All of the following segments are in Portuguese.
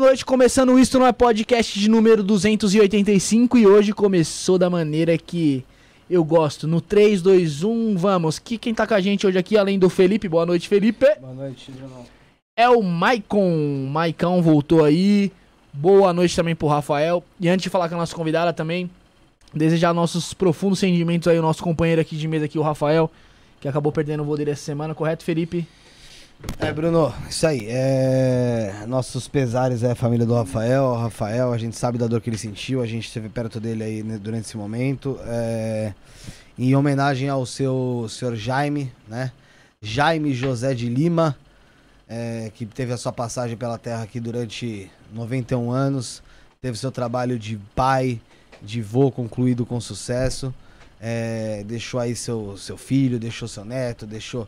noite, começando isso no é podcast de número 285 e hoje começou da maneira que eu gosto. No 3, 2, 1, vamos. Que quem tá com a gente hoje aqui, além do Felipe, boa noite, Felipe. Boa noite, Bruno. É o Maicon. Maicon voltou aí. Boa noite também pro Rafael. E antes de falar com a nossa convidada também, desejar nossos profundos sentimentos aí, o nosso companheiro aqui de mesa aqui, o Rafael, que acabou perdendo o voo dele essa semana, correto, Felipe? É, Bruno, isso aí. É... Nossos pesares é a família do Rafael. O Rafael, a gente sabe da dor que ele sentiu, a gente esteve perto dele aí durante esse momento. É... Em homenagem ao seu senhor Jaime, né? Jaime José de Lima, é... que teve a sua passagem pela terra aqui durante 91 anos, teve seu trabalho de pai, de vô concluído com sucesso. É... Deixou aí seu, seu filho, deixou seu neto, deixou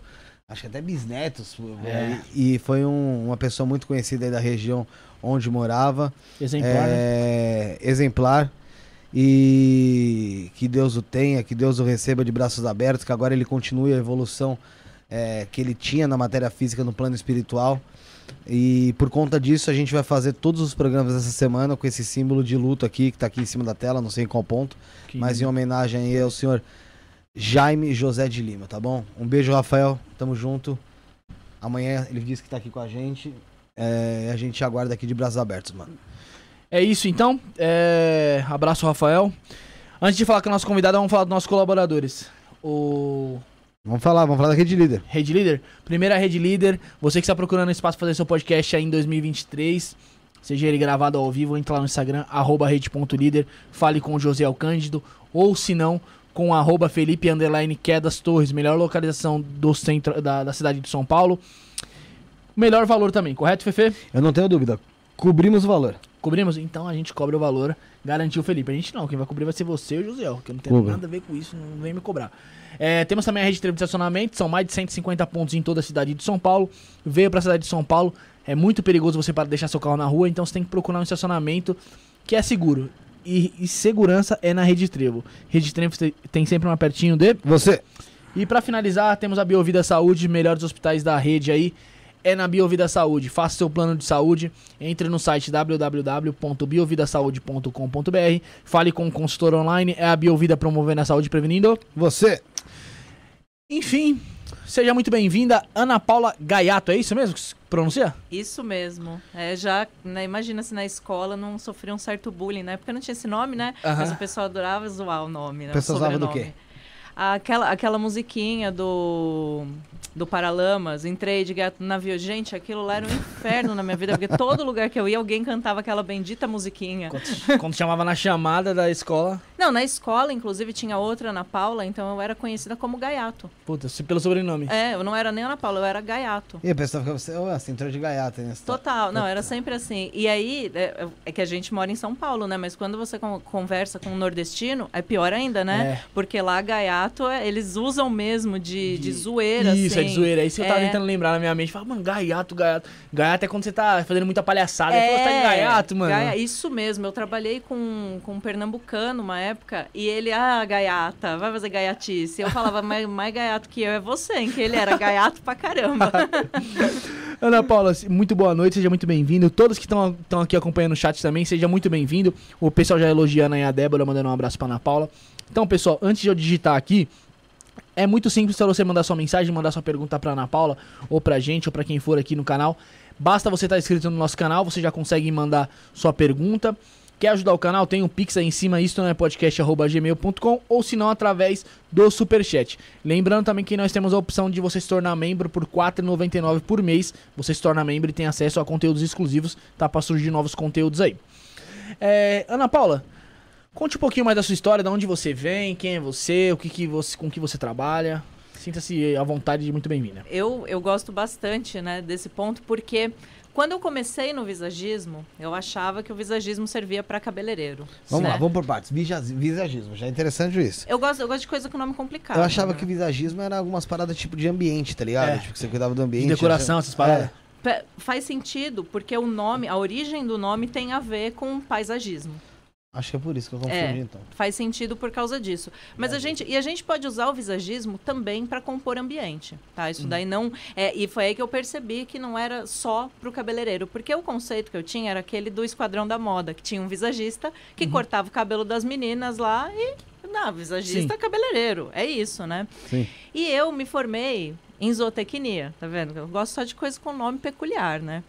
acho que até bisnetos. É. E, e foi um- uma pessoa muito conhecida aí da região onde morava. Exemplar, né? É, Exemplar. E que Deus o tenha, que Deus o receba de braços abertos, que agora ele continue a evolução é, que ele tinha na matéria física no plano espiritual. E por conta disso a gente vai fazer todos os programas dessa semana com esse símbolo de luto aqui, que tá aqui em cima da tela, não sei em qual ponto, Que- mas em homenagem ao senhor Jaime José de Lima, tá bom? Um beijo, Rafael. Tamo junto. Amanhã ele disse que tá aqui com a gente. É, a gente aguarda aqui de braços abertos, mano. É isso então. É, Abraço, Rafael. Antes de falar com a nossa convidada, vamos falar dos nossos colaboradores. O Vamos falar, vamos falar da rede líder. Rede Líder, primeira Rede Líder. Você que está procurando espaço para fazer seu podcast aí em 2023, seja ele gravado ao vivo, entra lá no Instagram, arroba rede.líder, fale com o José Alcândido, ou se não, com arroba Felipe Underline Quedas Torres, melhor localização do centro da, da cidade de São Paulo. Melhor valor também, correto, Fefe? Eu não tenho dúvida. Cobrimos o valor. Cobrimos? Então a gente cobra o valor, garantiu o Felipe. A gente não, quem vai cobrir vai ser você e o José, que eu não tenho Cobra. nada a ver com isso, não vem me cobrar. É, temos também a rede de estacionamento, são mais de 150 pontos em toda a cidade de São Paulo. Veio pra cidade de São Paulo, é muito perigoso você para deixar seu carro na rua, então você tem que procurar um estacionamento que é seguro. E, e segurança é na Rede Trevo. Rede Trevo te- tem sempre uma pertinho de. Você. E pra finalizar, temos a Biovida Saúde, melhores hospitais da rede aí. É na Biovida Saúde. Faça seu plano de saúde. Entre no site www.biovidasaude.com.br. Fale com o consultor online. É a Biovida promovendo a saúde prevenindo. Você. Enfim, seja muito bem-vinda, Ana Paula Gaiato. É isso mesmo que se pronuncia? Isso mesmo. É, já, né, imagina se na escola não sofria um certo bullying, né? Porque não tinha esse nome, né? Mas o pessoal adorava zoar o nome, né? O pessoal o usava do quê? Aquela, aquela musiquinha do do Paralamas, entrei de gato no navio. Gente, aquilo lá era um inferno na minha vida, porque todo lugar que eu ia, alguém cantava aquela bendita musiquinha. Quando, quando chamava na chamada da escola. Não, na escola, inclusive, tinha outra Ana Paula, então eu era conhecida como Gaiato. Puta, pelo sobrenome. É, eu não era nem Ana Paula, eu era Gaiato. E a pessoa ficava assim, oh, você entrou de gaiata nessa Total, não, era sempre assim. E aí, é, é, que a gente mora em São Paulo, né? Mas quando você con conversa com um nordestino, é pior ainda, né? É. Porque lá Gaiato, é, eles usam mesmo de, de, de zoeira, Isso, assim. é de zoeira. É isso que eu tava é. tentando lembrar na minha mente. Fala, mano, gaiato, gaiato. Gaiato é quando você tá fazendo muita palhaçada. É, você tá em gaiato, mano. Gaia, isso mesmo. Eu trabalhei com, com um pernambucano uma época e ele, ah, gaiata, vai fazer gaiatice. Eu falava, mais, mais gaiato que eu é você, hein? Que ele era gaiato pra caramba. Ana Paula, muito boa noite, seja muito bem-vindo. Todos que estão aqui acompanhando o chat também, seja muito bem-vindo. O pessoal já elogiando aí a Débora, mandando um abraço pra Ana Paula. Então, pessoal, antes de eu digitar aqui, é muito simples para você mandar sua mensagem, mandar sua pergunta para Ana Paula, ou pra gente, ou para quem for aqui no canal. Basta você estar tá inscrito no nosso canal, você já consegue mandar sua pergunta. Quer ajudar o canal? Tem um pix aí em cima, isto não é podcast.gmail.com ou se não, através do Superchat. Lembrando também que nós temos a opção de você se tornar membro por R$ 4,99 por mês. Você se torna membro e tem acesso a conteúdos exclusivos, tá? Para surgir novos conteúdos aí. É, Ana Paula, Conte um pouquinho mais da sua história, de onde você vem, quem é você, o que, que você, com que você trabalha. Sinta-se à vontade e muito bem-vinda. Eu, eu gosto bastante né, desse ponto, porque quando eu comecei no visagismo, eu achava que o visagismo servia para cabeleireiro. Vamos né? lá, vamos por partes. Visagismo, já é interessante isso. Eu gosto, eu gosto de coisa com nome complicado. Eu achava né? que visagismo era algumas paradas tipo de ambiente, tá ligado? É. Tipo, que você cuidava do ambiente. De decoração, essas paradas. É. Faz sentido, porque o nome, a origem do nome tem a ver com paisagismo. Acho que é por isso que eu confundi, é, então. Faz sentido por causa disso. Mas é. a gente e a gente pode usar o visagismo também para compor ambiente, tá? Isso hum. daí não é, e foi aí que eu percebi que não era só para o cabeleireiro, porque o conceito que eu tinha era aquele do esquadrão da moda, que tinha um visagista que uhum. cortava o cabelo das meninas lá e não, visagista Sim. cabeleireiro, é isso, né? Sim. E eu me formei em zootecnia, tá vendo? Eu gosto só de coisa com nome peculiar, né?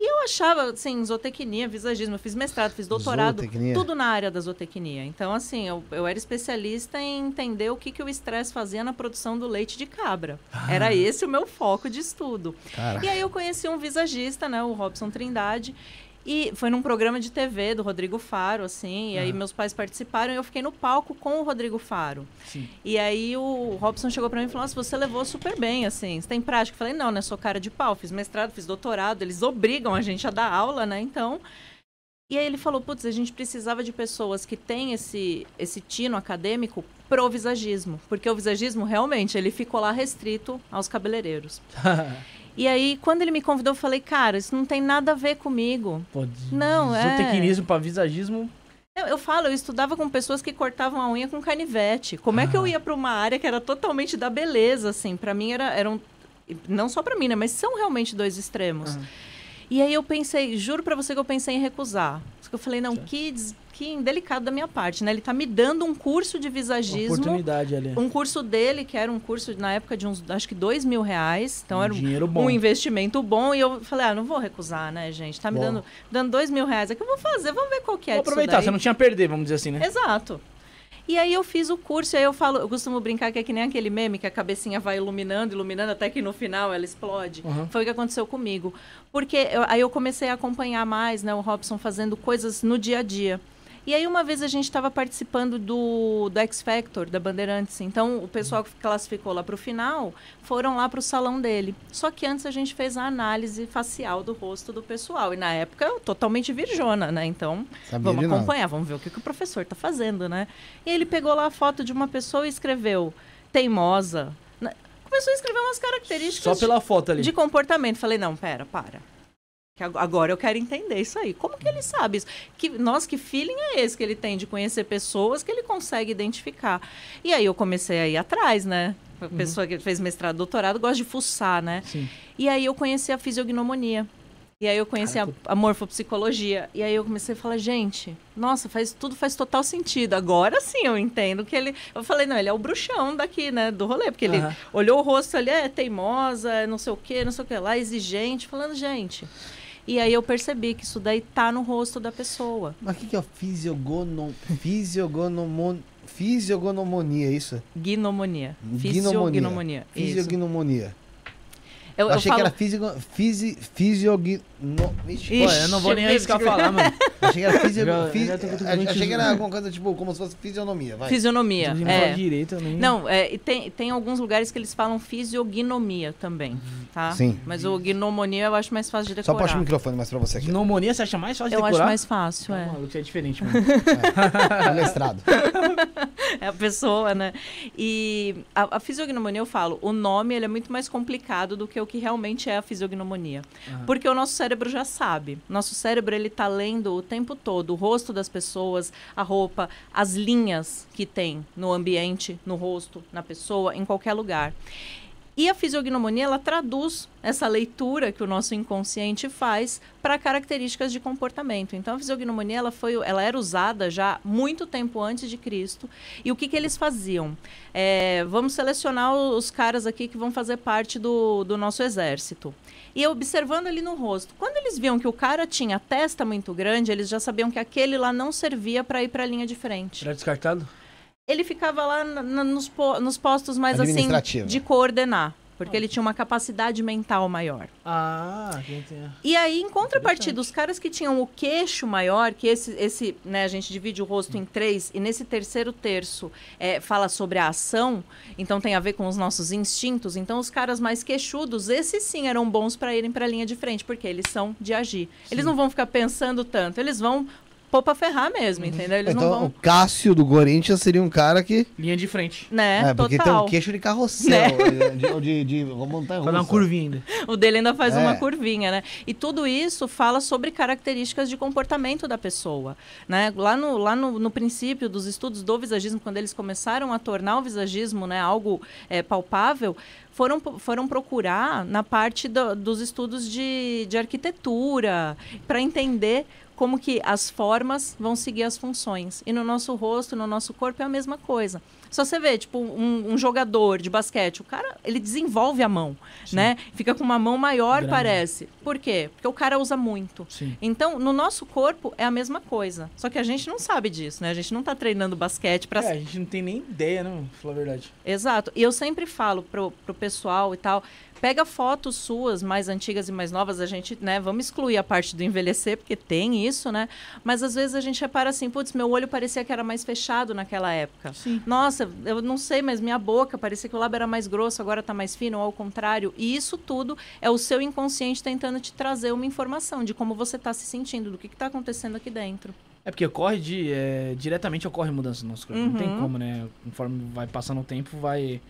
E eu achava, assim, zootecnia, visagismo. Eu fiz mestrado, fiz doutorado, zootecnia. tudo na área da zootecnia. Então, assim, eu, eu era especialista em entender o que, que o estresse fazia na produção do leite de cabra. Ah. Era esse o meu foco de estudo. Cara. E aí eu conheci um visagista, né, o Robson Trindade, e foi num programa de TV do Rodrigo Faro, assim, e aí meus pais participaram e eu fiquei no palco com o Rodrigo Faro. Sim. E aí o Robson chegou para mim e falou: Nossa, você levou super bem, assim, você tem prática? Eu falei: Não, né? Sou cara de pau, fiz mestrado, fiz doutorado, eles obrigam a gente a dar aula, né? Então. E aí ele falou: Putz, a gente precisava de pessoas que têm esse, esse tino acadêmico pro visagismo, porque o visagismo realmente ele ficou lá restrito aos cabeleireiros. E aí, quando ele me convidou, eu falei, cara, isso não tem nada a ver comigo. Pô, não, é. Zootecnismo para visagismo. Eu, eu, falo, eu estudava com pessoas que cortavam a unha com canivete. Como ah. é que eu ah. ia para uma área que era totalmente da beleza, assim? Para mim era, eram não só para mim, né? Mas são realmente dois extremos. Ah. E aí eu pensei, juro para você que eu pensei em recusar. Eu falei, não, que, que indelicado da minha parte, né? Ele está me dando um curso de visagismo. Uma oportunidade ali. Um curso dele, que era um curso, na época, de uns, acho que dois mil reais. Então, um era bom. um investimento bom. E eu falei, ah, não vou recusar, né, gente? Tá me dando, dando dois mil reais. É que eu vou fazer, vamos ver qual que é Vou aproveitar, você não tinha a perder, vamos dizer assim, né? Exato. E aí eu fiz o curso, e aí eu falo, eu costumo brincar que é que nem aquele meme que a cabecinha vai iluminando, iluminando, até que no final ela explode. Uhum. Foi o que aconteceu comigo. Porque eu, aí eu comecei a acompanhar mais, né, o Robson fazendo coisas no dia a dia. E aí uma vez a gente estava participando do, do X Factor, da Bandeirantes. Então o pessoal que classificou lá para o final foram lá para o salão dele. Só que antes a gente fez a análise facial do rosto do pessoal. E na época eu totalmente virjona, né? Então Sabia vamos acompanhar, vamos ver o que, que o professor está fazendo, né? E ele pegou lá a foto de uma pessoa e escreveu teimosa. Começou a escrever umas características Só pela foto ali. de comportamento. Falei, não, pera, para que agora eu quero entender isso aí. Como que ele sabe isso? Que, nossa, que feeling é esse que ele tem de conhecer pessoas que ele consegue identificar? E aí eu comecei a ir atrás, né? A uhum. pessoa que fez mestrado, doutorado, gosta de fuçar, né? Sim. E aí eu conheci a fisiognomonia. E aí eu conheci a, a, morfopsicologia. E aí eu comecei a falar, gente, nossa, faz, tudo faz total sentido. Agora sim eu entendo que ele. Eu falei, não, ele é o bruxão daqui, né? Do rolê. Porque ele olhou o rosto ali, é teimosa, é não sei o quê, não sei o que lá, exigente, falando, gente. E aí eu percebi que isso daí tá no rosto da pessoa. Mas o que, que é o fisiogono, fisiogonomon, Fisiogonomonia, é isso? Gnomonia. Fisiognomonia. Fisiognomonia. Eu, eu, achei falo... que era fisigo, fisi, fisiogno... Ixi, Pô, eu não vou nem arriscar falar, mano. Achei que era fisigo, fisi... achei que era alguma coisa tipo, como se fosse fisionomia, vai. Fisionomia, é. Direito, nem... Não, é, tem, tem alguns lugares que eles falam fisiognomia também, tá? Sim. Mas o gnomonia eu acho mais fácil de decorar. Só puxa o microfone mais pra você aqui. Gnomonia você acha mais fácil de eu decorar? Eu acho mais fácil, é. Maluco, é diferente, mano. É, é mestrado. é a pessoa, né? E a, a fisiognomonia, eu falo, o nome ele é muito mais complicado do que o que realmente é a fisiognomonia. Uhum. Porque o nosso cérebro já sabe. Nosso cérebro, ele tá lendo o tempo todo o rosto das pessoas, a roupa, as linhas que tem no ambiente, no rosto, na pessoa, em qualquer lugar. E a fisiognomonia, ela traduz essa leitura que o nosso inconsciente faz para características de comportamento. Então, a fisiognomonia, ela, foi, ela era usada já muito tempo antes de Cristo. E o que, que eles faziam? É, vamos selecionar os caras aqui que vão fazer parte do, do nosso exército. E observando ali no rosto, quando eles viam que o cara tinha a testa muito grande, eles já sabiam que aquele lá não servia para ir para a linha de frente. Era descartado? Ele ficava lá na, nos, po nos postos mais assim de coordenar. Porque ele tinha uma capacidade mental maior. Ah, E aí, em contrapartida, os caras que tinham o queixo maior, que esse, esse né, a gente divide o rosto em três, e nesse terceiro terço é, fala sobre a ação, então tem a ver com os nossos instintos. Então, os caras mais queixudos, esses sim eram bons para irem para a linha de frente, porque eles são de agir. Sim. Eles não vão ficar pensando tanto, eles vão pôr pra ferrar mesmo, uhum. entendeu? Eles então, não vão... o Cássio do Corinthians seria um cara que... Linha de frente. Né, é, porque total. tem um queixo de carrossel, né? de, de, de, de montanha Faz uma curvinha ainda. O dele ainda faz é. uma curvinha, né? E tudo isso fala sobre características de comportamento da pessoa, né? Lá, no, lá no, no princípio dos estudos do visagismo, quando eles começaram a tornar o visagismo né, algo é, palpável, foram, foram procurar na parte do, dos estudos de, de arquitetura, para entender como que as formas vão seguir as funções. E no nosso rosto, no nosso corpo é a mesma coisa. Só você vê, tipo, um, um jogador de basquete, o cara, ele desenvolve a mão, Sim. né? Fica com uma mão maior, Grande. parece. Por quê? Porque o cara usa muito. Sim. Então, no nosso corpo é a mesma coisa. Só que a gente não sabe disso, né? A gente não tá treinando basquete para É, a gente não tem nem ideia, não, pra falar a verdade. Exato. E eu sempre falo pro, pro pessoal e tal, Pega fotos suas mais antigas e mais novas, a gente, né, vamos excluir a parte do envelhecer, porque tem isso, né? Mas às vezes a gente repara assim, putz, meu olho parecia que era mais fechado naquela época. Sim. Nossa, eu não sei, mas minha boca parecia que o lábio era mais grosso, agora está mais fino, ou ao contrário. E isso tudo é o seu inconsciente tentando te trazer uma informação de como você está se sentindo, do que está acontecendo aqui dentro. É porque ocorre de, é, diretamente ocorre mudança no nosso corpo. Uhum. Não tem uhum. como, né? Conforme vai passando o tempo, vai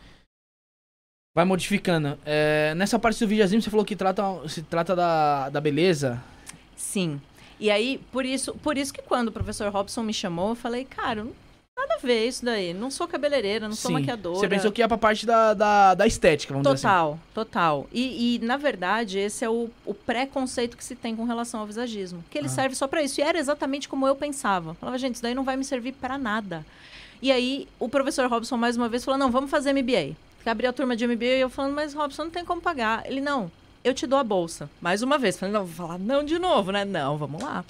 vai modificando. É, nessa parte do videozinho você falou que trata, se trata da, da beleza. Sim. E aí, por isso, por isso que quando o professor Robson me chamou, eu falei, cara, nada a ver isso daí. Não sou cabeleireira, não Sim. sou maquiadora. Você pensou que ia pra parte da, da, da estética, vamos total, dizer assim. Total, total. E, e, na verdade, esse é o, o preconceito que se tem com relação ao visagismo. Que ele ah. serve só para isso. E era exatamente como eu pensava. Eu falava, gente, isso daí não vai me servir para nada. E aí, o professor Robson, mais uma vez, falou, não, vamos fazer MBA abriu a turma de MBA e eu falando, mas Robson, não tem como pagar. Ele, não, eu te dou a bolsa. Mais uma vez. Falei, não, vou falar não de novo, né? Não, vamos lá.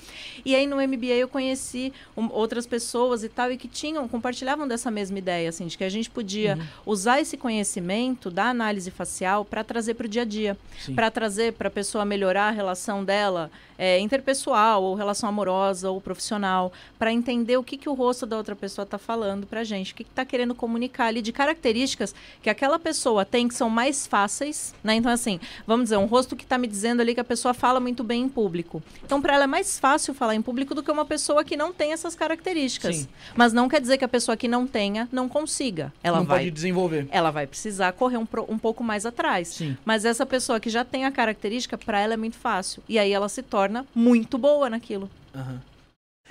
E aí no MBA eu conheci um, outras pessoas e tal, e que tinham, compartilhavam dessa mesma ideia, assim, de que a gente podia uhum. usar esse conhecimento da análise facial para trazer para o dia a dia. Para trazer para a pessoa melhorar a relação dela é, interpessoal, ou relação amorosa, ou profissional, para entender o que, que o rosto da outra pessoa está falando para a gente, o que está que querendo comunicar ali de características que aquela pessoa tem que são mais fáceis, né? Então, assim, vamos dizer, um rosto que está me dizendo ali que a pessoa fala muito bem em público. Então, para ela é mais fácil falar em público do que uma pessoa que não tem essas características. Sim. Mas não quer dizer que a pessoa que não tenha não consiga. Ela não vai, pode desenvolver. Ela vai precisar correr um, um pouco mais atrás. Sim. Mas essa pessoa que já tem a característica, para ela é muito fácil. E aí ela se torna muito boa naquilo. Uhum.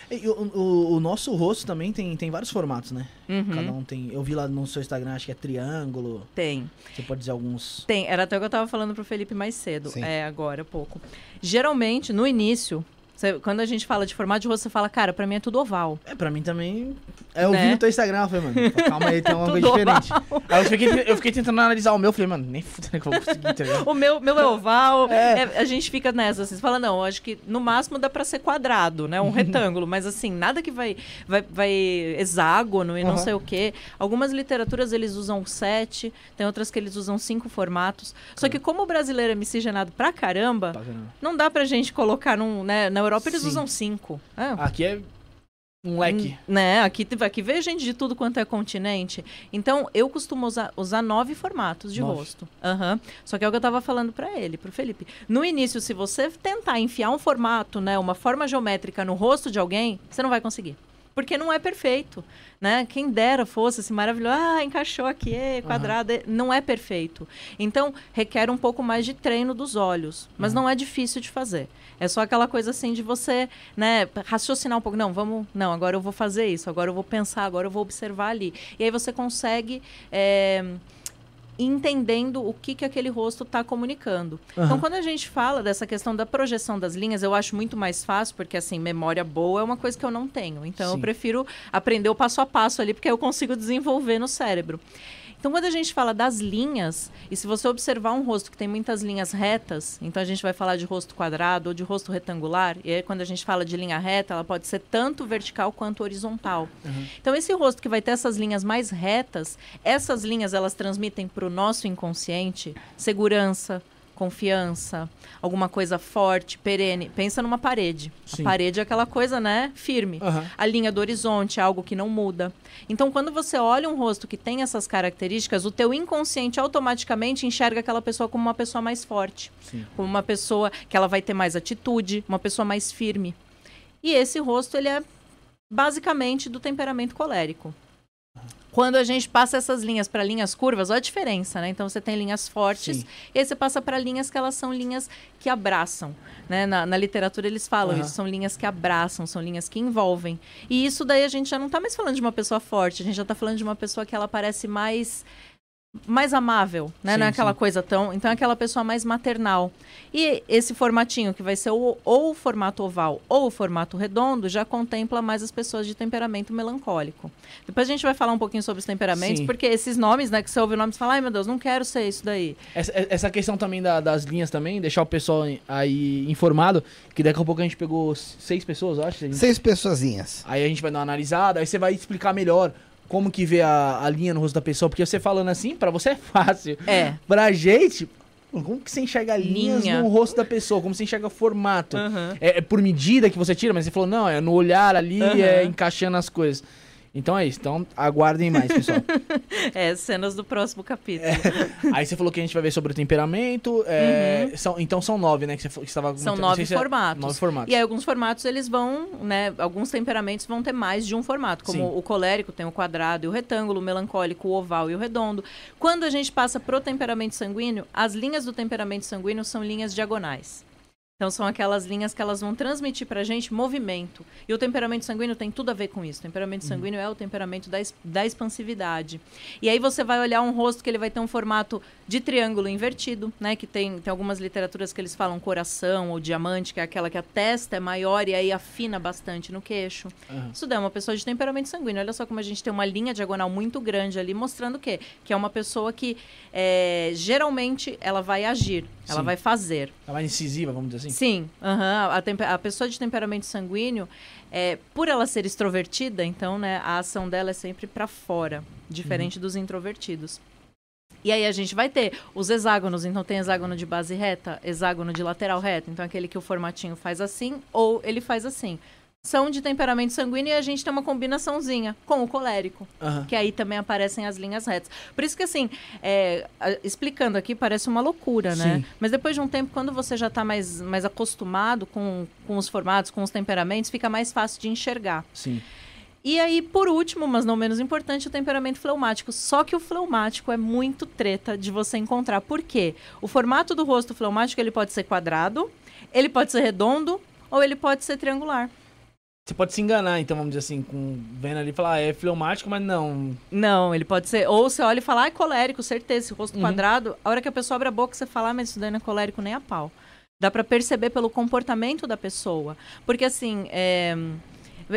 E, o, o, o, nosso rosto também tem, tem vários formatos, né? Uhum. Cada um tem. Eu vi lá no seu Instagram, acho que é triângulo. Tem. Você pode dizer alguns. Tem. Era até o que eu tava falando pro Felipe mais cedo. Sim. É, agora, pouco. Geralmente, no início, Você, quando a gente fala de formato de rosto, você fala, cara, pra mim é tudo oval. É, pra mim também. É, eu né? vi no teu Instagram, eu falei, mano, calma aí, tem uma coisa diferente. Aí eu fiquei, eu fiquei, tentando analisar o meu, eu falei, mano, nem fudendo que eu vou conseguir, tá O meu, meu é oval, é. É, a gente fica nessa, assim, você fala, não, acho que no máximo dá pra ser quadrado, né? Um retângulo, mas assim, nada que vai, vai, vai hexágono e uhum. não sei o quê. Algumas literaturas eles usam sete, tem outras que eles usam cinco formatos. Só que como o brasileiro é miscigenado pra caramba, não dá pra gente colocar num, né, na Europa eles Sim. usam cinco. É. Aqui é um leque. Hum, né? Aqui, aqui vê gente de tudo quanto é continente. Então, eu costumo usar, usar nove formatos de nove. rosto. Uhum. Só que é o que eu tava falando para ele, pro Felipe. No início, se você tentar enfiar um formato, né, uma forma geométrica no rosto de alguém, você não vai conseguir porque não é perfeito, né? Quem dera fosse assim maravilhoso, ah, encaixou aqui, é, quadrado, uhum. não é perfeito. Então, requer um pouco mais de treino dos olhos, mas uhum. não é difícil de fazer. É só aquela coisa assim de você, né, raciocinar um pouco, não, vamos, não, agora eu vou fazer isso, agora eu vou pensar, agora eu vou observar ali. E aí você consegue é, entendendo o que, que aquele rosto está comunicando. Uhum. Então, quando a gente fala dessa questão da projeção das linhas, eu acho muito mais fácil, porque, assim, memória boa é uma coisa que eu não tenho. Então, Sim. eu prefiro aprender o passo a passo ali, porque eu consigo desenvolver no cérebro. Então, quando a gente fala das linhas, e se você observar um rosto que tem muitas linhas retas, então a gente vai falar de rosto quadrado ou de rosto retangular, e aí quando a gente fala de linha reta, ela pode ser tanto vertical quanto horizontal. Uhum. Então, esse rosto que vai ter essas linhas mais retas, essas linhas elas transmitem para o nosso inconsciente segurança, confiança, alguma coisa forte, perene. Pensa numa parede. Sim. A parede é aquela coisa, né, firme. Uhum. A linha do horizonte é algo que não muda. Então, quando você olha um rosto que tem essas características, o teu inconsciente automaticamente enxerga aquela pessoa como uma pessoa mais forte, Sim. como uma pessoa que ela vai ter mais atitude, uma pessoa mais firme. E esse rosto ele é basicamente do temperamento colérico. Quando a gente passa essas linhas para linhas curvas, olha a diferença, né? Então você tem linhas fortes Sim. e aí você passa para linhas que elas são linhas que abraçam. Né? Na, na literatura eles falam uhum. isso, são linhas que abraçam, são linhas que envolvem. E isso daí a gente já não está mais falando de uma pessoa forte, a gente já está falando de uma pessoa que ela parece mais mais amável, né? Sim, não é aquela sim. coisa tão. Então é aquela pessoa mais maternal. E esse formatinho, que vai ser ou, ou o formato oval ou o formato redondo, já contempla mais as pessoas de temperamento melancólico. Depois a gente vai falar um pouquinho sobre os temperamentos, sim. porque esses nomes, né, que você ouve o nome e fala, ai meu Deus, não quero ser isso daí. Essa, essa questão também da, das linhas também, deixar o pessoal aí informado, que daqui a pouco a gente pegou seis pessoas, acho. Gente... Seis pessoazinhas. Aí a gente vai dar uma analisada, aí você vai explicar melhor como que vê a, a linha no rosto da pessoa, porque você falando assim, para você é fácil. É. Pra gente, como que você enxerga linhas Linha. no rosto da pessoa? Como você enxerga formato? Uhum. É, é, por medida que você tira, mas você falou, não, é no olhar ali, uhum. é encaixando as coisas. Então é isso. Então aguardem mais, pessoal. é, cenas do próximo capítulo. É. Aí você falou que a gente vai ver sobre o temperamento. É, uhum. são, então são nove, né? Que você estava São nove é formatos. nove formatos. E aí alguns formatos eles vão, né? Alguns temperamentos vão ter mais de um formato. Como Sim. o colérico tem o quadrado e o retângulo, o melancólico, o oval e o redondo. Quando a gente passa pro temperamento sanguíneo, as linhas do temperamento sanguíneo são linhas diagonais. Então são aquelas linhas que elas vão transmitir pra gente movimento. E o temperamento sanguíneo tem tudo a ver com isso. O temperamento uhum. sanguíneo é o temperamento da, da expansividade. E aí você vai olhar um rosto que ele vai ter um formato de triângulo invertido, né? Que tem, tem algumas literaturas que eles falam coração ou diamante, que é aquela que a testa é maior e aí afina bastante no queixo. Uhum. Isso daí é uma pessoa de temperamento sanguíneo. Olha só como a gente tem uma linha diagonal muito grande ali, mostrando o quê? Que é uma pessoa que é, geralmente ela vai agir, ela Sim. vai fazer. Ela é incisiva, vamos dizer assim assim? Sim. Uhum. A, a, pessoa de temperamento sanguíneo, é, por ela ser extrovertida, então, né, a ação dela é sempre para fora, diferente uhum. dos introvertidos. E aí a gente vai ter os hexágonos, então tem hexágono de base reta, hexágono de lateral reta, então aquele que o formatinho faz assim ou ele faz assim são de temperamento sanguíneo e a gente tem uma combinaçãozinha com o colérico, uhum. que aí também aparecem as linhas retas. Por isso que, assim, é, explicando aqui, parece uma loucura, né? Sim. Mas depois de um tempo, quando você já está mais, mais acostumado com, com os formatos, com os temperamentos, fica mais fácil de enxergar. Sim. E aí, por último, mas não menos importante, o temperamento fleumático. Só que o fleumático é muito treta de você encontrar. Por quê? O formato do rosto fleumático ele pode ser quadrado, ele pode ser redondo ou ele pode ser triangular. Você pode se enganar, então, vamos dizer assim, com vendo ali e falar, ah, é fleumático, mas não. Não, ele pode ser. Ou você olha e fala, ah, é colérico, certeza, esse rosto uhum. quadrado. A hora que a pessoa abre a boca, você fala, ah, mas isso daí não é colérico nem a pau. Dá para perceber pelo comportamento da pessoa. Porque, assim, é...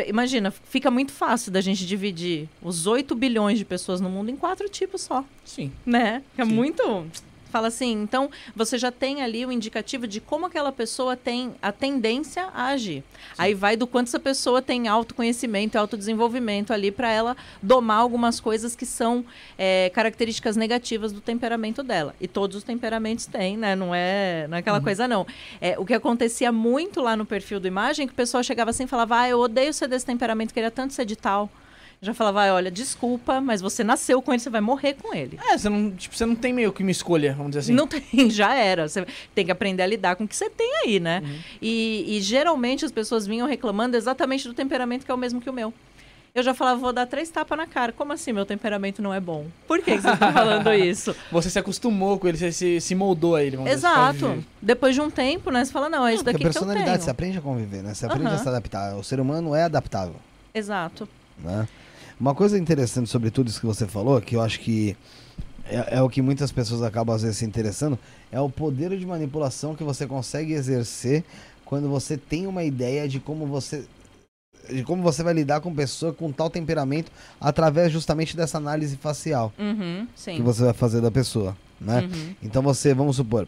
imagina, fica muito fácil da gente dividir os 8 bilhões de pessoas no mundo em quatro tipos só. Sim. Né? É Sim. muito Fala assim, então você já tem ali o indicativo de como aquela pessoa tem a tendência a agir. Sim. Aí vai do quanto essa pessoa tem autoconhecimento e autodesenvolvimento ali para ela domar algumas coisas que são é, características negativas do temperamento dela. E todos os temperamentos têm, né? Não é, não é aquela uhum. coisa, não. É, o que acontecia muito lá no perfil do imagem, que o pessoal chegava assim e falava, ah, eu odeio ser desse temperamento, queria tanto ser de tal já falava, olha, desculpa, mas você nasceu com ele, você vai morrer com ele. É, você não, tipo, você não tem meio que uma escolha, vamos dizer assim. Não tem, já era. Você tem que aprender a lidar com o que você tem aí, né? Uhum. E, e geralmente as pessoas vinham reclamando exatamente do temperamento que é o mesmo que o meu. Eu já falava, vou dar três tapas na cara. Como assim meu temperamento não é bom? Por que, que você está falando isso? Você se acostumou com ele, você se, se moldou a ele. Exato. Depois de um tempo, né? Você fala, não, é isso não, daqui que eu tenho. personalidade, você aprende a conviver, né? Você aprende uhum. a se adaptar. O ser humano é adaptável. Exato. Né? Uma coisa interessante sobre tudo isso que você falou, que eu acho que é, é, o que muitas pessoas acabam às vezes se interessando, é o poder de manipulação que você consegue exercer quando você tem uma ideia de como você de como você vai lidar com pessoa com tal temperamento através justamente dessa análise facial uhum, que você vai fazer da pessoa, né? Uhum. Então você, vamos supor,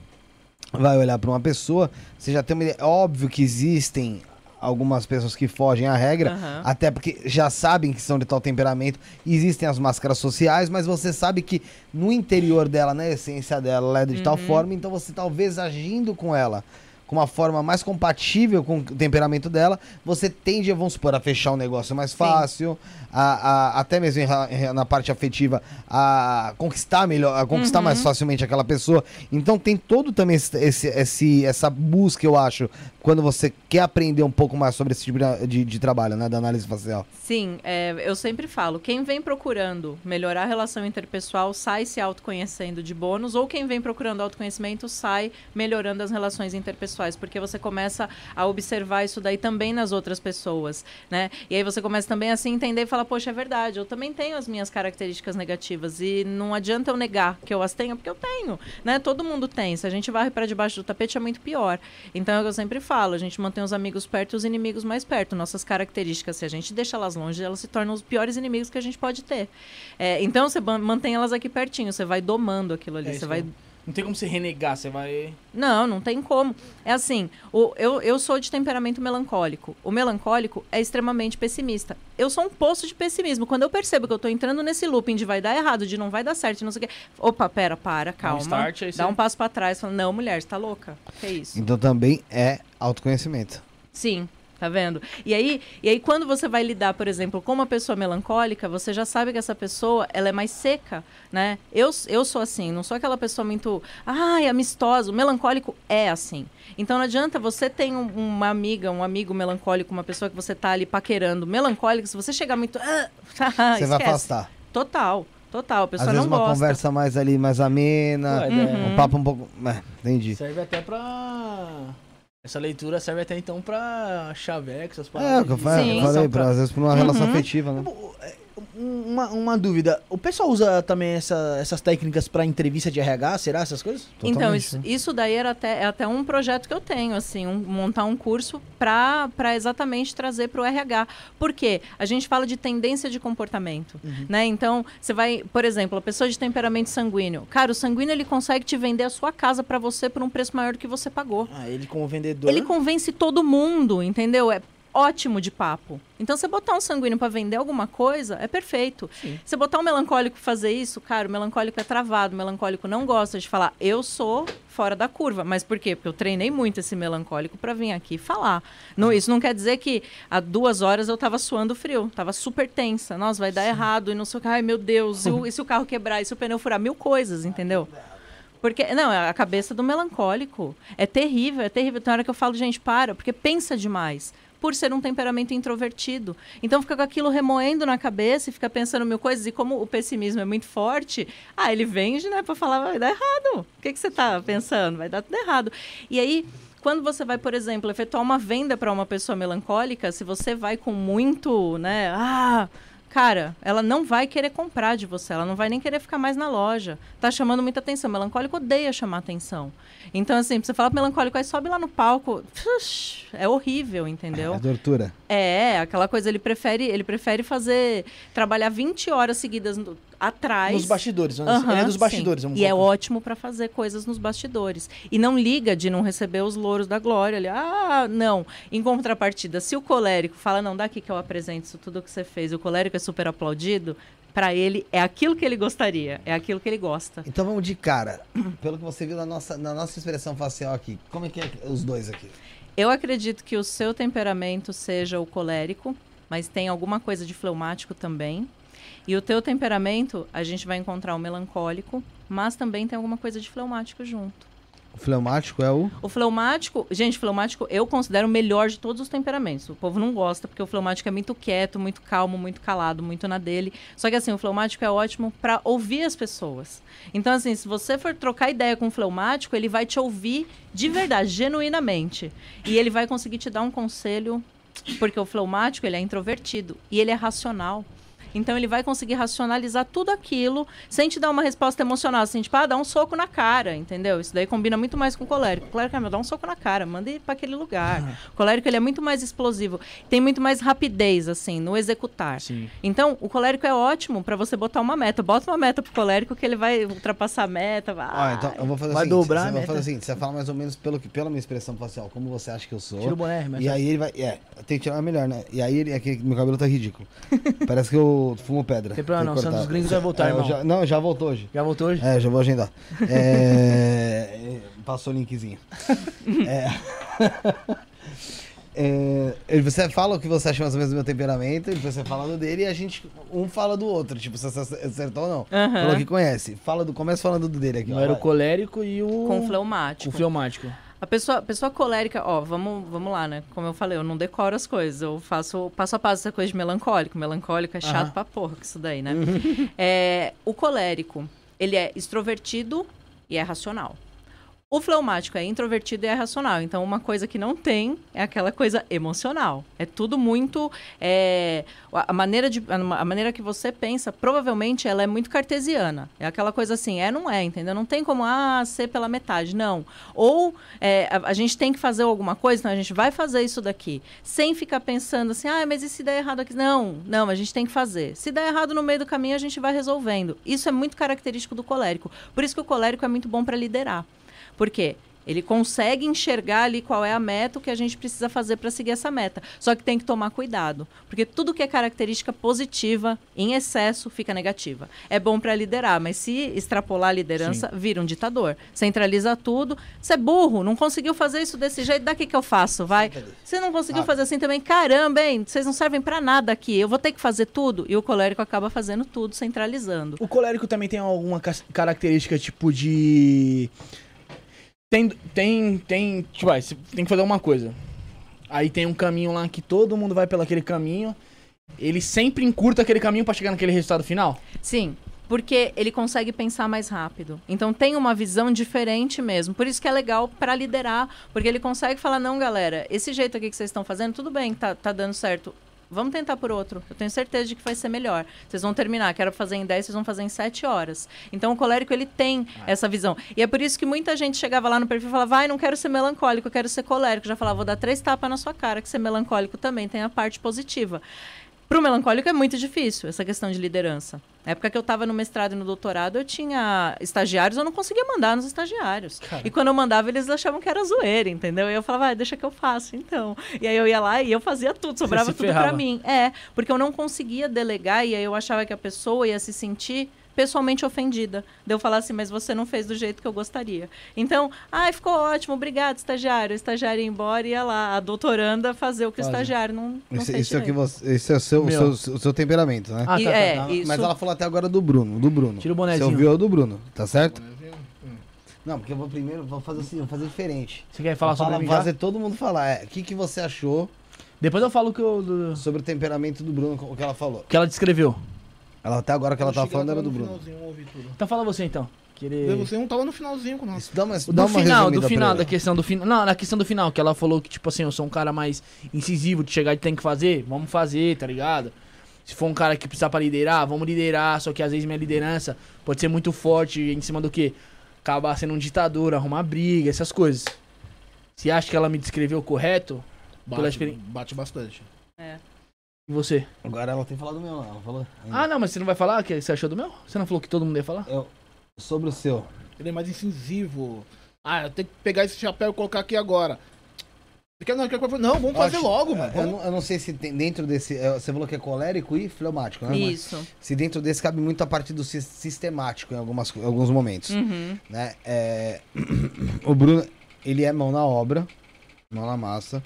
vai olhar para uma pessoa, você já tem uma ideia, é óbvio que existem algumas pessoas que fogem à regra, uhum. até porque já sabem que são de tal temperamento, existem as máscaras sociais, mas você sabe que no interior dela, na essência dela, ela é de uhum. tal forma, então você talvez agindo com ela com uma forma mais compatível com o temperamento dela, você tende, vamos supor, a fechar um negócio mais fácil, a, a, até mesmo na parte afetiva, a conquistar melhor, a conquistar uhum. mais facilmente aquela pessoa. Então tem todo também esse, esse, esse, essa busca, eu acho, quando você quer aprender um pouco mais sobre esse tipo de, de trabalho, né, da análise facial. Sim, é, eu sempre falo, quem vem procurando melhorar a relação interpessoal sai se autoconhecendo de bônus, ou quem vem procurando autoconhecimento sai melhorando as relações interpessoais, porque você começa a observar isso daí também nas outras pessoas, né? E aí você começa também a se entender e falar, poxa, é verdade, eu também tenho as minhas características negativas e não adianta eu negar que eu as tenho, porque eu tenho, né? Todo mundo tem. Se a gente varre para debaixo do tapete é muito pior. Então é o que eu sempre falo falo, a gente mantém os amigos perto e os inimigos mais perto. Nossas características, se a gente deixa elas longe, elas se tornam os piores inimigos que a gente pode ter. É, então você mantém elas aqui pertinho, você vai domando aquilo ali, é você vai não tem como você renegar, você vai. Não, não tem como. É assim, o, eu, eu sou de temperamento melancólico. O melancólico é extremamente pessimista. Eu sou um poço de pessimismo. Quando eu percebo que eu tô entrando nesse looping de vai dar errado, de não vai dar certo, não sei o quê. Opa, pera, para, calma. Um start, dá um passo para trás, fala, não, mulher, você tá louca? Que é isso? Então também é autoconhecimento. Sim, Tá vendo? E aí, e aí, quando você vai lidar, por exemplo, com uma pessoa melancólica, você já sabe que essa pessoa ela é mais seca, né? Eu, eu sou assim, não sou aquela pessoa muito, ai, amistosa. O melancólico é assim. Então não adianta você ter um, uma amiga, um amigo melancólico, uma pessoa que você tá ali paquerando, melancólico, se você chegar muito. Ah, você vai afastar. Total. Total, a pessoa Às não vezes uma conversa mais ali, mais amena, uhum. um papo um pouco... É, entendi. Serve até pra essa leitura serve até então pra chaveco, essas paradas. É, o que eu falei, falei pra, às vezes pra uma uhum. relação afetiva, né? É, uma, uma dúvida. O pessoal usa também essa, essas técnicas para entrevista de RH, será essas coisas? Totalmente, então, isso, isso, daí era até, é até um projeto que eu tenho, assim, um, montar um curso para exatamente trazer para o RH. Por quê? A gente fala de tendência de comportamento, uhum. né? Então, você vai, por exemplo, a pessoa de temperamento sanguíneo. Cara, o sanguíneo ele consegue te vender a sua casa para você por um preço maior do que você pagou. Ah, ele como vendedor. Ele convence todo mundo, entendeu? É ótimo de papo. Então, você botar um sanguíneo para vender alguma coisa, é perfeito. Sim. Você botar um melancólico pra fazer isso, cara, o melancólico é travado, o melancólico não gosta de falar, eu sou fora da curva. Mas por quê? Porque eu treinei muito esse melancólico para vir aqui falar. Não, isso não quer dizer que há duas horas eu tava suando frio, tava super tensa. Nossa, vai dar Sim. errado, e não sei o que, ai meu Deus, e, o, se o carro quebrar, e se o pneu furar, mil coisas, entendeu? Porque, não, a cabeça do melancólico é terrível, é terrível. Tem hora que eu falo, gente, para, porque pensa demais por ser um temperamento introvertido. Então fica com aquilo remoendo na cabeça e fica pensando mil coisas. E como o pessimismo é muito forte, ah, ele vende, né, para falar, vai dar errado. O que, que você está pensando? Vai dar tudo errado. E aí quando você vai, por exemplo, efetuar uma venda para uma pessoa melancólica, se você vai com muito, né, ah, cara, ela não vai querer comprar de você, ela não vai nem querer ficar mais na loja. Tá chamando muita atenção. Melancólico odeia chamar atenção. Então, assim, você fala melancólico, aí sobe lá no palco, é horrível, entendeu? É tortura. É, aquela coisa, ele prefere, ele prefere fazer, trabalhar 20 horas seguidas no, atrás. Nos bastidores, uhum, ele é dos bastidores. e é ótimo para fazer coisas nos bastidores. E não liga de não receber os louros da glória. Ali. Ah, não. Em contrapartida, se o colérico fala, não, daqui que eu apresento isso tudo que você fez, o colérico é super aplaudido, para ele é aquilo que ele gostaria, é aquilo que ele gosta. Então vamos de cara. Pelo que você viu na nossa, na nossa expressão facial aqui, como é que é os dois aqui? Eu acredito que o seu temperamento seja o colérico, mas tem alguma coisa de fleumático também. E o teu temperamento, a gente vai encontrar o melancólico, mas também tem alguma coisa de fleumático junto. O fleumático é o? O fleumático, gente, fleumático eu considero o melhor de todos os temperamentos. O povo não gosta porque o fleumático é muito quieto, muito calmo, muito calado, muito na dele. Só que assim, o fleumático é ótimo para ouvir as pessoas. Então assim, se você for trocar ideia com o fleumático, ele vai te ouvir de verdade, genuinamente. E ele vai conseguir te dar um conselho, porque o fleumático, ele é introvertido e ele é racional. Então ele vai conseguir racionalizar tudo aquilo sem te dar uma resposta emocional, assim, tipo, ah, dá um soco na cara, entendeu? Isso daí combina muito mais com o colérico. O colérico, ah, dá um soco na cara, manda ir para aquele lugar. O colérico, ele é muito mais explosivo, tem muito mais rapidez, assim, no executar. Sim. Então, o colérico é ótimo para você botar uma meta. Bota uma meta pro colérico que ele vai ultrapassar a meta, vai. Ah, então eu vou fazer vai assim, dobrar você vai fazer assim, você fala mais ou menos pelo que, pela minha expressão facial, como você acha que eu sou. Tira o boné, mas E aí ele vai, é, tem que tirar melhor, né? E aí ele, é que meu cabelo tá ridículo. Parece que eu fumo pedra. Tem problema não, o Santos Gringos vai voltar, é, irmão. Já, não, já voltou hoje. Já voltou hoje? É, já vou agendar. é, passou o linkzinho. é, é, você fala o que você acha mais ou menos do meu temperamento, e você fala do dele e a gente, um fala do outro, tipo, se você acertou ou não. Uhum. Falou que conhece. Fala do, começa falando do dele aqui. Não era o colérico e o... Com fleumático. A pessoa, pessoa colérica, ó, vamos, vamos lá, né? Como eu falei, eu não decoro as coisas. Eu faço passo a passo essa coisa de melancólico. Melancólico é chato uhum. pra porra com isso daí, né? é, o colérico, ele é extrovertido e é racional. O fleumático é introvertido e é racional. Então, uma coisa que não tem é aquela coisa emocional. É tudo muito. É, a, maneira de, a maneira que você pensa, provavelmente, ela é muito cartesiana. É aquela coisa assim, é, não é, entendeu? Não tem como, ah, ser pela metade. Não. Ou é, a, a, gente tem que fazer alguma coisa, então a gente vai fazer isso daqui. Sem ficar pensando assim, ah, mas e se der errado aqui? Não, não, a gente tem que fazer. Se der errado no meio do caminho, a gente vai resolvendo. Isso é muito característico do colérico. Por isso que o colérico é muito bom para liderar. Por quê? Ele consegue enxergar ali qual é a meta, o que a gente precisa fazer para seguir essa meta. Só que tem que tomar cuidado, porque tudo que é característica positiva, em excesso, fica negativa. É bom para liderar, mas se extrapolar a liderança, Sim. vira um ditador. Centraliza tudo. Você é burro, não conseguiu fazer isso desse jeito, daqui que eu faço, vai. Você não conseguiu ah. fazer assim também, caramba, hein? Vocês não servem para nada aqui. Eu vou ter que fazer tudo. E o colérico acaba fazendo tudo, centralizando. O colérico também tem alguma característica tipo de tem, tem, tem, tipo, você tem que fazer uma coisa. Aí tem um caminho lá que todo mundo vai pelo aquele caminho. Ele sempre encurta aquele caminho para chegar naquele resultado final? Sim, porque ele consegue pensar mais rápido. Então tem uma visão diferente mesmo. Por isso que é legal para liderar, porque ele consegue falar não, galera, esse jeito aqui que vocês estão fazendo, tudo bem, tá, tá dando certo. Vamos tentar por outro. Eu tenho certeza de que vai ser melhor. Vocês vão terminar. Quero fazer em 10, vocês vão fazer em 7 horas. Então o colérico ele tem ah. essa visão. E é por isso que muita gente chegava lá no perfil e falava: vai, não quero ser melancólico, eu quero ser colérico. Já falava, vou dar três tapas na sua cara, que ser melancólico também tem a parte positiva. Para o melancólico é muito difícil essa questão de liderança. Na época que eu estava no mestrado e no doutorado, eu tinha estagiários, eu não conseguia mandar nos estagiários. E quando eu mandava, eles achavam que era zoeira, entendeu? E eu falava, ah, deixa que eu faço, então. E aí eu ia lá e eu fazia tudo, sobrava tudo para mim. É, porque eu não conseguia delegar e aí eu achava que a pessoa ia se sentir pessoalmente ofendida. De eu falar assim, mas você não fez do jeito que eu gostaria. Então, ai, ah, ficou ótimo, obrigado, estagiário. O estagiário ia embora e ia lá, a doutoranda fazer o que o estagiário não, não isso, fez isso é que você, Esse é o seu, o seu, o seu, temperamento, né? Ah, tá, tá, é, tá. Mas ela falou até agora do Bruno, do Bruno. Tira o bonézinho. Você ouviu o do Bruno, tá certo? Não, porque eu vou primeiro, vou fazer assim, vou fazer diferente. Você quer falar sobre mim fazer todo mundo falar. É, o que, que você achou... Depois eu falo que eu... Do... Sobre o temperamento do Bruno, o que ela falou. O que ela descreveu. Ela até agora que ela tava falando era do Bruno. Então fala você então. Que ele... Você não tava no finalzinho com nós. Dá uma, do dá uma final, do final, da questão do final. Não, na questão do final, que ela falou que, tipo assim, eu sou um cara mais incisivo de chegar e tem que fazer, vamos fazer, tá ligado? Se for um cara que precisa pra liderar, vamos liderar. Só que às vezes minha liderança pode ser muito forte em cima do que? Acabar sendo um ditador, arrumar briga, essas coisas. Você acha que ela me descreveu correto? Bate, bate bastante. É. E você? Agora ela tem falado do meu, não. Ela falou. Ah, não, mas você não vai falar o que você achou do meu? Você não falou que todo mundo ia falar? Eu, sobre o seu. Ele é mais incisivo. Ah, eu tenho que pegar esse chapéu e colocar aqui agora. Quer, não, quer, não, vamos fazer Acho, logo, mano. Eu não, eu não, sei se tem, dentro desse. É, você falou que é colérico e fleumático, né? Isso. Mas se dentro desse cabe muito a parte do sistemático em algumas, alguns momentos. Uhum. Né? É, o Bruno, ele é mão na obra, mão na massa.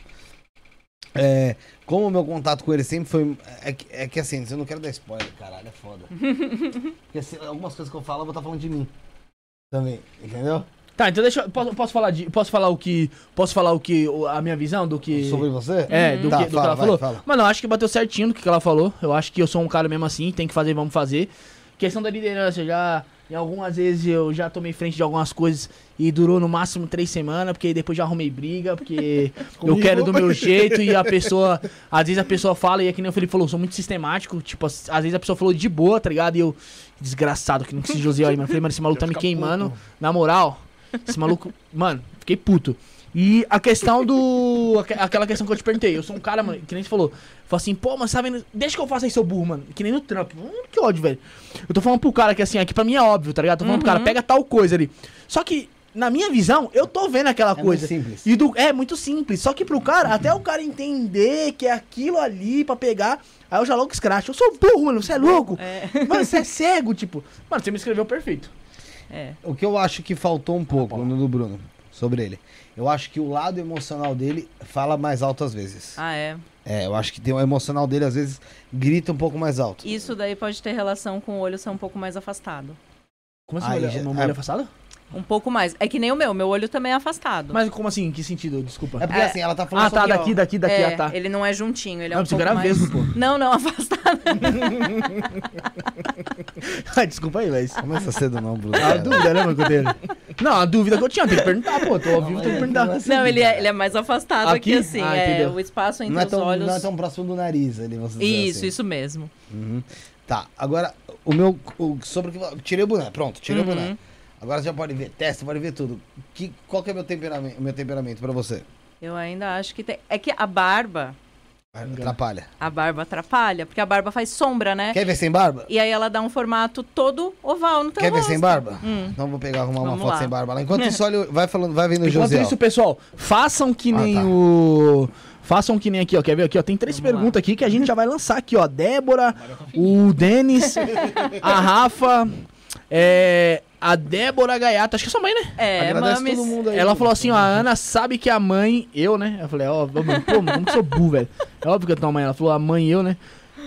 É, como o meu contato com ele sempre foi. É que, é que assim, eu não quero dar spoiler, caralho, é foda. Porque assim, algumas coisas que eu falo, eu vou estar falando de mim. Também, entendeu? Tá, então deixa eu. Posso, posso falar de. Posso falar o que. Posso falar o que. A minha visão do que. Sobre você? É, do, Tá, que, do que ela vai, falou. fala. Mano, eu acho que bateu certinho do que ela falou. Eu acho que eu sou um cara mesmo assim, tem que fazer, vamos fazer. Questão da liderança, já. Em algumas vezes eu já tomei frente de algumas coisas e durou no máximo três semanas, porque depois já arrumei briga, porque eu quero do meu jeito e a pessoa. Às vezes a pessoa fala, e é que nem o Felipe falou, eu sou muito sistemático. Tipo, às vezes a pessoa falou de boa, tá ligado? E eu. Desgraçado, que não esse José aí, mano. Eu Falei, mano, esse maluco tá me queimando. puto. Na moral, esse maluco. Mano, fiquei puto. E a questão do. aque- Aquela questão que eu te perguntei. Eu sou um cara, mano, que nem você falou. Falou assim, pô, mas sabe. Deixa que eu faça aí, seu burro, mano. Que nem no trampo. Hum, que ódio, velho. Eu tô falando pro cara que assim, aqui pra mim é óbvio, tá ligado? Tô falando pro cara, pega tal coisa ali. Só que, na minha visão, eu tô vendo aquela É coisa. muito simples. E do, é muito simples. Só que pro cara, até o cara entender que é aquilo ali pra pegar. Aí eu já logo escracho. Eu sou burro, mano. Você é louco? É. Mano, você é cego, tipo. Mano, você me escreveu perfeito. É. O que eu acho que faltou um pouco no do Bruno, sobre ele. Eu acho que o lado emocional dele fala mais alto às vezes. Ah, é. É, eu acho que tem o emocional dele às vezes grita um pouco mais alto. Isso daí pode ter relação com o olho ser um pouco mais afastado. Como assim, Aí olha, já- uma é- mulher afastada? Um pouco mais. É que nem o meu, meu olho também é afastado. Mas como assim? Em que sentido? Desculpa. É porque É. assim, ela tá falando Ah, tá, sobre- daqui, daqui, daqui, é, ah, tá. Ele não é juntinho, ele é Não, um pouco mais... vesgo, pô. Não, não, afastado. Ai, Desculpa aí, mas... Começa cedo não, Bruno. A cara. dúvida, né, mano, eu tenho? Não, a dúvida que eu tinha, tem que perguntar, pô. Tô ao vivo, tem que perguntar. Não, ele é, ele é mais afastado aqui, Aqui? assim. Ah, é, entendeu. o espaço entre Não é, os tão, olhos. não é tão próximo do nariz ali, você Isso, assim. isso mesmo. Uhum. Tá, agora o meu. O, sobre o que. Tirei o boné, pronto, tirei Uhum. o boné. Agora você já pode ver testa, pode ver tudo. Que, qual que é o meu temperamento, meu temperamento pra você? Eu ainda acho que tem. É que a barba. Atrapalha. A barba atrapalha, porque a barba faz sombra, né? Quer ver sem barba? E aí ela dá um formato todo oval no teu Quer ver rosto. sem barba? Hum. Então vou pegar arrumar uma Vamos foto lá. sem barba lá. Enquanto isso, olha, vai falando, vai vendo o Enquanto José. isso, pessoal, façam que Ah, nem tá. o... Façam que nem aqui, ó. Quer ver aqui, ó? Tem três Vamos perguntas aqui que a gente já vai lançar aqui, ó. Débora, o Denis, a Rafa, é... A Débora Gaiata, acho que é sua mãe, né? É, Agradece mames. todo mundo aí. Ela falou assim, ó, a Ana sabe que a mãe, eu, né? Eu falei, ó, mano, pô, como que sou burro, velho? É óbvio que eu tenho uma mãe. Ela falou, a mãe, eu, né?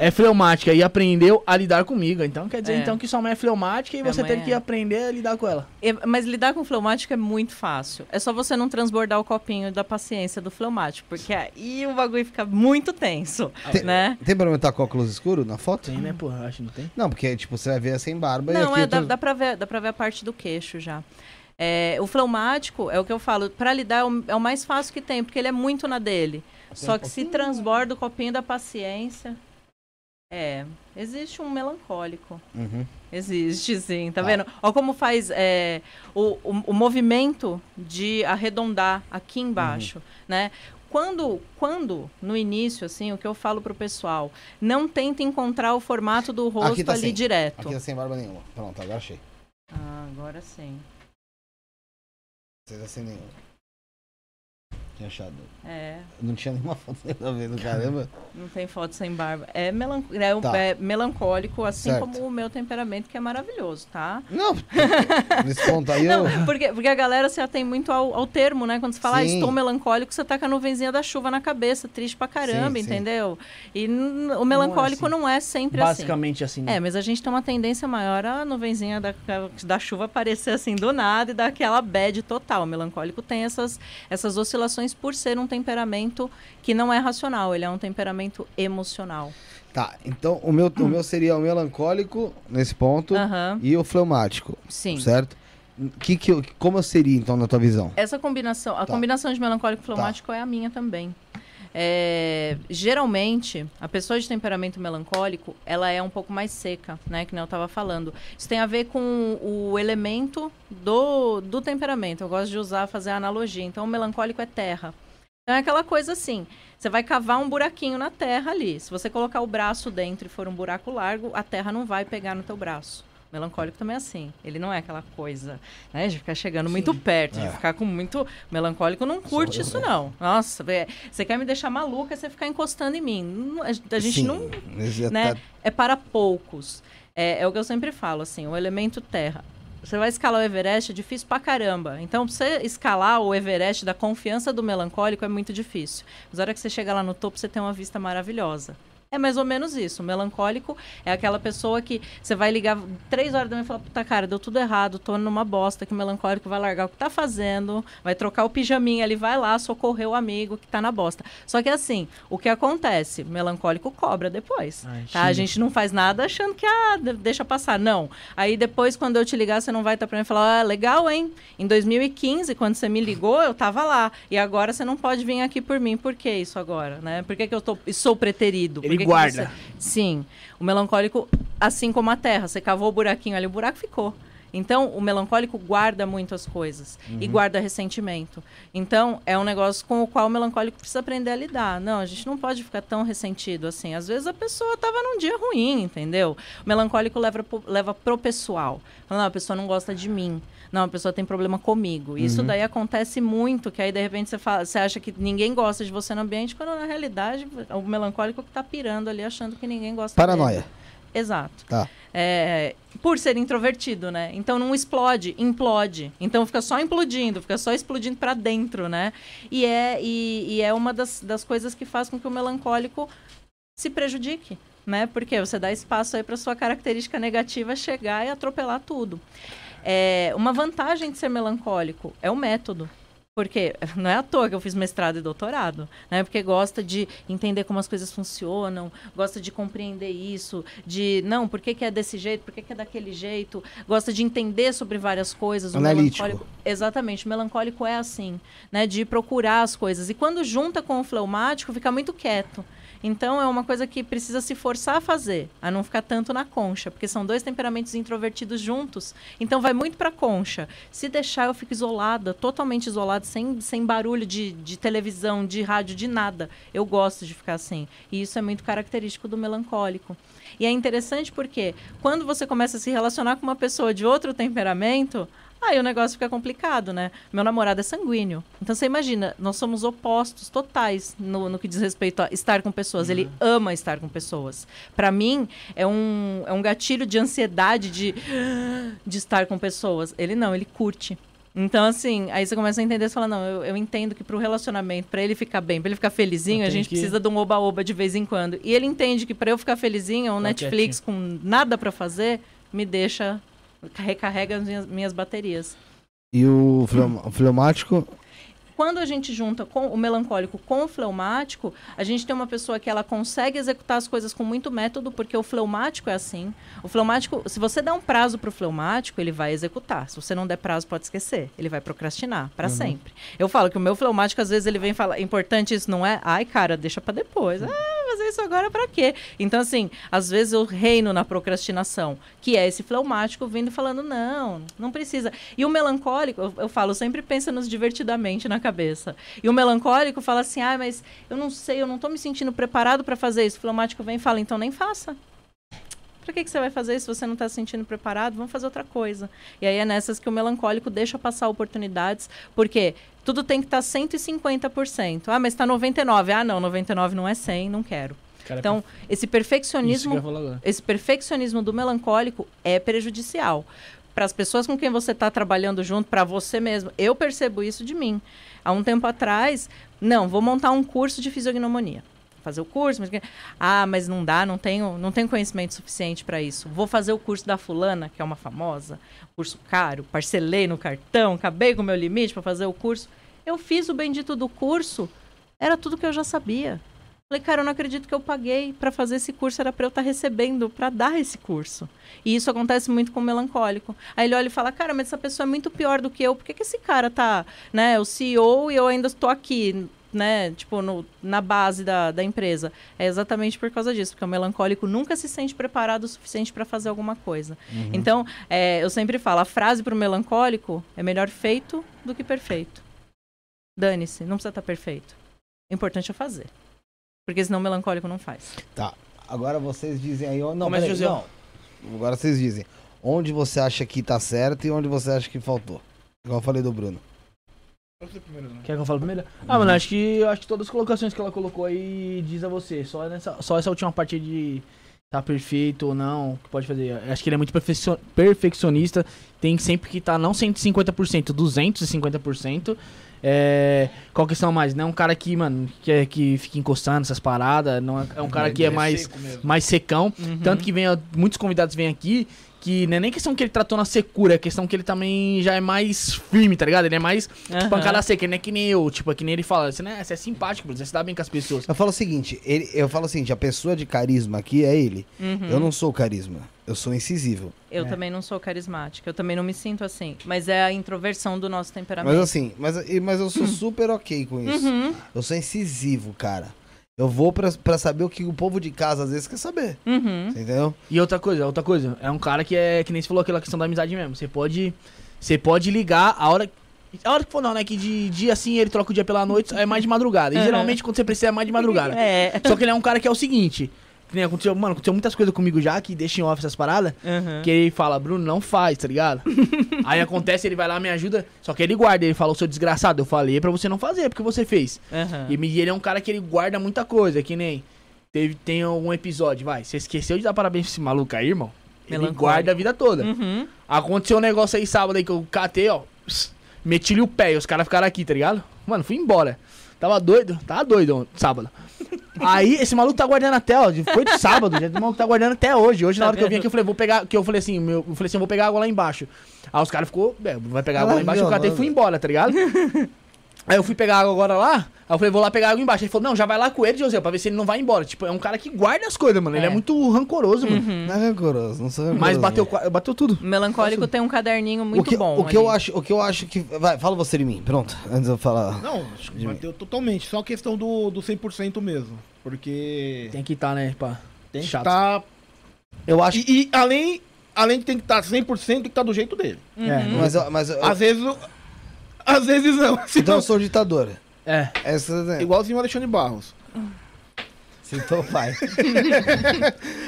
É fleumática e aprendeu a lidar comigo. Então quer dizer, É. então, que sua mãe é fleumática e Minha você teve é. que aprender a lidar com ela. É, Mas lidar com fleumático é muito fácil. É só você não transbordar o copinho da paciência do fleumático, porque aí o bagulho fica muito tenso, Tem- né? Tem problema estar com óculos escuro na foto? Tem, né, pô? Acho que não tem. Não, porque tipo, você vai ver sem barba e Não, aqui é, eu dá, tô- dá, pra ver, dá pra ver a parte do queixo já. É, o fleumático, é o que eu falo, pra lidar é o, é o mais fácil que tem, porque ele é muito na dele. Só que se transborda o copinho da paciência. É, existe um melancólico. Uhum. Existe, sim, tá Tá. vendo? Olha como faz é, o, o, o movimento de arredondar aqui embaixo, né? Quando, quando, no início, assim, o que eu falo pro pessoal, não tenta encontrar o formato do rosto tá ali sem. direto. Aqui tá sem barba nenhuma. Pronto, agora achei. Ah, agora sim. Vocês sem nenhuma. Tinha achado. É, Não tinha nenhuma foto da vez caramba. não tem foto sem barba. É, melan é, um- Tá. é melancólico, assim Certo. como o meu temperamento, que é maravilhoso, tá? Não, nesse ponto aí eu. Não, porque, porque a galera se atém muito ao, ao termo, né? Quando você fala, ah, Sim. estou melancólico, você tá com a nuvenzinha da chuva na cabeça, triste pra caramba, Sim, sim. entendeu? E n- o melancólico assim. não é, sempre Basicamente assim. assim. É, mas a gente tem uma tendência maior a nuvenzinha da, da chuva aparecer assim do nada e dar aquela bad total. O melancólico tem essas, essas oscilações por ser um temperamento que não é racional, ele é um temperamento emocional. Tá, então o meu, o meu seria o melancólico nesse ponto Aham, e o fleumático, sim. certo? Que que como eu seria então na tua visão? Essa combinação, a Tá. combinação de melancólico e fleumático é a minha também. É, geralmente, a pessoa de temperamento melancólico, ela é um pouco mais seca, né? Que eu estava falando. Isso tem a ver com o elemento do, do temperamento. Eu gosto de usar, fazer a analogia. Então, o melancólico é terra. Então, é aquela coisa assim, você vai cavar um buraquinho na terra ali. Se você colocar o braço dentro e for um buraco largo, a terra não vai pegar no teu braço. Melancólico também é assim. Ele não é aquela coisa, né? De ficar chegando Sim. muito perto, é. de ficar com muito. Melancólico não curte isso, não. Nossa, você quer me deixar maluca você ficar encostando em mim. A gente Sim, não. Né? Tá... É para poucos. É, é o que eu sempre falo, assim, o elemento terra. Você vai escalar o Everest, é difícil pra caramba. Então, pra você escalar o Everest da confiança do melancólico é muito difícil. Mas na hora que você chega lá no topo, você tem uma vista maravilhosa. É mais ou menos isso. O melancólico é aquela pessoa que você vai ligar três horas da manhã e falar, puta cara, deu tudo errado, tô numa bosta, que o melancólico vai largar o que tá fazendo, vai trocar o pijaminha, ele vai lá socorrer o amigo que tá na bosta. Só que assim, o que acontece? O melancólico cobra depois. Ai, tá? A gente não faz nada achando que, ah, deixa passar. Não. Aí depois, quando eu te ligar, você não vai estar tá pra mim e falar, ah, legal, hein? Em 2015, quando você me ligou, eu tava lá. E agora você não pode vir aqui por mim. Por que isso agora, né? Por que, que eu tô, sou preterido? Ele que guarda. Que você... Sim. O melancólico, assim como a terra, você cavou o buraquinho ali, o buraco ficou. Então, o melancólico guarda muitas coisas uhum. e guarda ressentimento. Então, é um negócio com o qual o melancólico precisa aprender a lidar. Não, a gente não pode ficar tão ressentido assim. Às vezes a pessoa estava num dia ruim, entendeu? O melancólico leva, leva pro pessoal. Fala, não, a pessoa não gosta de mim. Não, a pessoa tem problema comigo. Isso uhum. daí acontece muito, que aí de repente você, fala, você acha que ninguém gosta de você no ambiente, quando na realidade o melancólico que está pirando ali, achando que ninguém gosta Paranoia. Dele. Exato. Tá. É, por ser introvertido, né? Então não explode, implode. Então fica só implodindo, fica só explodindo para dentro, né? E é, e, e, é uma das, das coisas que faz com que o melancólico se prejudique, né? Porque você dá espaço aí para sua característica negativa chegar e atropelar tudo. É, uma vantagem de ser melancólico é o método. Porque não é à toa que eu fiz mestrado e doutorado, né? Porque gosta de entender como as coisas funcionam, gosta de compreender isso, de não, por que, que é desse jeito, por que, que é daquele jeito, gosta de entender sobre várias coisas. Analítico. Melancólico, exatamente, o melancólico é assim, né? De procurar as coisas. E quando junta com o fleumático, fica muito quieto. Então é uma coisa que precisa se forçar a fazer, a não ficar tanto na concha, porque são dois temperamentos introvertidos juntos. Então vai muito para concha. Se deixar, eu fico isolada, totalmente isolada, sem, sem barulho de, de televisão, de rádio, de nada. Eu gosto de ficar assim. E isso é muito característico do melancólico. E é interessante porque quando você começa a se relacionar com uma pessoa de outro temperamento, Aí o negócio fica complicado, né? Meu namorado é sanguíneo. Então você imagina, nós somos opostos totais no, no que diz respeito a estar com pessoas. Uhum. Ele ama estar com pessoas. Para mim, é um, é um gatilho de ansiedade de, de estar com pessoas. Ele não, ele curte. Então, assim, aí você começa a entender, você fala, não, eu, eu entendo que para o relacionamento, para ele ficar bem, para ele ficar felizinho, a gente que... precisa de um oba-oba de vez em quando. E ele entende que para eu ficar felizinho, um Netflix com nada para fazer, me deixa recarrega as minhas, minhas baterias. E o, fleumático quando a gente junta com o melancólico com o fleumático, a gente tem uma pessoa que ela consegue executar as coisas com muito método, porque o fleumático é assim. O fleumático, se você der um prazo para o fleumático, ele vai executar. Se você não der prazo, pode esquecer. Ele vai procrastinar para uhum. sempre. Eu falo que o meu fleumático, às vezes, ele vem falar, importante isso não é? Ai, cara, deixa para depois. Ah, fazer isso agora para quê? Então, assim, às vezes eu reino na procrastinação, que é esse fleumático vindo falando, não, não precisa. E o melancólico, eu, eu falo, sempre pensa nos divertidamente na cabeça. E o melancólico fala assim: ah, mas eu não sei, eu não estou me sentindo preparado para fazer isso. O fleumático vem e fala: então nem faça. Para que, que você vai fazer isso se você não está se sentindo preparado? Vamos fazer outra coisa. E aí é nessas que o melancólico deixa passar oportunidades, porque tudo tem que estar tá 150%. Ah, mas está 99%. Ah, não, 99% não é 100%, não quero. Cara, então, esse perfeccionismo, esse perfeccionismo do melancólico é prejudicial para as pessoas com quem você está trabalhando junto, para você mesmo. Eu percebo isso de mim. Há um tempo atrás, não, vou montar um curso de fisiognomonia. Fazer o curso, mas ah, mas não dá, não tenho, não tenho conhecimento suficiente para isso. Vou fazer o curso da fulana, que é uma famosa, curso caro, parcelei no cartão, acabei com o meu limite para fazer o curso. Eu fiz o bendito do curso, era tudo que eu já sabia. Falei, cara, eu não acredito que eu paguei para fazer esse curso, era para eu estar tá recebendo para dar esse curso. E isso acontece muito com o melancólico. Aí ele olha e fala, cara, mas essa pessoa é muito pior do que eu, por que, que esse cara tá, né, o CEO e eu ainda estou aqui? Né, tipo, no, na base da, da empresa. É exatamente por causa disso, porque o melancólico nunca se sente preparado o suficiente para fazer alguma coisa. Uhum. Então, é, eu sempre falo, a frase para o melancólico é melhor feito do que perfeito. Dane-se, não precisa estar tá perfeito. O importante é fazer. Porque senão o melancólico não faz. Tá. Agora vocês dizem aí. Não, Começa peraí, não. Agora vocês dizem. Onde você acha que tá certo e onde você acha que faltou. Igual eu falei do Bruno. Primeiro, né? Quer que eu fale primeiro? Ah, mano, acho que, acho que todas as colocações que ela colocou aí diz a você. Só, nessa, só essa última parte de tá perfeito ou não, que pode fazer. Acho que ele é muito perfeccionista. Tem sempre que tá não 150%, 250%. É, qual questão mais? Não é um cara que, mano, que, é, que fica encostando essas paradas. Não é, é um cara que é mais, mais secão. Uhum. Tanto que vem, muitos convidados vêm aqui que não é nem questão que ele tratou na secura, é questão que ele também já é mais firme, tá ligado? Ele é mais uhum. pancada seca, ele não é que nem eu, tipo, é que nem ele fala, você, né, você é simpático, você se dá bem com as pessoas. Eu falo o seguinte, ele, eu falo o seguinte, a pessoa de carisma aqui é ele. Uhum. Eu não sou carisma, eu sou incisivo. Eu é. também não sou carismática, eu também não me sinto assim, mas é a introversão do nosso temperamento. Mas assim, mas, mas eu sou super ok com isso. Uhum. Eu sou incisivo, cara. Eu vou pra, pra saber o que o povo de casa às vezes quer saber. Uhum. entendeu? E outra coisa, outra coisa. É um cara que é, que nem você falou aquela questão da amizade mesmo. Você pode. Você pode ligar a hora. A hora que for, não, né? Que de dia assim ele troca o dia pela noite, é mais de madrugada. E uhum. geralmente quando você precisa é mais de madrugada. É. Só que ele é um cara que é o seguinte: nem aconteceu, mano, aconteceu muitas coisas comigo já, que deixa em off essas paradas, uhum. que ele fala, Bruno, não faz, tá ligado? Aí acontece, ele vai lá, me ajuda, só que ele guarda, ele falou, seu desgraçado, eu falei pra você não fazer, porque você fez. Uhum. E ele é um cara que ele guarda muita coisa, que nem, teve, tem um episódio, vai, você esqueceu de dar parabéns pra esse maluco aí, irmão? Ele guarda a vida toda. Uhum. Aconteceu um negócio aí sábado aí que eu catei, ó, meti-lhe o pé, e os caras ficaram aqui, tá ligado? Mano, fui embora. Tava doido, tava doido sábado. Aí esse maluco tá guardando até, ó. Foi de sábado, já, o maluco tá guardando até hoje. Hoje, tá na hora vendo? que eu vim aqui, eu falei, vou pegar. Que eu falei assim, meu, eu falei assim, eu vou pegar água lá embaixo. Aí os caras ficou, é, vai pegar água lá embaixo, eu catei e fui embora, tá ligado? Aí eu fui pegar água agora lá, aí eu falei, vou lá pegar água embaixo. Ele falou, não, já vai lá com ele, José, pra ver se ele não vai embora. Tipo, é um cara que guarda as coisas, mano. Ele é, é muito rancoroso, mano. Uhum. Não é rancoroso, não sou rancoroso. Mas bateu, bateu tudo. Melancólico tem um caderninho muito o que, bom. O que, eu acho, o que eu acho que. Vai, fala você de mim, pronto. Antes de eu falar. Não, acho que bateu totalmente. Só a questão do, do 100% mesmo. Porque. Tem que estar, tá, né, pá? Tem Chato. que estar. Tá... Eu acho. E, e, além, além de ter que estar tá 100%, tem que estar tá do jeito dele. Uhum. É, mas, mas eu... Às vezes. Às vezes não. Então eu sou ditadora. É. Essa, é. Igualzinho o Alexandre Barros. Citou o pai.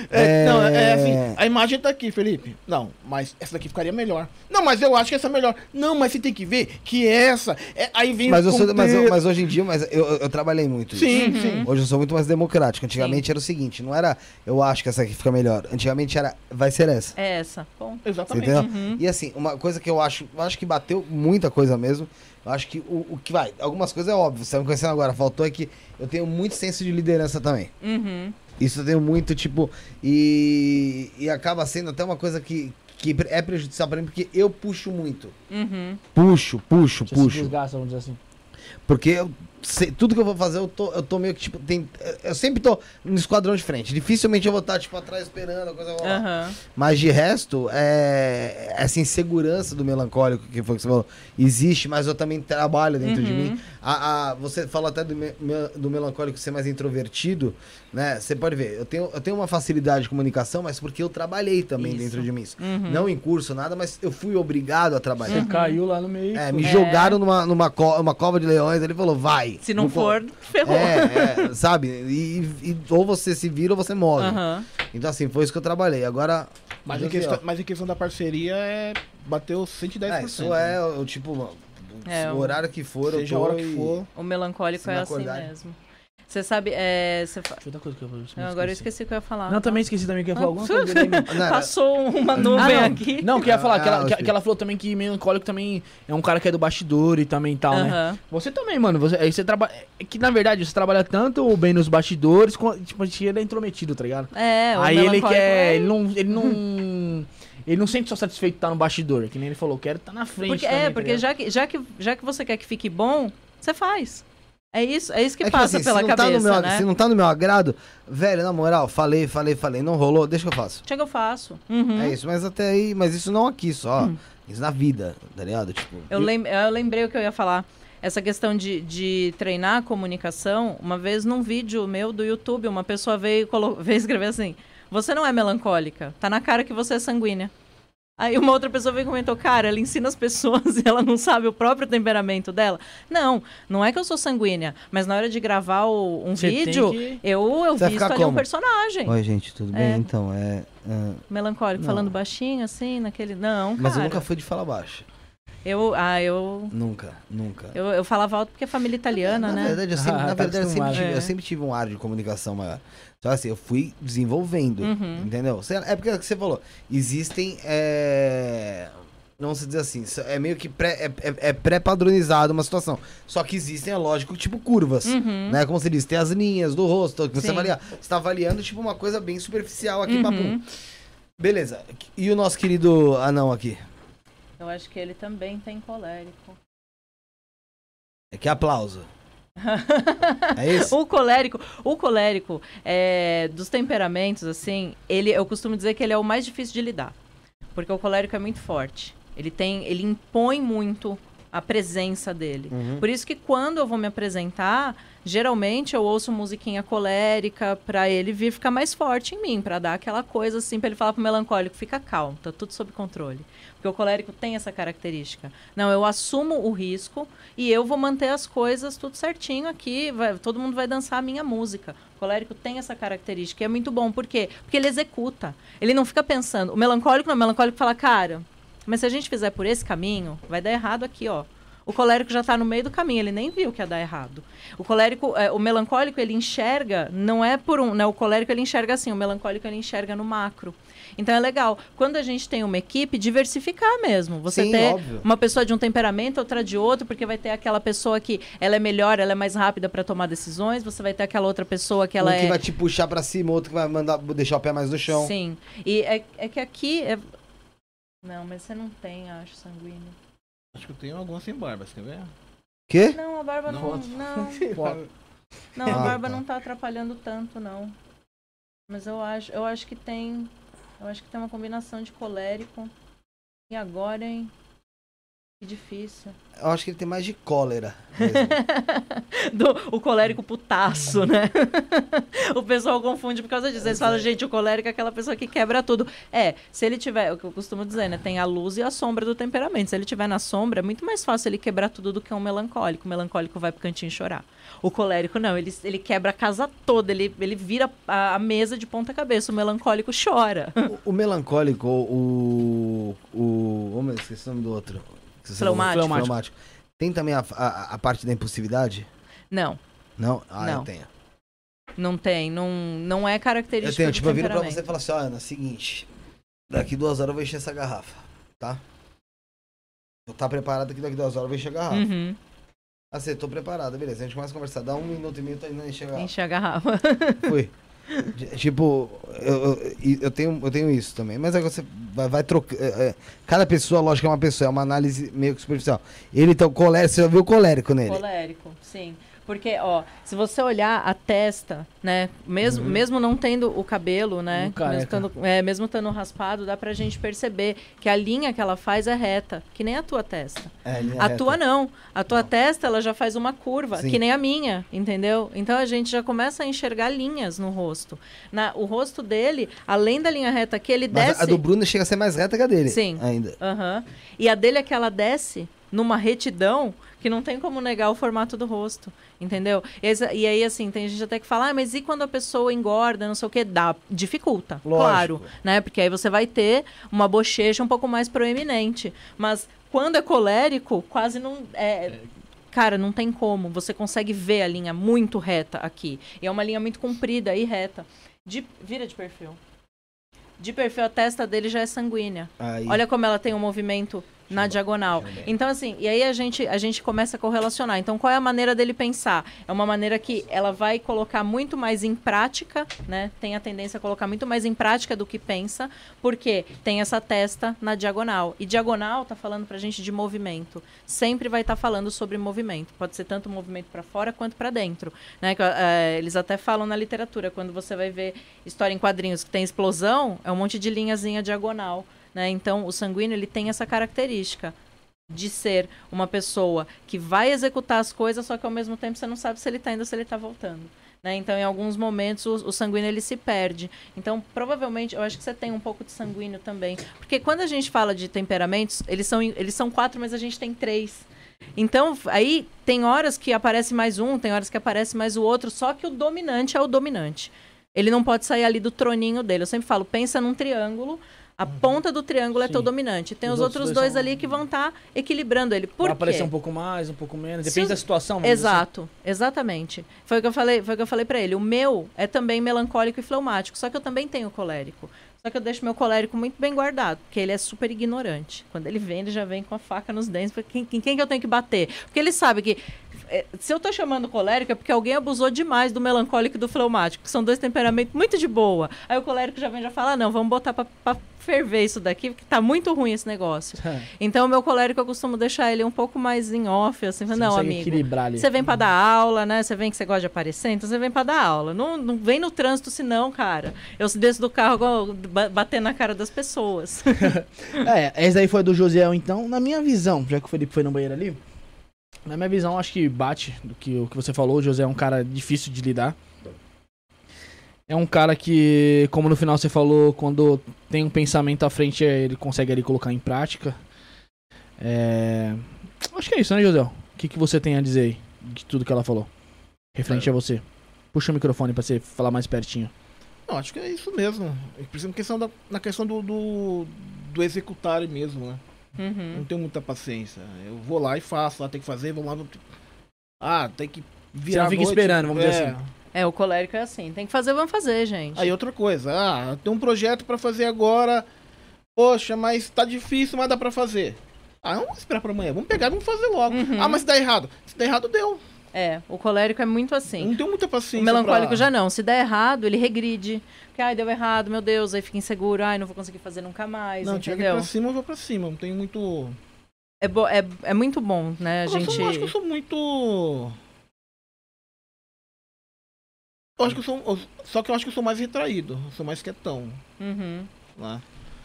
é, é... Não, é assim, a imagem tá aqui, Felipe. Não, mas essa daqui ficaria melhor. Não, mas eu acho que essa é melhor. Não, mas você tem que ver que essa. É... Aí vem mas, sou, mas, eu, mas, hoje em dia, mas eu, eu trabalhei muito. Sim, isso. sim. Hoje eu sou muito mais democrático. Antigamente sim. era o seguinte, não era eu acho que essa aqui fica melhor. Antigamente era vai ser essa. É essa. Bom. Exatamente. Uhum. E assim, uma coisa que eu acho, eu acho que bateu muita coisa mesmo. Eu acho que o, o que vai, algumas coisas é óbvio, você tá me conhecendo agora, faltou é que eu tenho muito senso de liderança também. Uhum. Isso eu tenho muito, tipo, e, e acaba sendo até uma coisa que, que é prejudicial pra mim, porque eu puxo muito. Uhum. Puxo, puxo, Você puxo. Se desgasta, vamos dizer assim. Porque eu tudo que eu vou fazer, eu tô, eu tô meio que, tipo, tem, eu sempre tô no esquadrão de frente. Dificilmente eu vou estar, tipo, atrás esperando a coisa rolar. Uhum. Mas de resto, é, essa insegurança do melancólico que foi que você falou, existe, mas eu também trabalho dentro uhum. de mim. A, a, você fala até do, me, do melancólico ser mais introvertido, né? Você pode ver, eu tenho, eu tenho uma facilidade de comunicação, mas porque eu trabalhei também Isso. dentro de mim. Uhum. Não em curso, nada, mas eu fui obrigado a trabalhar. Você caiu lá no meio. É, me é. jogaram numa, numa, co uma cova de leões, ele falou, vai. Se não for, ferrou. É, é sabe? E, e, ou você se vira ou você morre. Uhum. Então, assim, foi isso que eu trabalhei. Agora. Mas, em questão, mas em questão da parceria, é, bateu 110%. É, isso é, né? o tipo, é, o horário que for, seja a hora que for. O melancólico é assim mesmo. Você sabe, é. Você fa... Deixa eu coisa que eu vou não, Agora eu esqueci o que eu ia falar. Não, também esqueci também que eu ia falar alguma coisa. Passou uma nuvem ah, aqui. Não, que ia falar, que, ela, que, que, ela falou também que melancólico também é um cara que é do bastidor e também tal, uh -huh. né? Você também, mano. Você, aí você trabalha. É que na verdade você trabalha tanto bem nos bastidores, tipo, ele é intrometido, tá ligado? É, o Aí ele quer. É... Ele não. Ele não. Ele não sente só satisfeito de estar no bastidor, que nem ele falou, quero estar na frente. Porque, também, é, tá porque já, que, já, que, já que você quer que fique bom, você faz. É isso, é isso que é passa assim, pela cabeça, tá meu, né? Se não tá no meu agrado, velho, na moral, falei, falei, falei, não rolou, deixa que eu faço. Chega eu faço. Uhum. É isso, mas até aí, mas isso não aqui só, uhum. isso na vida, tá ligado? Tipo, eu, lem eu lembrei o que eu ia falar. essa questão de, de treinar a comunicação, uma vez num vídeo meu do YouTube, uma pessoa veio, veio escrever assim: Você não é melancólica, tá na cara que você é sanguínea. Aí uma outra pessoa veio e comentou, cara, ela ensina as pessoas e ela não sabe o próprio temperamento dela. Não, não é que eu sou sanguínea, mas na hora de gravar o, um Você vídeo, que... eu, eu visto ali como? um personagem. Oi, gente, tudo bem? É. Então, é... Uh... Melancólico, não. falando baixinho, assim, naquele... Não, cara. Mas eu nunca fui de falar baixo. Eu, ah, eu... Nunca, nunca. Eu, eu falava alto porque é família italiana, na, né? Na verdade, eu sempre, ah, na tá verdade, eu sempre, tive, é. eu sempre tive um ar de comunicação maior. Então, assim, eu fui desenvolvendo, uhum. entendeu? É porque é o que você falou. Existem. É... Não se dizer assim, é meio que pré, é, é, é pré-padronizado uma situação. Só que existem, é lógico, tipo curvas. Uhum. Né? Como você diz, tem as linhas do rosto, que você avalia. Você está avaliando, tipo, uma coisa bem superficial aqui, uhum. papum. Beleza. E o nosso querido anão aqui? Eu acho que ele também tem colérico. É que aplauso. é isso? o colérico, o colérico é, dos temperamentos, assim, ele, eu costumo dizer que ele é o mais difícil de lidar. Porque o colérico é muito forte. Ele tem, ele impõe muito a presença dele. Uhum. Por isso que quando eu vou me apresentar, geralmente eu ouço musiquinha colérica para ele vir ficar mais forte em mim, para dar aquela coisa assim, para ele falar pro melancólico, fica calmo, tá tudo sob controle. Porque o colérico tem essa característica. Não, eu assumo o risco e eu vou manter as coisas tudo certinho aqui, vai, todo mundo vai dançar a minha música. O colérico tem essa característica e é muito bom, por quê? Porque ele executa. Ele não fica pensando. O melancólico não, o melancólico fala, cara, mas se a gente fizer por esse caminho, vai dar errado aqui, ó. O colérico já está no meio do caminho, ele nem viu que ia dar errado. O colérico, é, o melancólico, ele enxerga, não é por um, né? O colérico ele enxerga assim, o melancólico ele enxerga no macro. Então é legal. Quando a gente tem uma equipe, diversificar mesmo. Você Sim, ter óbvio. uma pessoa de um temperamento, outra de outro, porque vai ter aquela pessoa que ela é melhor, ela é mais rápida para tomar decisões. Você vai ter aquela outra pessoa que ela um que é. vai te puxar para cima, outro que vai mandar deixar o pé mais no chão. Sim. E é, é que aqui é não, mas você não tem, acho, sanguíneo. Acho que eu tenho alguma sem barba, você quer ver? Quê? Não, a barba não. Não, não, não a barba não tá atrapalhando tanto, não. Mas eu acho, eu acho que tem. Eu acho que tem uma combinação de colérico. E agora, hein? Que difícil. Eu acho que ele tem mais de cólera. Do, o colérico putaço, né? o pessoal confunde por causa disso. Eles falam, gente, o colérico é aquela pessoa que quebra tudo. É, se ele tiver, o que eu costumo dizer, né? Tem a luz e a sombra do temperamento. Se ele tiver na sombra, é muito mais fácil ele quebrar tudo do que um melancólico. O melancólico vai pro cantinho chorar. O colérico não, ele, ele quebra a casa toda, ele, ele vira a, a mesa de ponta cabeça. O melancólico chora. O, o melancólico, o. o. Oh, meu, esqueci o nome do outro Fleumático. Fleumático. Tem também a, a, a, parte da impulsividade? Não. Não? Ah, não. eu tenho. Não tem, não, não é característica. Eu tenho, tipo, eu viro pra você e falo assim, ó, Ana, seguinte. Daqui duas horas eu vou encher essa garrafa, tá? Vou estar tá preparado que daqui duas horas eu vou encher a garrafa. Uhum. Assim, tô preparado, beleza. A gente começa a conversar. Dá um minuto e meio, tô indo encher a garrafa. Encher a garrafa. Fui. Tipo, eu, eu, eu, tenho, eu tenho isso também. Mas aí você vai, vai trocando. É, é, cada pessoa, lógico, é uma pessoa, é uma análise meio que superficial. Ele, então, colérico, você já viu colérico nele? Colérico, sim. Porque, ó, se você olhar a testa, né? Mesmo, uhum. mesmo não tendo o cabelo, né? Mesmo tendo, é, mesmo tendo raspado, dá pra gente perceber que a linha que ela faz é reta, que nem a tua testa. É, a, a tua não. A tua não. testa, ela já faz uma curva, Sim. que nem a minha, entendeu? Então a gente já começa a enxergar linhas no rosto. Na, o rosto dele, além da linha reta que ele Mas desce. A do Bruno chega a ser mais reta que a dele. Sim. Ainda. Uhum. E a dele é que ela desce numa retidão que não tem como negar o formato do rosto, entendeu? E, aí, assim, tem gente até que fala, ah, mas e quando a pessoa engorda, não sei o que, dá, dificulta, Lógico. claro, né? Porque aí você vai ter uma bochecha um pouco mais proeminente. Mas quando é colérico, quase não. É, cara, não tem como. Você consegue ver a linha muito reta aqui. E é uma linha muito comprida e reta. De, vira de perfil. De perfil, a testa dele já é sanguínea. Aí. Olha como ela tem um movimento na diagonal. Então, assim, e aí a gente, a gente começa a correlacionar. Então, qual é a maneira dele pensar? É uma maneira que ela vai colocar muito mais em prática, né? Tem a tendência a colocar muito mais em prática do que pensa, porque tem essa testa na diagonal. E diagonal tá falando pra gente de movimento. Sempre vai estar tá falando sobre movimento. Pode ser tanto movimento para fora quanto para dentro. Né? É, eles até falam na literatura, quando você vai ver história em quadrinhos que tem explosão, é um monte de linhazinha diagonal. Né? Então, o sanguíneo ele tem essa característica. de ser uma pessoa que vai executar as coisas, só que ao mesmo tempo você não sabe se ele está indo ou se ele está voltando. Né? Então, em alguns momentos, o, o, sanguíneo ele se perde. Então, provavelmente, eu acho que você tem um pouco de sanguíneo também. Porque quando a gente fala de temperamentos, eles são, eles são quatro, mas a gente tem três. Então, aí tem horas que aparece mais um, tem horas que aparece mais o outro, só que o dominante é o dominante. Ele não pode sair ali do troninho dele. Eu sempre falo, pensa num triângulo, a uhum. ponta do triângulo Sim. é teu dominante. Tem os, os outros dois, dois são... ali que vão estar tá equilibrando ele. Por Vai aparecer um pouco mais, um pouco menos. Depende da situação. Exato, assim. exatamente. Foi o que eu falei, foi o que eu falei para ele. O meu é também melancólico e fleumático, só que eu também tenho colérico. Só que eu deixo meu colérico muito bem guardado, porque ele é super ignorante. Quando ele vem, ele já vem com a faca nos dentes. Quem, quem, quem que eu tenho que bater? Porque ele sabe que se eu tô chamando colérico é porque alguém abusou demais do melancólico e do fleumático, que são dois temperamentos muito de boa. Aí o colérico já vem já fala: ah, não, vamos botar pra, pra ferver isso daqui, porque tá muito ruim esse negócio. É. Então, o meu colérico eu costumo deixar ele um pouco mais em off, assim, você não, amigo. Você vem para dar aula, né? Você vem que você gosta de aparecer, então você vem para dar aula. Não, não vem no trânsito, senão, cara. Eu desço do carro bater na cara das pessoas. é, esse daí foi do Josiel, então, na minha visão, já que o Felipe foi no banheiro ali. Na minha visão, acho que bate do que o que você falou. O José é um cara difícil de lidar. É um cara que, como no final você falou, quando tem um pensamento à frente, ele consegue ali colocar em prática. É... Acho que é isso, né, José? O que, que você tem a dizer aí de tudo que ela falou? Referente é. a você. Puxa o microfone pra você falar mais pertinho. Não, acho que é isso mesmo. Principalmente questão da, na questão do, do, do executar mesmo, né? Uhum. Não tenho muita paciência. Eu vou lá e faço, lá tem que fazer, vou lá. No... Ah, tem que virar. Você não fica noite, esperando, vamos é. dizer assim. É, o colérico é assim. Tem que fazer, vamos fazer, gente. Aí outra coisa, ah, tem um projeto para fazer agora. Poxa, mas tá difícil, mas dá pra fazer. Ah, vamos esperar pra amanhã. Vamos pegar e vamos fazer logo. Uhum. Ah, mas se dá errado. Se dá errado, deu. É, o colérico é muito assim. Não tenho muita paciência. O melancólico pra... já não. Se der errado, ele regride. Porque, ai, deu errado, meu Deus, aí fica inseguro, ai, não vou conseguir fazer nunca mais. Não, entendeu? tiver pra cima, eu vou pra cima. Não tenho muito. É, bo é, é muito bom, né? A gente... eu acho que eu sou muito. Eu acho que eu sou. Só que eu acho que eu sou mais retraído. Eu sou mais quietão. Uhum. Lá.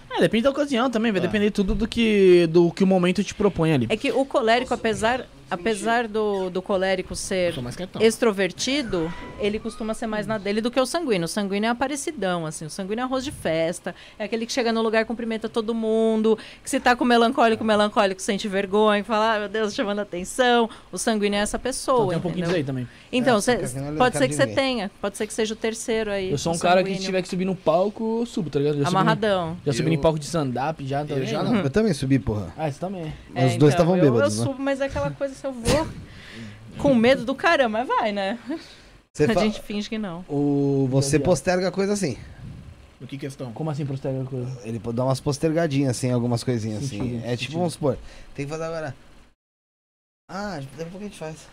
É, depende da ocasião também, vai é. depender tudo do que, do que o momento te propõe ali. É que o colérico, apesar, apesar do, do colérico ser extrovertido, ele costuma ser mais na dele do que o sanguíneo. O sanguíneo é aparecidão, assim. O sanguíneo é arroz de festa. É aquele que chega no lugar, cumprimenta todo mundo. Que se tá com melancólico, melancólico sente vergonha, fala, ah, meu Deus, chamando atenção. O sanguíneo é essa pessoa. Então, tem um pouquinho disso aí também. Então, é, cê, pode ser que você tenha. Pode ser que seja o terceiro aí. Eu sou um cara que se tiver que subir no palco, eu subo, tá ligado? Já Amarradão. Subi, já subi eu... em palco de stand-up, já. Tá eu, já não. eu também subi, porra. Ah, você também. É, Os dois estavam então, bêbados, Eu, eu né? subo, mas é aquela coisa, eu vou com medo do caramba, mas vai, né? Você a gente finge que não. O... Você posterga coisa assim. O que questão? Como assim posterga coisa? Ele dá umas postergadinhas assim, algumas coisinhas assim. Sentido, é tipo, vamos supor, tem que fazer agora. Ah, daqui a pouco a gente faz. Daqui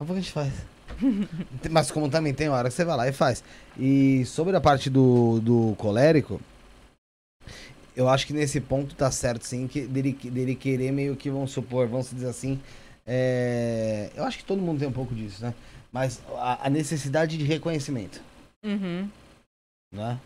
a pouco a gente faz. Mas como também tem hora que você vai lá e faz. E sobre a parte do, do colérico, eu acho que nesse ponto tá certo, sim, que dele, dele querer meio que, vamos supor, vamos dizer assim, é, eu acho que todo mundo tem um pouco disso, né? Mas a, a necessidade de reconhecimento. Uhum. Né?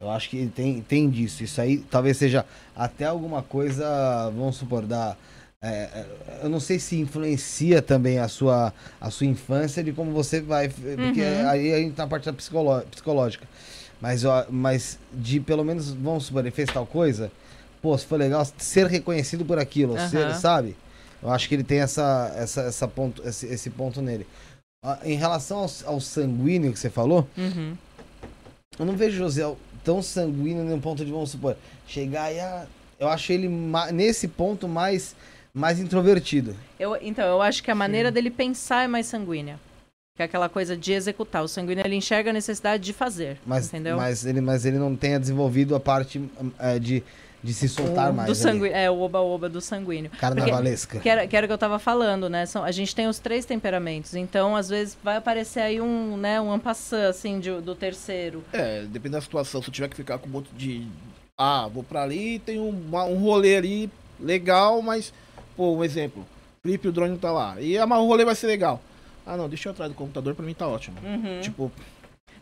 Eu acho que tem, tem disso. Isso aí talvez seja até alguma coisa, vamos supor, da. É, é eu não sei se influencia também a sua, a sua infância de como você vai. Porque uhum. aí a gente tá na parte da psicológica. Mas, ó, mas de pelo menos, vamos supor, ele fez tal coisa. Pô, se for legal, ser reconhecido por aquilo, uhum. ser, sabe? Eu acho que ele tem essa, essa, essa ponto, esse, esse ponto nele. Ah, em relação ao, ao, sanguíneo que você falou, uhum. eu não vejo José tão sanguíneo no ponto de, vamos supor, chegar e. Ah, eu acho ele nesse ponto mais, mais introvertido. Eu, então, eu acho que a maneira Sim. dele pensar é mais sanguínea. Que é aquela coisa de executar. O sanguíneo ele enxerga a necessidade de fazer. Mas, entendeu? Mas ele, mas ele não tenha desenvolvido a parte é, de de se soltar o, mais. Do sanguíneo, é, o oba-oba do sanguíneo. Carnavalesca. que, era, que era o que eu tava falando, né? São, a gente tem os três temperamentos, então às vezes vai aparecer aí um, né, um ampassã, assim, de, do terceiro. É, depende da situação. Se eu tiver que ficar com um monte de. Ah, vou pra ali, tem um, um rolê ali legal, mas, pô, um exemplo. Felipe, o drone não tá lá. E ah, o rolê vai ser legal. Ah, não, deixa eu atrás do computador, pra mim tá ótimo. Uhum. Tipo,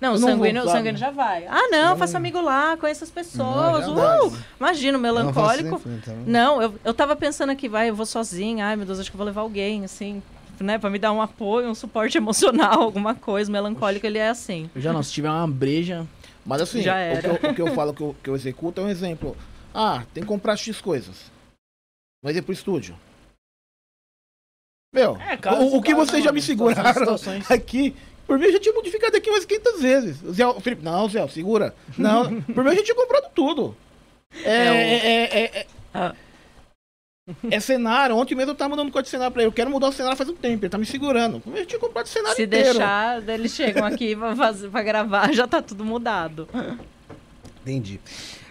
Não, o sanguíneo, o sanguíneo já vai. Ah, não, eu faço amigo lá, conheço as pessoas. Não, uh, imagina, o melancólico. Não, então. não, eu, eu tava pensando aqui, vai, eu vou sozinha. Ai, meu Deus, acho que eu vou levar alguém, assim, né, pra me dar um apoio, um suporte emocional, alguma coisa. O melancólico, Oxi. ele é assim. Eu já não, se tiver uma breja. Mas assim, já era. O, que eu, o que eu falo que eu, que eu executo é um exemplo. Ah, tem que comprar X coisas. Mas ir pro estúdio. Meu, é, o, o, que vocês já me seguraram aqui, por mim a gente tinha modificado aqui umas 500 vezes. O Zé, o Felipe, não, Zé, segura. Não, por mim a gente tinha comprado tudo. É, é, é, é, é, ah. é cenário. Ontem mesmo eu tava mandando código de cenário pra ele. Eu quero mudar o cenário faz um tempo. Ele tá me segurando. Gente tinha comprado o cenário Se inteiro. deixar, eles chegam aqui pra, fazer, pra gravar, já tá tudo mudado. Entendi.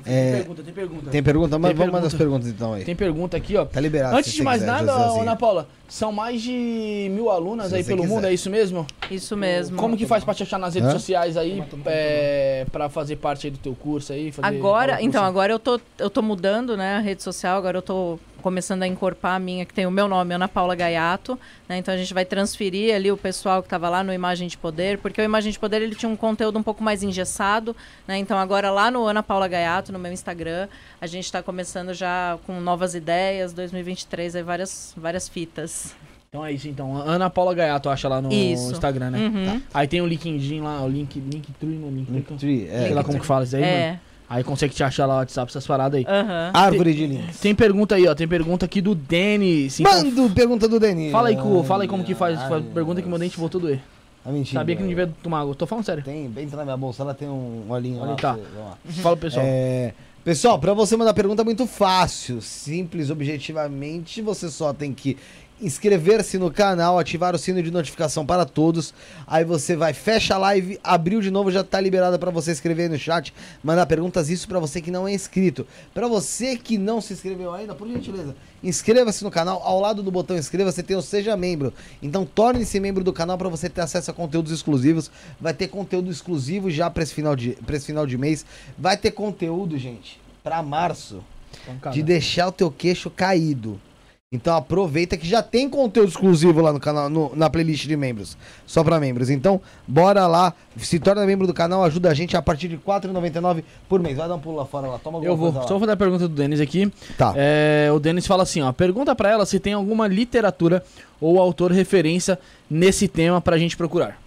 Tem é... pergunta, tem pergunta. Tem pergunta? Mas vamos mandar as perguntas então aí. Tem pergunta aqui, ó. Tá liberado. Antes de mais quiser, nada, Ana Paula, são mais de mil alunas se aí pelo quiser. mundo, é isso mesmo? Isso mesmo. Como que faz pra te achar nas redes Hã? sociais aí, é, pra fazer parte aí do teu curso aí? agora, então, agora eu tô, eu tô mudando, né, a rede social, agora eu tô começando a encorpar a minha, que tem o meu nome, Ana Paula Gaiato. Né? Então a gente vai transferir ali o pessoal que estava lá no Imagem de Poder, porque o Imagem de Poder ele tinha um conteúdo um pouco mais engessado. Né? Então agora lá no Ana Paula Gaiato, no meu Instagram, a gente está começando já com novas ideias. 2023 aí várias, várias fitas. Então é isso, então. Ana Paula Gaiato acha lá no isso. Instagram, né? Uhum. Tá. Aí tem o LinkedIn lá, o link, Linktree no Link, Linktree. É. Sei lá como que fala isso aí, é. mano. Aí consegue te achar lá no WhatsApp essas paradas aí. Uhum. Árvore de links. Tem pergunta aí, ó. Tem pergunta aqui do Denis. Manda pergunta do Denis. Fala aí, Cu, fala aí como que faz. Ai, pergunta que meu dente voltou a doer. É mentira. Sabia que não devia tomar água. Tô falando sério. Tem, entra na minha bolsa, ela tem um olhinho Olha, lá. Tá. Você, Fala, pessoal. É, pessoal, pra você mandar pergunta é muito fácil. Simples, objetivamente. Você só tem que inscrever-se no canal, ativar o sino de notificação para todos. Aí você vai, fecha a live, abriu de novo, já está liberado para você escrever no chat, mandar perguntas. Isso para você que não é inscrito. Para você que não se inscreveu ainda, por gentileza, inscreva-se no canal. Ao lado do botão inscreva-se tem o Seja Membro. Então torne-se membro do canal para você ter acesso a conteúdos exclusivos. Vai ter conteúdo exclusivo já para esse, final de, esse final de mês. Vai ter conteúdo, gente, para março. De deixar o teu queixo caído. Então aproveita que já tem conteúdo exclusivo lá no canal, no, na playlist de membros, só para membros. Então, bora lá, se torna membro do canal, ajuda a gente a partir de R$ 4,99 por mês. Vai dar um pulo lá fora lá, toma Eu vou, só vou fazer a pergunta do Denis aqui. Tá. É, o Denis fala assim, ó, pergunta para ela se tem alguma literatura ou autor referência nesse tema pra gente procurar.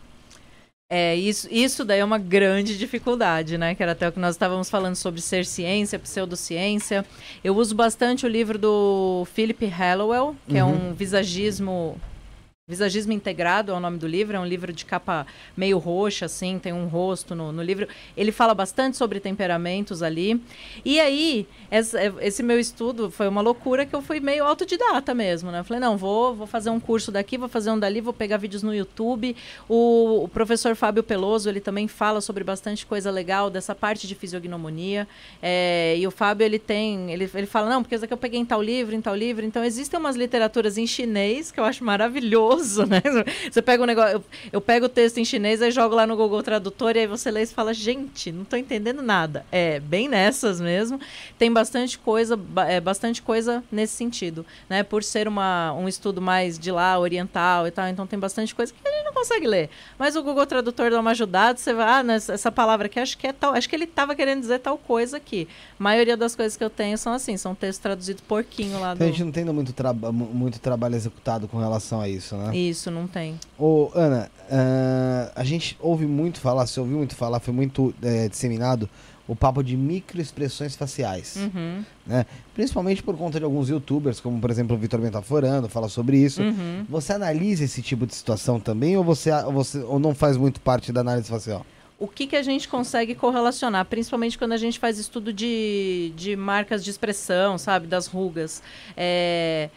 É, isso, isso daí é uma grande dificuldade, né? Que era até o que nós estávamos falando sobre ser ciência, pseudociência. Eu uso bastante o livro do Philip Hallowell, que é uhum. é um visagismo Visagismo Integrado é o nome do livro, é um livro de capa meio roxa, assim, tem um rosto no, no livro. Ele fala bastante sobre temperamentos ali. E aí, esse, esse, meu estudo foi uma loucura que eu fui meio autodidata mesmo, né? Falei, não, vou, vou fazer um curso daqui, vou fazer um dali, vou pegar vídeos no YouTube. O, o professor Fábio Peloso, ele também fala sobre bastante coisa legal dessa parte de fisiognomonia. É, e o Fábio, ele tem, ele, ele fala, não, porque isso aqui eu peguei em tal livro, em tal livro. Então, existem umas literaturas em chinês que eu acho maravilhoso né? Você pega um negócio, eu, eu pego o texto em chinês e jogo lá no Google Tradutor e aí você lê e fala, gente, não estou entendendo nada. É bem nessas mesmo. Tem bastante coisa, é, bastante coisa nesse sentido, né? Por ser uma, um estudo mais de lá, oriental e tal, então tem bastante coisa que a gente não consegue ler. Mas o Google Tradutor dá uma ajudada, você vai, ah, nessa, essa palavra aqui acho que é tal, acho que ele estava querendo dizer tal coisa aqui. A maioria das coisas que eu tenho são assim, são textos traduzidos porquinho lá do... A gente não tem muito, tra muito trabalho executado com relação a isso, né? Né? Isso, não tem. Ô, Ana, uh, a gente ouve muito falar, você ouviu muito falar, foi muito é, disseminado o papo de microexpressões faciais. Uhum. Né? Principalmente por conta de alguns youtubers, como por exemplo o Vitor Bentaforando, fala sobre isso. Uhum. Você analisa esse tipo de situação também ou você, ou você ou não faz muito parte da análise facial? o que, que a gente consegue correlacionar, principalmente quando a gente faz estudo de, de marcas de expressão, sabe, das rugas. É,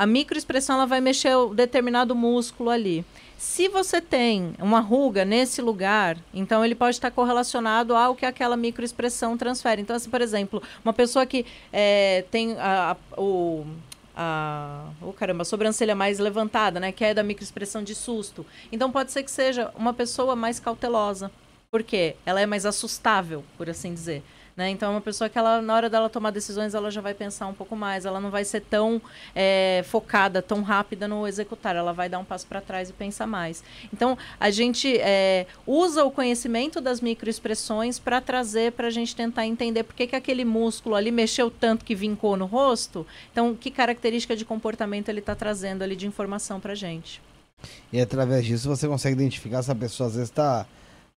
a microexpressão ela vai mexer o determinado músculo ali. Se você tem uma ruga nesse lugar, então ele pode estar correlacionado ao que aquela microexpressão transfere. Então, assim, por exemplo, uma pessoa que é, tem a, a, o oh, caramba, a sobrancelha mais levantada, né, que é da microexpressão de susto. Então pode ser que seja uma pessoa mais cautelosa. Por quê? Ela é mais assustável, por assim dizer. Né? Então, é uma pessoa que ela, na hora dela tomar decisões, ela já vai pensar um pouco mais. Ela não vai ser tão é, focada, tão rápida no executar. Ela vai dar um passo para trás e pensar mais. Então, a gente é, usa o conhecimento das microexpressões para trazer, para a gente tentar entender por que, que aquele músculo ali mexeu tanto que vincou no rosto. Então, que característica de comportamento ele está trazendo ali de informação para gente. E através disso você consegue identificar se a pessoa às vezes está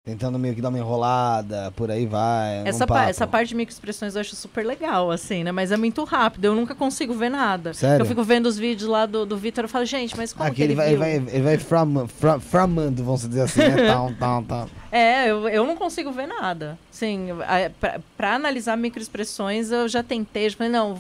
Tentando meio que dar uma enrolada, por aí vai. Essa, pa essa parte de microexpressões eu acho super legal, assim, né? Mas é muito rápido, eu nunca consigo ver nada. Sério? Eu fico vendo os vídeos lá do, do Vitor e falo, gente, mas como Aqui que ele, ele vai, viu? Ele vai, ele vai fram, fram, framando, vamos dizer assim, né? tal, tal. É, eu, eu não consigo ver nada. Sim, para analisar microexpressões eu já tentei, já falei, não,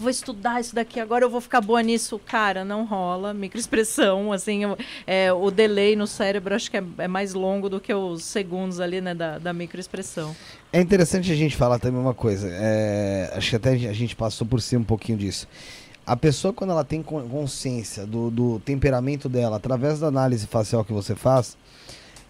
vou estudar isso daqui, agora eu vou ficar boa nisso. Cara, não rola. Microexpressão, assim, é, o delay no cérebro acho que é, é, mais longo do que os segundos ali, né, da, da microexpressão. É interessante a gente falar também uma coisa. É, acho que até a gente passou por cima um pouquinho disso. A pessoa, quando ela tem consciência do, do temperamento dela, através da análise facial que você faz,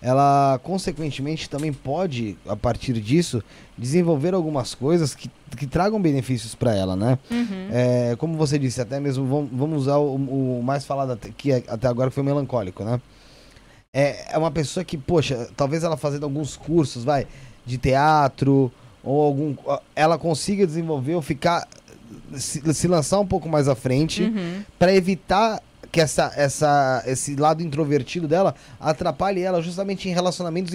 ela consequentemente também pode, a partir disso, desenvolver algumas coisas que, que tragam benefícios para ela, né? Uhum. É, como você disse, até mesmo vamos, usar o, o, mais falado até, que é, até agora que foi o melancólico, né? É, é uma pessoa que, poxa, talvez ela fazendo alguns cursos, vai, de teatro ou algum, ela consiga desenvolver ou ficar se, se lançar um pouco mais à frente uhum. para evitar que essa, essa, esse lado introvertido dela atrapalhe ela justamente em relacionamentos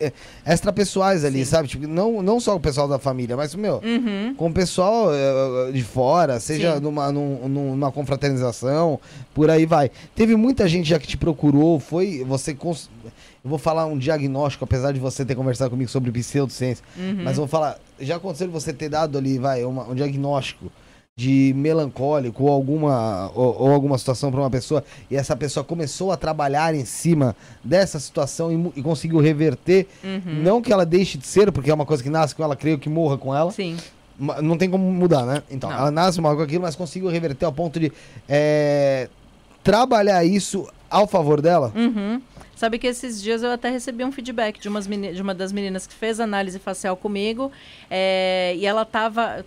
eh, extrapessoais ali, Sim. sabe? Tipo, não, não só o pessoal da família, mas, meu, uhum. com o pessoal uh, de fora, seja numa, num, numa confraternização, por aí vai. Teve muita gente já que te procurou, foi. Você. Cons... Eu vou falar um diagnóstico, apesar de você ter conversado comigo sobre pseudociência, uhum. mas eu vou falar. Já aconteceu você ter dado ali, vai, uma, um diagnóstico de melancólico ou alguma, ou, ou alguma situação para uma pessoa e essa pessoa começou a trabalhar em cima dessa situação e, e conseguiu reverter, uhum. não que ela deixe de ser, porque é uma coisa que nasce com ela, creio que morra com ela. Sim. Não tem como mudar, né? Então, não. ela nasce mal com aquilo, mas conseguiu reverter ao ponto de é, trabalhar isso ao favor dela. Uhum. Sabe que esses dias eu até recebi um feedback de, umas de uma das meninas que fez análise facial comigo. É, e ela tava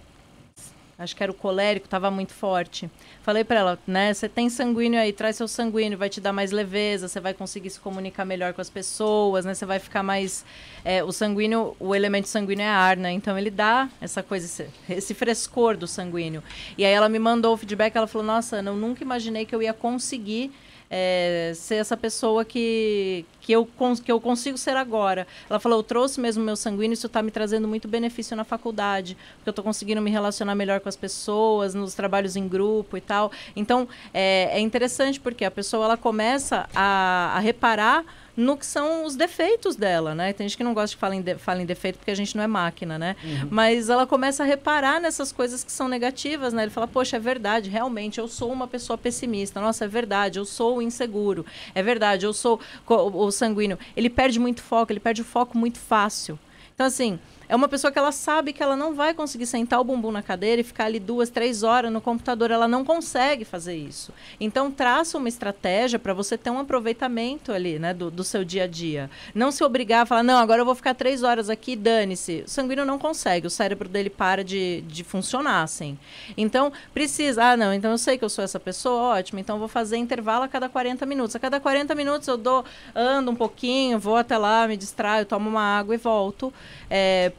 acho que era o colérico, estava muito forte. Falei para ela, né, você tem sanguíneo aí, traz seu sanguíneo, vai te dar mais leveza, você vai conseguir se comunicar melhor com as pessoas, né, você vai ficar mais... É, o sanguíneo, o elemento sanguíneo é ar, né, então ele dá essa coisa, esse, esse frescor do sanguíneo. E aí ela me mandou o feedback, ela falou, nossa, eu nunca imaginei que eu ia conseguir é, ser essa pessoa que, que, eu, que eu consigo ser agora. Ela falou, eu trouxe mesmo meu sanguíneo, isso está me trazendo muito benefício na faculdade, porque eu estou conseguindo me relacionar melhor com as pessoas, nos trabalhos em grupo e tal. Então, é, é interessante porque a pessoa ela começa a, a reparar no que são os defeitos dela, né? Tem gente que não gosta de falar em, de, fala em defeito porque a gente não é máquina, né? Uhum. Mas ela começa a reparar nessas coisas que são negativas, né? Ele fala, poxa, é verdade, realmente, eu sou uma pessoa pessimista. Nossa, é verdade, eu sou inseguro. É verdade, eu sou o, o sanguíneo. Ele perde muito foco, ele perde o foco muito fácil. Então, assim, é uma pessoa que ela sabe que ela não vai conseguir sentar o bumbum na cadeira e ficar ali duas, três horas no computador. Ela não consegue fazer isso. Então, traça uma estratégia para você ter um aproveitamento ali, né, do, do, seu dia a dia. Não se obrigar a falar, não, agora eu vou ficar três horas aqui, dane-se. O sanguíneo não consegue, o cérebro dele para de, de funcionar, assim. Então, precisa, ah, não, então eu sei que eu sou essa pessoa, ótimo, então vou fazer intervalo a cada 40 minutos. A cada 40 minutos eu dou, ando um pouquinho, vou até lá, me distraio, tomo uma água e volto. É,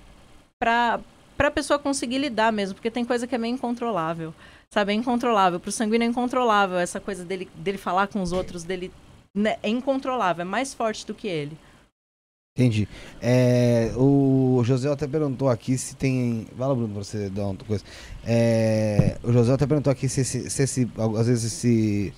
para a pessoa conseguir lidar mesmo, porque tem coisa que é meio incontrolável. Sabe, é incontrolável. Para o sanguíneo é incontrolável essa coisa dele, dele falar com os outros, dele. Né, é incontrolável, é mais forte do que ele. Entendi. É, o José até perguntou aqui se tem. Fala, Bruno, pra você dar uma coisa. É, o José até perguntou aqui se, se, se, se às vezes esse,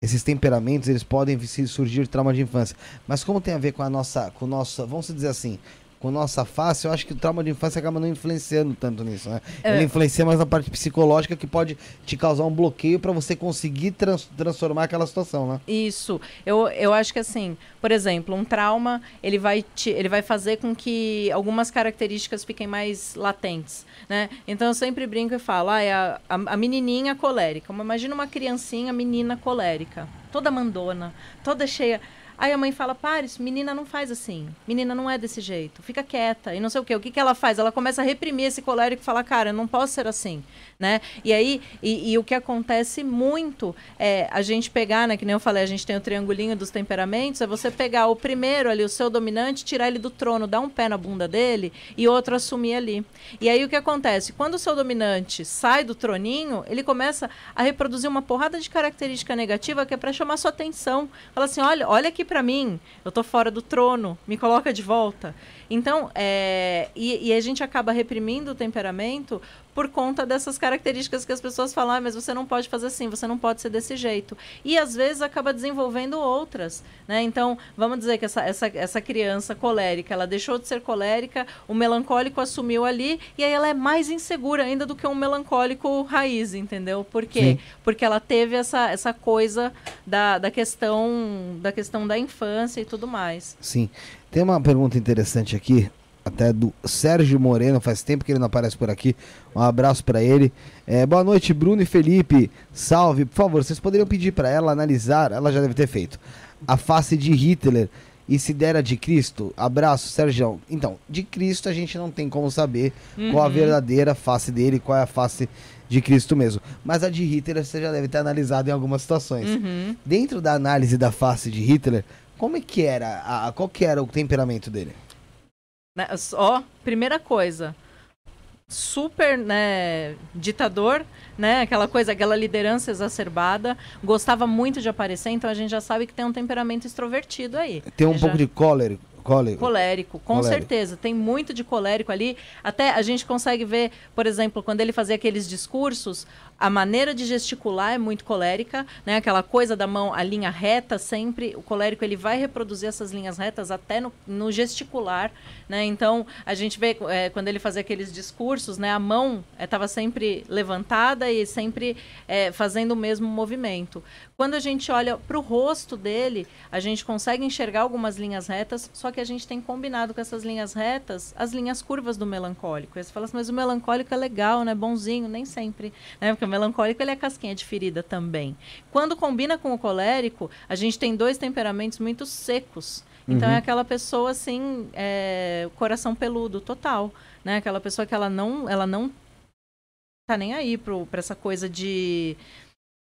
esses temperamentos eles podem surgir de trauma de infância. Mas como tem a ver com a nossa. Com nossa vamos dizer assim com nossa face, eu acho que o trauma de infância acaba não influenciando tanto nisso, né? É. Ele influencia mais na parte psicológica que pode te causar um bloqueio para você conseguir trans transformar aquela situação, né? Isso. Eu, eu acho que assim, por exemplo, um trauma, ele vai, te, ele vai fazer com que algumas características fiquem mais latentes, né? Então eu sempre brinco e falo, ah, é a, a, a menininha colérica. Imagina uma criancinha menina colérica, toda mandona, toda cheia Aí a mãe fala, pare, menina não faz assim. Menina não é desse jeito. Fica quieta. E não sei o quê. O que, que ela faz? Ela começa a reprimir esse colérico e fala, cara, não posso ser assim. Né? E aí, e, e, o que acontece muito é a gente pegar, né? Que nem eu falei, a gente tem o triangulinho dos temperamentos, é você pegar o primeiro ali, o seu dominante, tirar ele do trono, dar um pé na bunda dele e outro assumir ali. E aí o que acontece? Quando o seu dominante sai do troninho, ele começa a reproduzir uma porrada de característica negativa que é para chamar sua atenção. Fala assim: olha, olha aqui para mim, eu tô fora do trono, me coloca de volta. Então, é, e, e, a gente acaba reprimindo o temperamento por conta dessas características que as pessoas falam, ah, mas você não pode fazer assim, você não pode ser desse jeito. E às vezes acaba desenvolvendo outras. Né? Então, vamos dizer que essa, essa, essa criança colérica, ela deixou de ser colérica, o melancólico assumiu ali, e aí ela é mais insegura ainda do que um melancólico raiz, entendeu? Por quê? Sim. Porque ela teve essa, essa coisa da, da, questão, da questão da infância e tudo mais. Sim. Tem uma pergunta interessante aqui, até do Sérgio Moreno, faz tempo que ele não aparece por aqui. Um abraço para ele. É, boa noite, Bruno e Felipe. Salve, por favor, vocês poderiam pedir para ela analisar, ela já deve ter feito, a face de Hitler e se dera de Cristo? Abraço, Sérgio. Então, de Cristo a gente não tem como saber uhum. qual a verdadeira face dele, qual é a face de Cristo mesmo. Mas a de Hitler você já deve ter analisado em algumas situações. Uhum. Dentro da análise da face de Hitler, como é que era? A, qual que era o temperamento dele? Né, ó, primeira coisa, super né, ditador, né? Aquela coisa, aquela liderança exacerbada, gostava muito de aparecer, então a gente já sabe que tem um temperamento extrovertido aí. Tem um pouco de cólera, Colérico. Colérico, com colérico. certeza. Tem muito de colérico ali. Até a gente consegue ver, por exemplo, quando ele fazia aqueles discursos, a maneira de gesticular é muito colérica, né? Aquela coisa da mão, a linha reta sempre, o colérico ele vai reproduzir essas linhas retas até no, no gesticular, né? Então a gente vê é, quando ele fazia aqueles discursos, né? A mão estava é, sempre levantada e sempre é, fazendo o mesmo movimento. Quando a gente olha para o rosto dele, a gente consegue enxergar algumas linhas retas, só que a gente tem combinado com essas linhas retas as linhas curvas do melancólico. Aí você fala assim, mas o melancólico é legal, né? Bonzinho, nem sempre, né? Porque melancólico ele é casquinha de ferida também. Quando combina com o colérico, a gente tem dois temperamentos muito secos. Então é uhum. é aquela pessoa assim, é, coração peludo total, né? Aquela pessoa que ela não, ela não tá nem aí para essa coisa de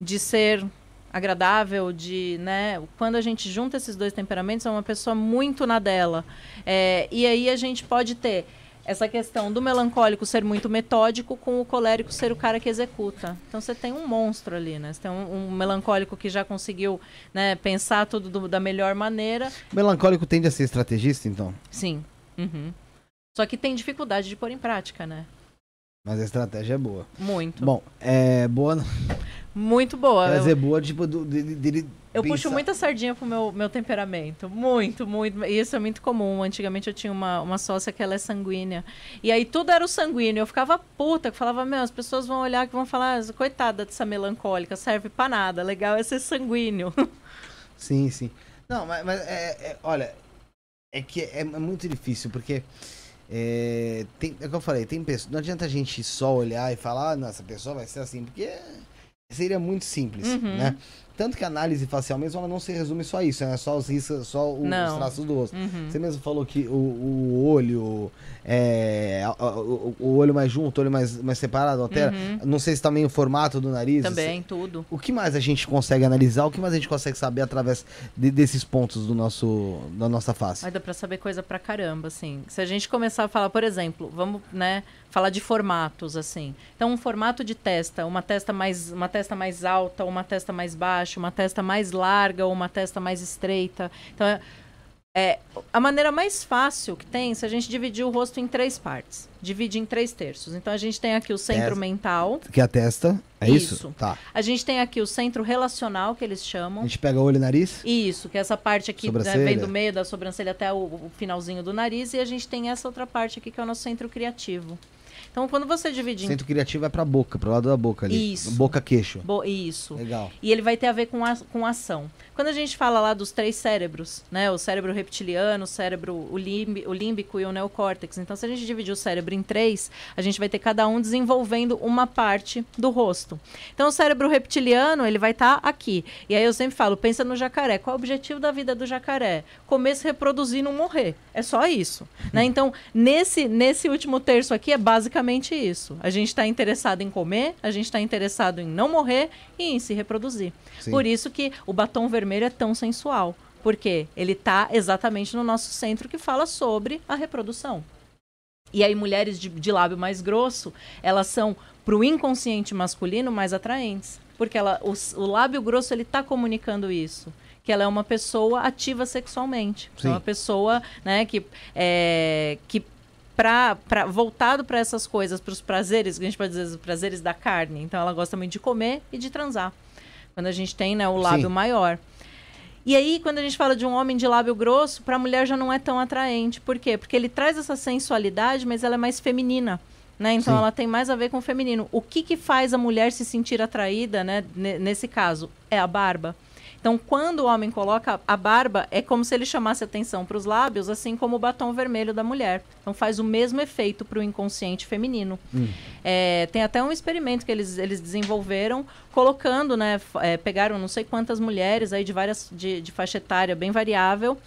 de ser agradável, de, né? Quando a gente junta esses dois temperamentos, é uma pessoa muito na dela. É, e aí a gente pode ter essa questão do melancólico ser muito metódico com o colérico ser o cara que executa. Então você tem um monstro ali, né? Você tem um, um melancólico que já conseguiu né, pensar tudo do, da melhor maneira. O melancólico tende a ser estrategista, então? Sim. Uhum. Só que tem dificuldade de pôr em prática, né? Mas a estratégia é boa. Muito. Bom, é boa. Muito boa. Mas eu... é boa, tipo, dele. De, de eu puxo muita sardinha pro meu, meu temperamento. Muito, muito. E isso é muito comum. Antigamente eu tinha uma, uma sócia que ela é sanguínea. E aí tudo era o sanguíneo. Eu ficava puta, que falava, meu, as pessoas vão olhar que vão falar, ah, coitada dessa melancólica, serve pra nada. Legal é ser sanguíneo. Sim, sim. Não, mas, mas é, é, olha, é que é, é muito difícil, porque é, tem, é o que eu falei, tem pessoas. Não adianta a gente só olhar e falar, ah, nossa, pessoa vai ser assim, porque seria muito simples, uhum. né? Tanto que a análise facial mesmo, ela não se resume só a isso, é né? só os riscos, só os traços do rosto. Uhum. Você mesmo falou que o, o olho, é, o, o, olho mais junto, o olho mais, mais separado, altera. Uhum. Não sei se também o formato do nariz. Também, tudo. O que mais a gente consegue analisar? O que mais a gente consegue saber através de, desses pontos do nosso, da nossa face? Aí dá pra saber coisa pra caramba, assim. Se a gente começar a falar, por exemplo, vamos, né, falar de formatos, assim. Então, um formato de testa, uma testa mais, uma testa mais alta, uma testa mais baixa, uma testa mais larga ou uma testa mais estreita. Então, é, é, a maneira mais fácil que tem se a gente dividir o rosto em três partes. Divide em três terços. Então a gente tem aqui o centro testa, mental. Que é a testa. É isso? isso? Tá. A gente tem aqui o centro relacional, que eles chamam. A gente pega o olho e nariz? Isso, que é essa parte aqui né, vem do meio da sobrancelha até o, o finalzinho do nariz. E a gente tem essa outra parte aqui, que é o nosso centro criativo. Então, quando você divide... Centro criativo é pra boca, pro lado da boca ali. Isso. Boca-queixo. Bo isso. Legal. E ele vai ter a ver com, a, com ação. Quando a gente fala lá dos três cérebros, né? O cérebro reptiliano, o cérebro o, limb, o límbico e o neocórtex. Então, se a gente dividir o cérebro em três, a gente vai ter cada um desenvolvendo uma parte do rosto. Então, o cérebro reptiliano, ele vai estar tá aqui. E aí eu sempre falo, pensa no jacaré. Qual é o objetivo da vida do jacaré? Comer, se reproduzir e não morrer. É só isso. Né? Então, nesse, nesse último terço aqui, é basicamente isso. A gente está interessado em comer, a gente está interessado em não morrer e em se reproduzir. Sim. Por isso que o batom vermelho é tão sensual. Porque ele está exatamente no nosso centro que fala sobre a reprodução. E aí, mulheres de, de lábio mais grosso, elas são, para o inconsciente masculino, mais atraentes. Porque ela, o, o lábio grosso, ele está comunicando isso que ela é uma pessoa ativa sexualmente. É uma pessoa né, que, é, que pra, pra, voltado para essas coisas, para os prazeres, que a gente pode dizer, os prazeres da carne. Então ela gosta muito de comer e de transar. Quando a gente tem né, o lábio Sim. maior. E aí, quando a gente fala de um homem de lábio grosso, para a mulher já não é tão atraente. Por quê? Porque ele traz essa sensualidade, mas ela é mais feminina. Né? Então Sim. ela tem mais a ver com o feminino. O que, que faz a mulher se sentir atraída, né, nesse caso? É a barba. Então, quando o homem coloca a barba, é como se ele chamasse atenção para os lábios, assim como o batom vermelho da mulher. Então, faz o mesmo efeito para o inconsciente feminino. Hum. É, tem até um experimento que eles, eles desenvolveram, colocando, né? É, pegaram não sei quantas mulheres aí de várias de, de faixa etária bem variável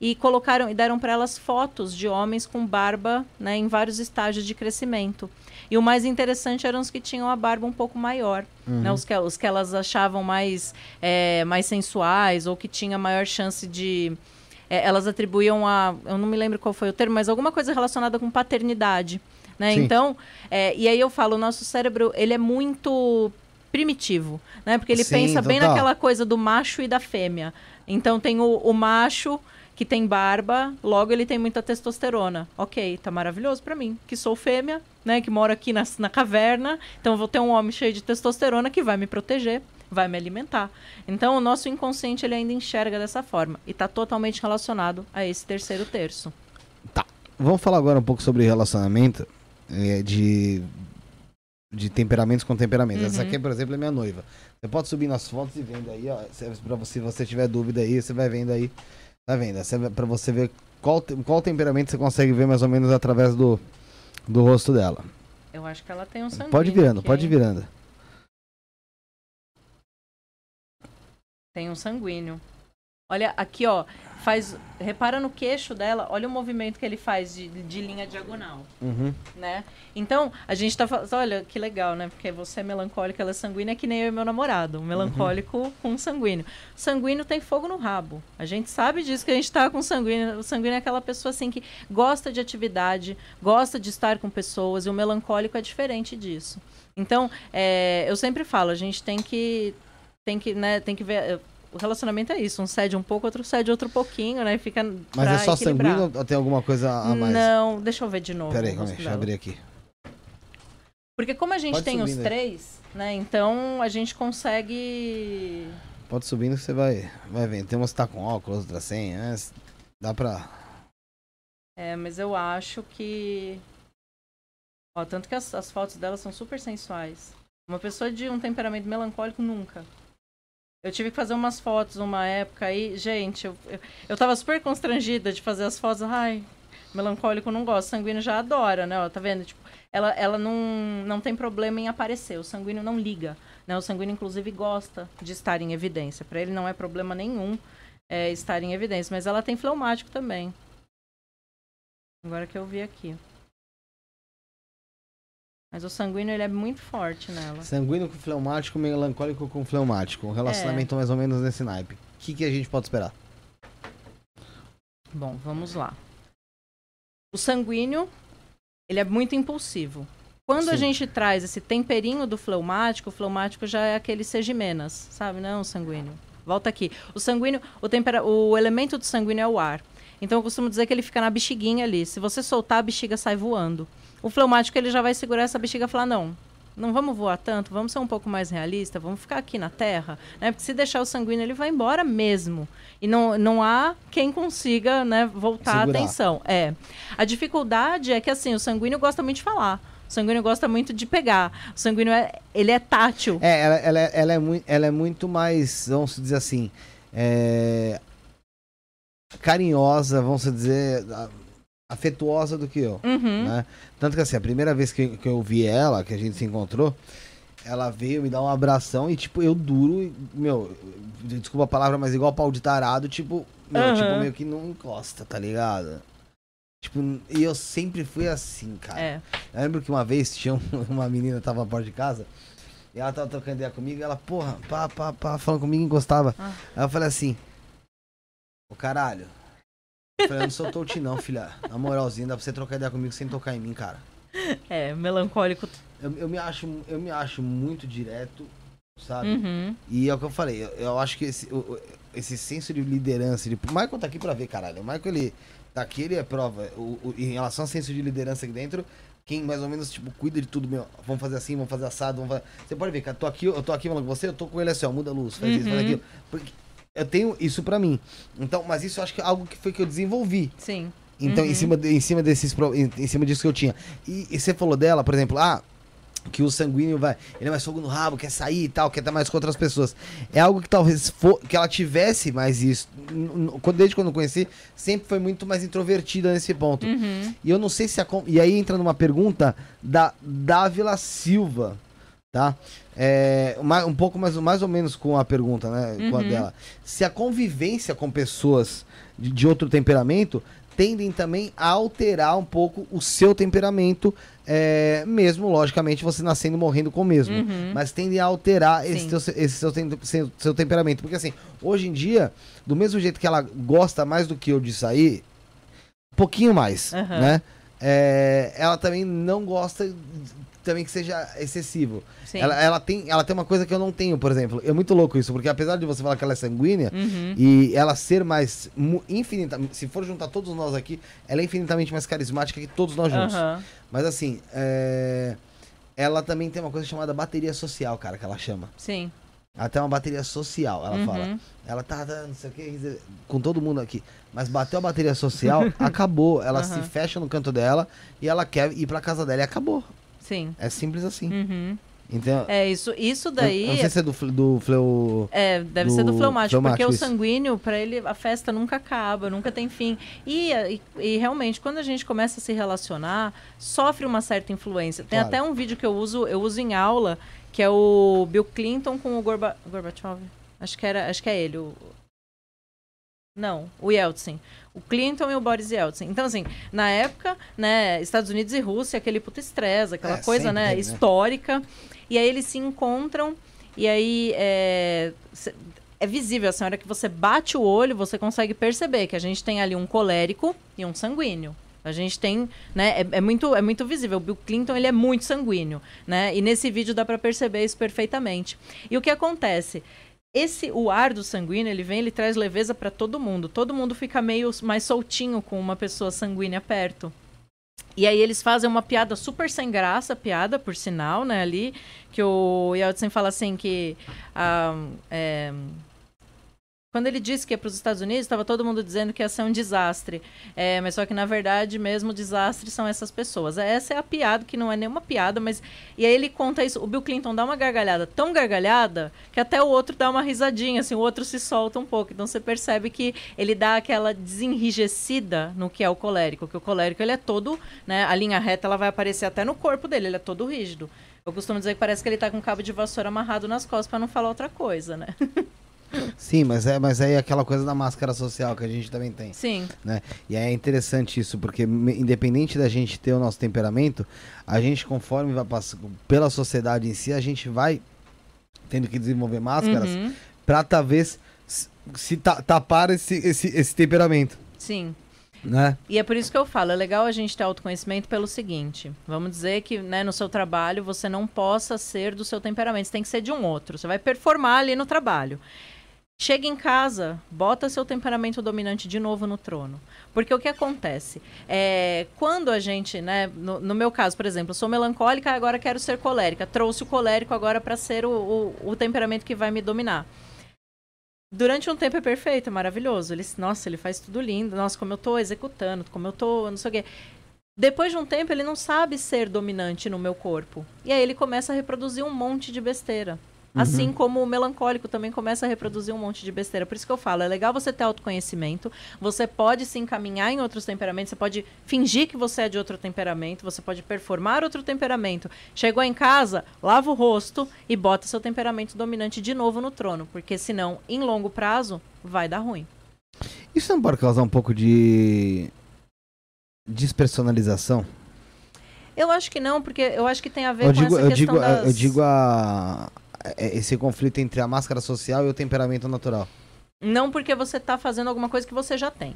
e colocaram e deram para elas fotos de homens com barba, né, em vários estágios de crescimento. E o mais interessante eram os que tinham a barba um pouco maior, uhum. né? Os que, os que elas achavam mais, é, mais sensuais ou que tinha maior chance de... É, elas atribuíam a... Eu não me lembro qual foi o termo, mas alguma coisa relacionada com paternidade. Né? Então, é, e aí eu falo, o nosso cérebro, ele é muito primitivo, né? Porque ele Sim, pensa total. bem naquela coisa do macho e da fêmea. Então tem o, o macho que tem barba, logo ele tem muita testosterona. Ok, tá maravilhoso para mim, que sou fêmea, né, que moro aqui na, na caverna, então vou ter um homem cheio de testosterona que vai me proteger, vai me alimentar. Então o nosso inconsciente ele ainda enxerga dessa forma e está totalmente relacionado a esse terceiro terço. Tá. Vamos falar agora um pouco sobre relacionamento é, de de temperamentos com temperamentos. Uhum. Essa aqui, por exemplo, é minha noiva. Você pode subir nas fotos e vendo aí, ó. Pra você, se você tiver dúvida aí, você vai vendo aí Tá vendo? Essa é pra você ver qual, qual temperamento você consegue ver mais ou menos através do, do rosto dela. Eu acho que ela tem um sanguíneo. Pode virando, aqui. pode virando. Tem um sanguíneo. Olha, aqui, ó faz. Repara no queixo dela, olha o movimento que ele faz de, de linha diagonal. Uhum. Né? Então, a gente tá falando. Olha, que legal, né? Porque você é melancólica, ela é sanguínea, que nem eu e meu namorado. Um melancólico uhum. com sanguíneo. Sanguíneo tem fogo no rabo. A gente sabe disso que a gente tá com sanguíneo. O sanguíneo é aquela pessoa assim que gosta de atividade, gosta de estar com pessoas, e o melancólico é diferente disso. Então, é, eu sempre falo, a gente tem que tem que, né, tem que ver o relacionamento é isso, um cede um pouco, outro cede outro pouquinho, né? Fica Mas é só equilibrar. sanguíneo ou tem alguma coisa a mais? Não, deixa eu ver de novo. Peraí, calma aí, deixa eu abrir aqui. Porque como a gente Pode tem os três, né? Então a gente consegue... Pode subindo que você vai, vai vendo. Tem umas que tá com óculos, outras sem, né? Dá pra... É, mas eu acho que... Ó, tanto que as, as fotos dela são super sensuais. Uma pessoa de um temperamento melancólico nunca. Eu tive que fazer umas fotos uma época aí. Gente, eu, eu, eu tava super constrangida de fazer as fotos. Ai, melancólico não gosta, sanguíneo já adora, né? Ó, tá vendo? Tipo, ela, ela não, não tem problema em aparecer. O sanguíneo não liga. Né? O sanguíneo, inclusive, gosta de estar em evidência. Para ele não é problema nenhum é, estar em evidência. Mas ela tem fleumático também. Agora que eu vi aqui. Mas o sanguíneo ele é muito forte nela. Sanguíneo com fleumático, melancólico com fleumático. Um relacionamento é. mais ou menos nesse naipe. O que, que a gente pode esperar? Bom, vamos lá. O sanguíneo, ele é muito impulsivo. Quando Sim. a gente traz esse temperinho do fleumático, o fleumático já é aquele segimenas, sabe? Não, o sanguíneo. Volta aqui. O sanguíneo, o, tempera, o elemento do sanguíneo é o ar. Então eu costumo dizer que ele fica na bexiguinha ali. Se você soltar, a bexiga sai voando. O fleumático ele já vai segurar essa bexiga e falar: não, não vamos voar tanto, vamos ser um pouco mais realista, vamos ficar aqui na Terra, né? Porque se deixar o sanguíneo, ele vai embora mesmo. E não, não há quem consiga né, voltar Segurar. a atenção. É. A dificuldade é que assim, o sanguíneo gosta muito de falar. O sanguíneo gosta muito de pegar. O sanguíneo, é, ele é tátil. É, ela, ela, é, ela, é, muito, ela é muito mais, vamos dizer assim, é, carinhosa, vamos dizer, afetuosa do que eu. Uhum. Né? Tanto que assim, a primeira vez que, que eu vi ela, que a gente se encontrou, ela veio me dar um abração e, tipo, eu duro, meu, desculpa a palavra, mas igual pau de tarado, tipo, meu, uhum. tipo, meio que não encosta, tá ligado? Tipo, e eu sempre fui assim, cara. É. Eu lembro que uma vez tinha uma menina tava na porta de casa e ela tava trocando ideia comigo e ela, porra, pá, pá, pá, falando comigo, encostava. Ah. Aí eu falei assim, ô caralho. Eu falei, eu não sou touch não, filha. Na moralzinha, dá pra você trocar ideia comigo sem tocar em mim, cara. É, melancólico. Eu, eu me, acho, eu me acho muito direto, sabe? Uhum. E é o que eu falei, eu, eu acho que esse, esse senso de liderança, de... o Michael tá aqui pra ver, caralho. O Michael, ele tá aqui, ele é prova. O, o, em relação ao senso de liderança aqui dentro, quem mais ou menos, tipo, cuida de tudo, meu, vamos fazer assim, vamos fazer assado, vamos fazer... Você pode ver, cara, tô aqui, eu tô aqui falando com você, eu tô com ele assim, ó, muda a luz, faz uhum. isso, faz aquilo. Porque eu tenho isso pra mim. Então, mas isso eu acho que é algo que foi que eu desenvolvi. Sim. Então, uhum. em, cima, em cima desses em, em cima disso que eu tinha. E, e, você falou dela, por exemplo, ah, que o sanguíneo vai, ele é mais fogo no rabo, quer sair e tal, quer estar mais com outras pessoas. É algo que talvez for, que ela tivesse mais isso. Desde quando eu conheci, sempre foi muito mais introvertida nesse ponto. Uhum. E eu não sei se a, e aí entra numa pergunta da Dávila Silva, tá? É, um pouco mais, mais ou menos com a pergunta, né? Uhum. Com a uhum. dela. Se a convivência com pessoas de, de outro temperamento tendem também a alterar um pouco o seu temperamento, é, mesmo, logicamente, você nascendo e morrendo com o mesmo. Uhum. Mas tendem a alterar esse, teu, esse seu, seu, seu, temperamento. Porque assim, hoje em dia, do mesmo jeito que ela gosta mais do que eu de sair, um pouquinho mais, uhum. né? É, ela também não gosta também que seja excessivo. Ela, ela, tem, ela tem uma coisa que eu não tenho, por exemplo. É muito louco isso, porque apesar de você falar que ela é sanguínea uhum. e ela ser mais infinita, se for juntar todos nós aqui, ela é infinitamente mais carismática que todos nós juntos. Uhum. Mas assim, é... ela também tem uma coisa chamada bateria social, cara, que ela chama. Sim. Ela tem uma bateria social, ela uhum. fala. Ela tá, não sei o que, com todo mundo aqui. Mas bateu a bateria social, acabou. Ela se fecha no canto dela e ela quer ir pra casa dela e acabou. Sim. É simples assim. Uhum. Então, é, isso, isso daí. não sei se é do, do fleu. É, deve do ser do fleumático, porque o sanguíneo, para ele, a festa nunca acaba, nunca tem fim. E, e, e, realmente, quando a gente começa a se relacionar, sofre uma certa influência. Tem claro. até um vídeo que eu uso, eu uso em aula, que é o Bill Clinton com o Gorba, Gorbachev. Acho que, era, acho que é ele, o, não, o Yeltsin. O Clinton e o Boris Yeltsin. Então, assim, na época, né, Estados Unidos e Rússia, aquele puta estresse, aquela é, coisa, né, né, histórica. E aí eles se encontram, e aí é, é visível, assim, a hora que você bate o olho, você consegue perceber que a gente tem ali um colérico e um sanguíneo. A gente tem, né, é, é, muito, é muito visível. O Bill Clinton, ele é muito sanguíneo, né? E nesse vídeo dá para perceber isso perfeitamente. E o que acontece? Esse o ar do sanguíneo, ele vem, ele traz leveza para todo mundo. Todo mundo fica meio mais soltinho com uma pessoa sanguínea perto. E aí eles fazem uma piada super sem graça, piada, por sinal, né, ali, que o Yeltsin fala assim que... Um, é, quando ele disse que ia para os Estados Unidos, estava todo mundo dizendo que ia ser um desastre. É, mas só que, na verdade, mesmo o desastre são essas pessoas. Essa é a piada, que não é nenhuma piada, mas. E aí ele conta isso. O Bill Clinton dá uma gargalhada tão gargalhada que até o outro dá uma risadinha, assim, o outro se solta um pouco. Então você percebe que ele dá aquela desenrijecida no que é o colérico. Que o colérico ele é todo, né? A linha reta ela vai aparecer até no corpo dele, ele é todo rígido. Eu costumo dizer que parece que ele está com um cabo de vassoura amarrado nas costas para não falar outra coisa, né? Sim, mas é, mas é aquela coisa da máscara social que a gente também tem. Sim. Né? E é interessante isso, porque independente da gente ter o nosso temperamento, a gente, conforme vai passando pela sociedade em si, a gente vai tendo que desenvolver máscaras uhum. para talvez se tapar esse, esse, esse temperamento. Sim. Né? E é por isso que eu falo, é legal a gente ter autoconhecimento pelo seguinte, vamos dizer que né, no seu trabalho você não possa ser do seu temperamento, você tem que ser de um outro, você vai performar ali no trabalho. Chega em casa, bota seu temperamento dominante de novo no trono. Porque o que acontece? É, quando a gente, né, no, no, meu caso, por exemplo, sou melancólica, agora quero ser colérica. Trouxe o colérico agora para ser o, o, o, temperamento que vai me dominar. Durante um tempo é perfeito, é maravilhoso. Ele, nossa, ele faz tudo lindo. Nossa, como eu tô executando, como eu tô, não sei o quê. Depois de um tempo, ele não sabe ser dominante no meu corpo. E aí ele começa a reproduzir um monte de besteira. Assim uhum. como o melancólico também começa a reproduzir um monte de besteira. Por isso que eu falo, é legal você ter autoconhecimento. Você pode se encaminhar em outros temperamentos, você pode fingir que você é de outro temperamento, você pode performar outro temperamento. Chegou em casa, lava o rosto e bota seu temperamento dominante de novo no trono, porque senão, em longo prazo, vai dar ruim. Isso não pode causar um pouco de despersonalização? Eu acho que não, porque eu acho que tem a ver eu com digo, essa eu questão digo, das... Eu digo a, esse conflito entre a máscara social e o temperamento natural. Não porque você está fazendo alguma coisa que você já tem.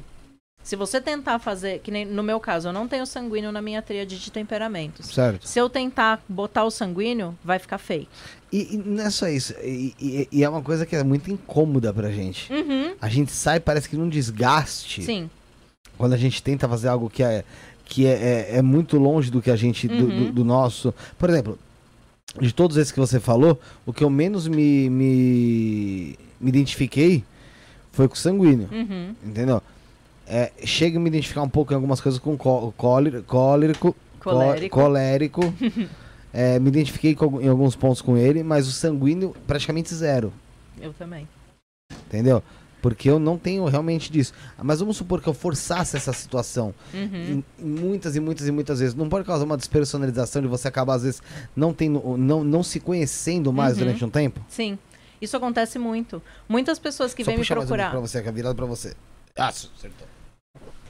Se você tentar fazer, que nem no meu caso, eu não tenho sanguíneo na minha tríade de temperamentos. Certo. Se eu tentar botar o sanguíneo, vai ficar feio. E, e não é só isso. E, e, e, é uma coisa que é muito incômoda pra gente. Uhum. A gente sai, parece que num desgaste. Sim. Quando a gente tenta fazer algo que é, que é, é, é muito longe do que a gente. Uhum. Do, do, uhum. do nosso. Por exemplo, de todos esses que você falou, o que eu menos me, me, me identifiquei foi com o sanguíneo. Uhum. Entendeu? É, chega a me identificar um pouco em algumas coisas com cólerico, colérico. colérico. é, me identifiquei com, em alguns pontos com ele, mas o sanguíneo praticamente zero. Eu também. Entendeu? Porque eu não tenho realmente disso. Mas vamos supor que eu forçasse essa situação uhum. em, em muitas e muitas e muitas vezes. Não pode causar uma despersonalização de você acabar, às vezes, não, tendo, não, não se conhecendo mais uhum. durante um tempo? Sim. Isso acontece muito. Muitas pessoas que Só vêm me procurar. Pra você, que é virado pra você. Ah, acertou.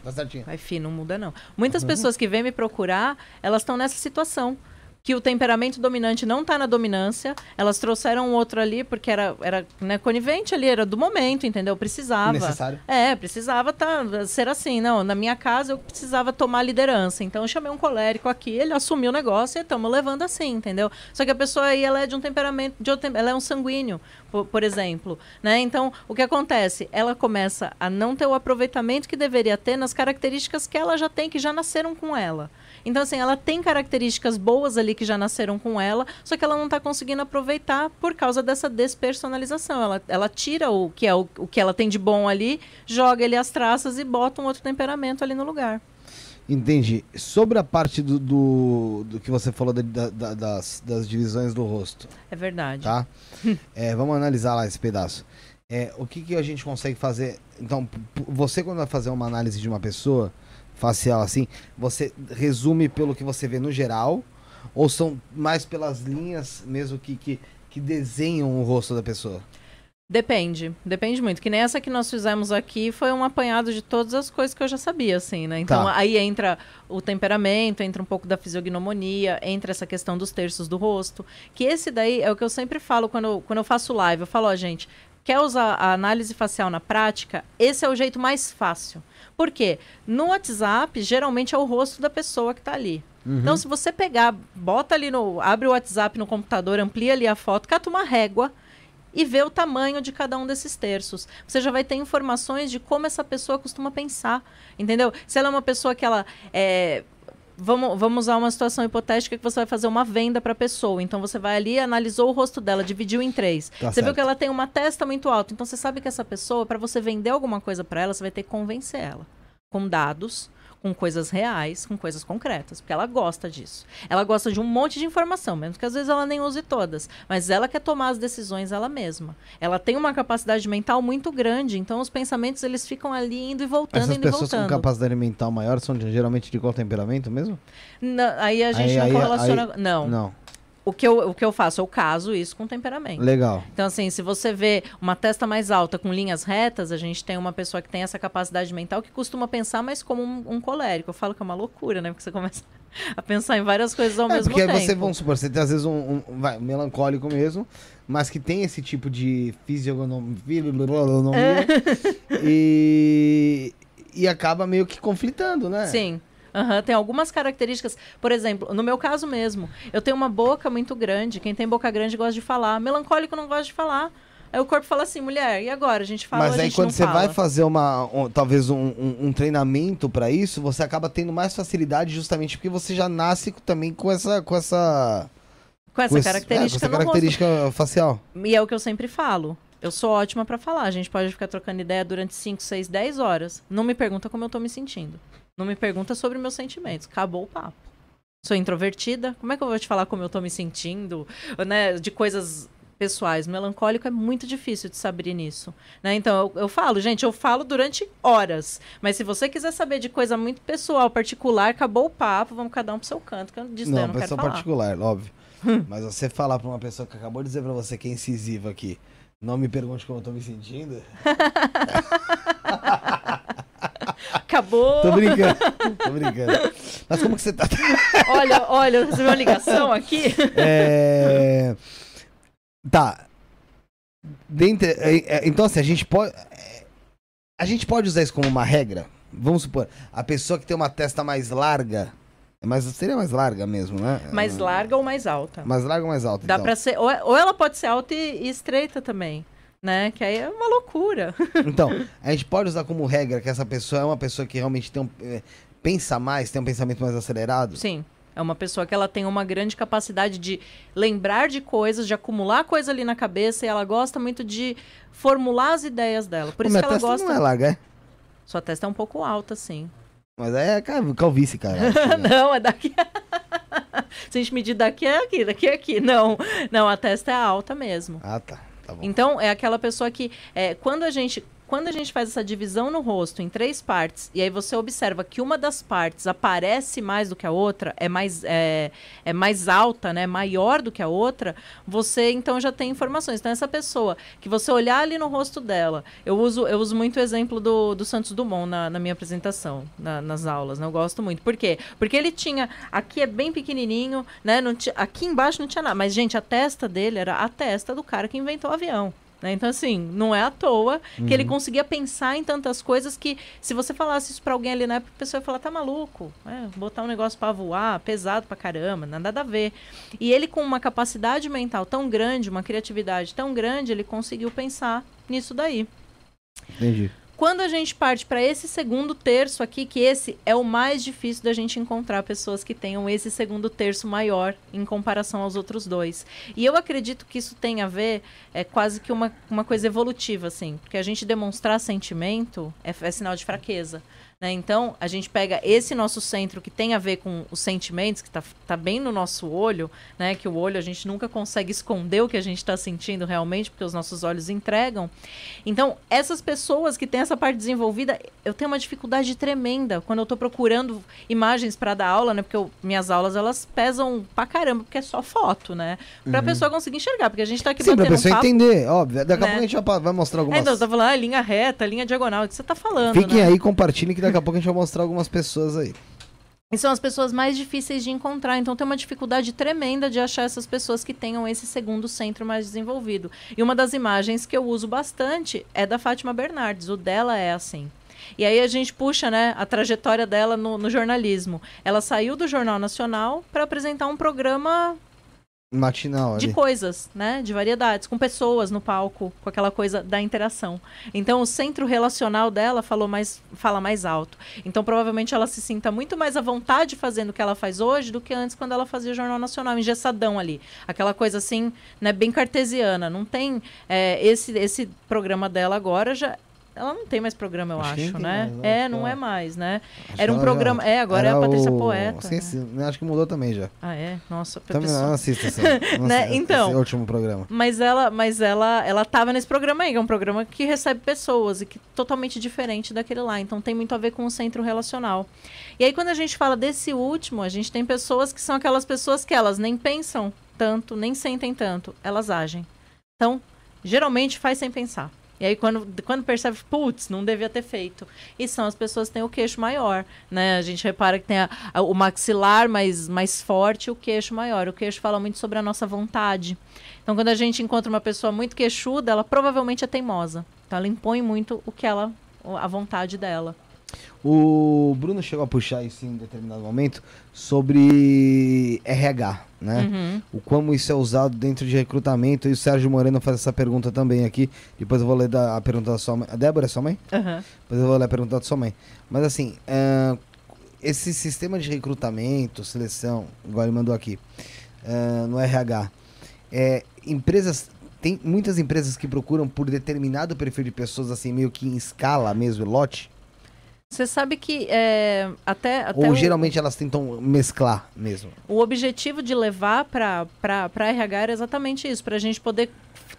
Tá certinho. Vai, fi, não muda não. Muitas uhum. pessoas que vêm me procurar, elas estão nessa situação que o temperamento dominante não está na dominância. Elas trouxeram outro ali porque era, era né, conivente ali, era do momento, entendeu? Precisava. Necessário. É, precisava tá, ser assim. Não, na minha casa eu precisava tomar liderança. Então eu chamei um colérico aqui, ele assumiu o negócio e estamos levando assim, entendeu? Só que a pessoa aí, ela é de um temperamento, de outro, ela é um sanguíneo, por, por exemplo. Né? Então, o que acontece? Ela começa a não ter o aproveitamento que deveria ter nas características que ela já tem, que já nasceram com ela. Então, assim, ela tem características boas ali que já nasceram com ela, só que ela não está conseguindo aproveitar por causa dessa despersonalização. Ela, ela tira o que é o, o que ela tem de bom ali, joga ele as traças e bota um outro temperamento ali no lugar. Entendi. Sobre a parte do, do, do que você falou da, da, das, das divisões do rosto. É verdade. Tá? é, vamos analisar lá esse pedaço. É, o que, que a gente consegue fazer? Então, você quando vai fazer uma análise de uma pessoa, facial assim, você resume pelo que você vê no geral? Ou são mais pelas linhas mesmo que, que, que desenham o rosto da pessoa? Depende, depende muito. Que nem essa que nós fizemos aqui foi um apanhado de todas as coisas que eu já sabia, assim, né? Então tá. aí entra o temperamento, entra um pouco da fisiognomonia, entra essa questão dos terços do rosto. Que esse daí é o que eu sempre falo quando, quando eu faço live. Eu falo, ó, gente, quer usar a análise facial na prática? Esse é o jeito mais fácil. Por quê? No WhatsApp, geralmente é o rosto da pessoa que está ali. Uhum. Então, se você pegar, bota ali no. abre o WhatsApp no computador, amplia ali a foto, cata uma régua e vê o tamanho de cada um desses terços. Você já vai ter informações de como essa pessoa costuma pensar. Entendeu? Se ela é uma pessoa que ela é vamos, vamos usar uma situação hipotética que você vai fazer uma venda para a pessoa. Então você vai ali, analisou o rosto dela, dividiu em três. Tá você certo. viu que ela tem uma testa muito alta. Então você sabe que essa pessoa, para você vender alguma coisa para ela, você vai ter que convencer ela com dados com coisas reais, com coisas concretas, porque ela gosta disso. Ela gosta de um monte de informação, mesmo que às vezes ela nem use todas, mas ela quer tomar as decisões ela mesma. Ela tem uma capacidade mental muito grande, então os pensamentos eles ficam ali indo e voltando, Essas indo e voltando. pessoas com capacidade mental maior são geralmente de qual temperamento mesmo? Não, aí a gente aí, não aí, correlaciona. Aí, não. Não o que, eu, o que eu faço? Eu caso isso com temperamento. Legal. Então, assim, se você vê uma testa mais alta com linhas retas, a gente tem uma pessoa que tem essa capacidade mental que costuma pensar mais como um, um colérico. Eu falo que é uma loucura, né? Porque você começa a pensar em várias coisas ao é, mesmo porque tempo. Porque você, vamos supor, você tem às vezes um, um vai, melancólico mesmo, mas que tem esse tipo de fisionomia é. e, e acaba meio que conflitando, né? Sim. Uhum, tem algumas características. Por exemplo, no meu caso mesmo, eu tenho uma boca muito grande. Quem tem boca grande gosta de falar. Melancólico não gosta de falar. Aí o corpo fala assim, mulher, e agora? A gente fala Mas aí quando você fala. vai fazer uma, um, talvez um, um, um treinamento para isso, você acaba tendo mais facilidade justamente porque você já nasce também com essa... Com essa, com essa com característica, esse, é, com essa característica facial. E é o que eu sempre falo. Eu sou ótima para falar. A gente pode ficar trocando ideia durante 5, 6, 10 horas. Não me pergunta como eu tô me sentindo. Não me pergunta sobre meus sentimentos. Acabou o papo. Sou introvertida. Como é que eu vou te falar como eu tô me sentindo? Né? De coisas pessoais. Melancólico é muito difícil de saber nisso. Né? Então, eu, eu, falo, gente, eu falo durante horas. Mas se você quiser saber de coisa muito pessoal, particular, acabou o papo, vamos cada um pro seu canto. Que eu disse, não, eu não pessoa quero particular, óbvio. mas você falar pra uma pessoa que acabou de dizer pra você que é incisiva aqui, não me pergunte como eu tô me sentindo. Acabou. Tô brincando. Tô brincando. Mas como que você tá? olha, olha, eu recebi uma ligação aqui. É... Tá. Dentre, é, é, então, assim, a gente pode. A gente pode usar isso como uma regra? Vamos supor, a pessoa que tem uma testa mais larga. Mas seria mais larga mesmo, né? Mais larga ou mais alta? Mais larga ou mais alta? Dá então. pra ser. Ou, ela pode ser alta e estreita também né? Que aí é uma loucura. Então, a gente pode usar como regra que essa pessoa é uma pessoa que realmente tem um, é, pensa mais, tem um pensamento mais acelerado? Sim. É uma pessoa que ela tem uma grande capacidade de lembrar de coisas, de acumular coisa ali na cabeça e ela gosta muito de formular as ideias dela. Por Pô, isso que ela gosta. Não é larga, é? Sua testa é um pouco alta, sim. Mas é calvície, cara. não, é daqui. Se a gente medir daqui é aqui, daqui é aqui. Não, não, a testa é alta mesmo. Ah, tá. Tá então, é aquela pessoa que, é, quando a gente quando a gente faz essa divisão no rosto em três partes, e aí você observa que uma das partes aparece mais do que a outra, é mais, é, é mais alta, né? Maior do que a outra, você então já tem informações. Então, essa pessoa que você olhar ali no rosto dela, eu uso, eu uso muito o exemplo do, do Santos Dumont na, na minha apresentação, na, nas aulas, né? Eu gosto muito. Por quê? Porque ele tinha. Aqui é bem pequenininho, né? Não aqui embaixo não tinha nada. Mas, gente, a testa dele era a testa do cara que inventou o avião. Né? Então, assim, não é à toa uhum. que ele uhum. conseguia pensar em tantas coisas que, se você falasse isso pra alguém ali na época, a pessoa ia falar, tá maluco? É, botar um negócio para voar, pesado pra caramba, nada a ver. E ele, com uma capacidade mental tão grande, uma criatividade tão grande, ele conseguiu pensar nisso daí. Entendi. Quando a gente parte para esse segundo terço aqui, que esse é o mais difícil da gente encontrar pessoas que tenham esse segundo terço maior em comparação aos outros dois. E eu acredito que isso tem a ver, é quase que uma, uma coisa evolutiva, assim, porque a gente demonstrar sentimento é, é sinal de fraqueza. Né? Então, a gente pega esse nosso centro que tem a ver com os sentimentos, que está tá bem no nosso olho, né? que o olho a gente nunca consegue esconder o que a gente está sentindo realmente, porque os nossos olhos entregam. Então, essas pessoas que têm essa parte desenvolvida, eu tenho uma dificuldade tremenda quando eu estou procurando imagens para dar aula, né? porque eu, minhas aulas elas pesam pra caramba, porque é só foto, né? Para a uhum. pessoa conseguir enxergar, porque a gente está aqui Sim, batendo pra pessoa um papo, entender, óbvio. Daqui a né? pouco a gente vai mostrar algumas... É, então, você tá falando, ah, linha reta, linha diagonal, o que você está falando, Fiquem né? aí, compartilhem que daqui a pouco a gente vai mostrar algumas pessoas aí. E são as pessoas mais difíceis de encontrar. Então tem uma dificuldade tremenda de achar essas pessoas que tenham esse segundo centro mais desenvolvido. E uma das imagens que eu uso bastante é da Fátima Bernardes. O dela é assim. E aí a gente puxa né, a trajetória dela no, no jornalismo. Ela saiu do Jornal Nacional para apresentar um programa matinal ali. de coisas, né? De variedades, com pessoas no palco, com aquela coisa da interação. Então o centro relacional dela falou mais, fala mais alto. Então provavelmente ela se sinta muito mais à vontade fazendo o que ela faz hoje do que antes quando ela fazia o Jornal Nacional, engessadão ali. Aquela coisa assim, né, bem cartesiana. Não tem é, esse esse programa dela agora já ela não tem mais programa, eu acho, acho né? Mais, né? É, não é mais, né? Acho era um programa. É, agora é a Patrícia o... Poeta. Sim, sim, né? Acho que mudou também já. Ah, é? Nossa, Também pessoa... não assista essa, né? então, esse último programa. Mas ela, mas ela, ela tava nesse programa aí, que é um programa que recebe pessoas e que é totalmente diferente daquele lá. Então tem muito a ver com o centro relacional. E aí, quando a gente fala desse último, a gente tem pessoas que são aquelas pessoas que elas nem pensam tanto, nem sentem tanto, elas agem. Então, geralmente faz sem pensar. E aí, quando, quando percebe, putz, não devia ter feito. E são as pessoas que têm o queixo maior, né? A gente repara que tem a, a, o maxilar mais, mais forte e o queixo maior. O queixo fala muito sobre a nossa vontade. Então, quando a gente encontra uma pessoa muito queixuda, ela provavelmente é teimosa. Então, ela impõe muito o que ela, a vontade dela. O Bruno chegou a puxar isso em determinado momento sobre RH, né? Uhum. O como isso é usado dentro de recrutamento. E o Sérgio Moreno faz essa pergunta também aqui. Depois eu vou ler a pergunta da sua mãe. A Débora é sua mãe? Uhum. Depois eu vou ler a pergunta da sua mãe. Mas assim, uh, esse sistema de recrutamento, seleção, igual ele mandou aqui, uh, no RH, é, empresas tem muitas empresas que procuram por determinado perfil de pessoas assim meio que em escala mesmo, lote. Você sabe que é, até, até. Ou o, geralmente elas tentam mesclar mesmo. O objetivo de levar para RH era exatamente isso, para a gente poder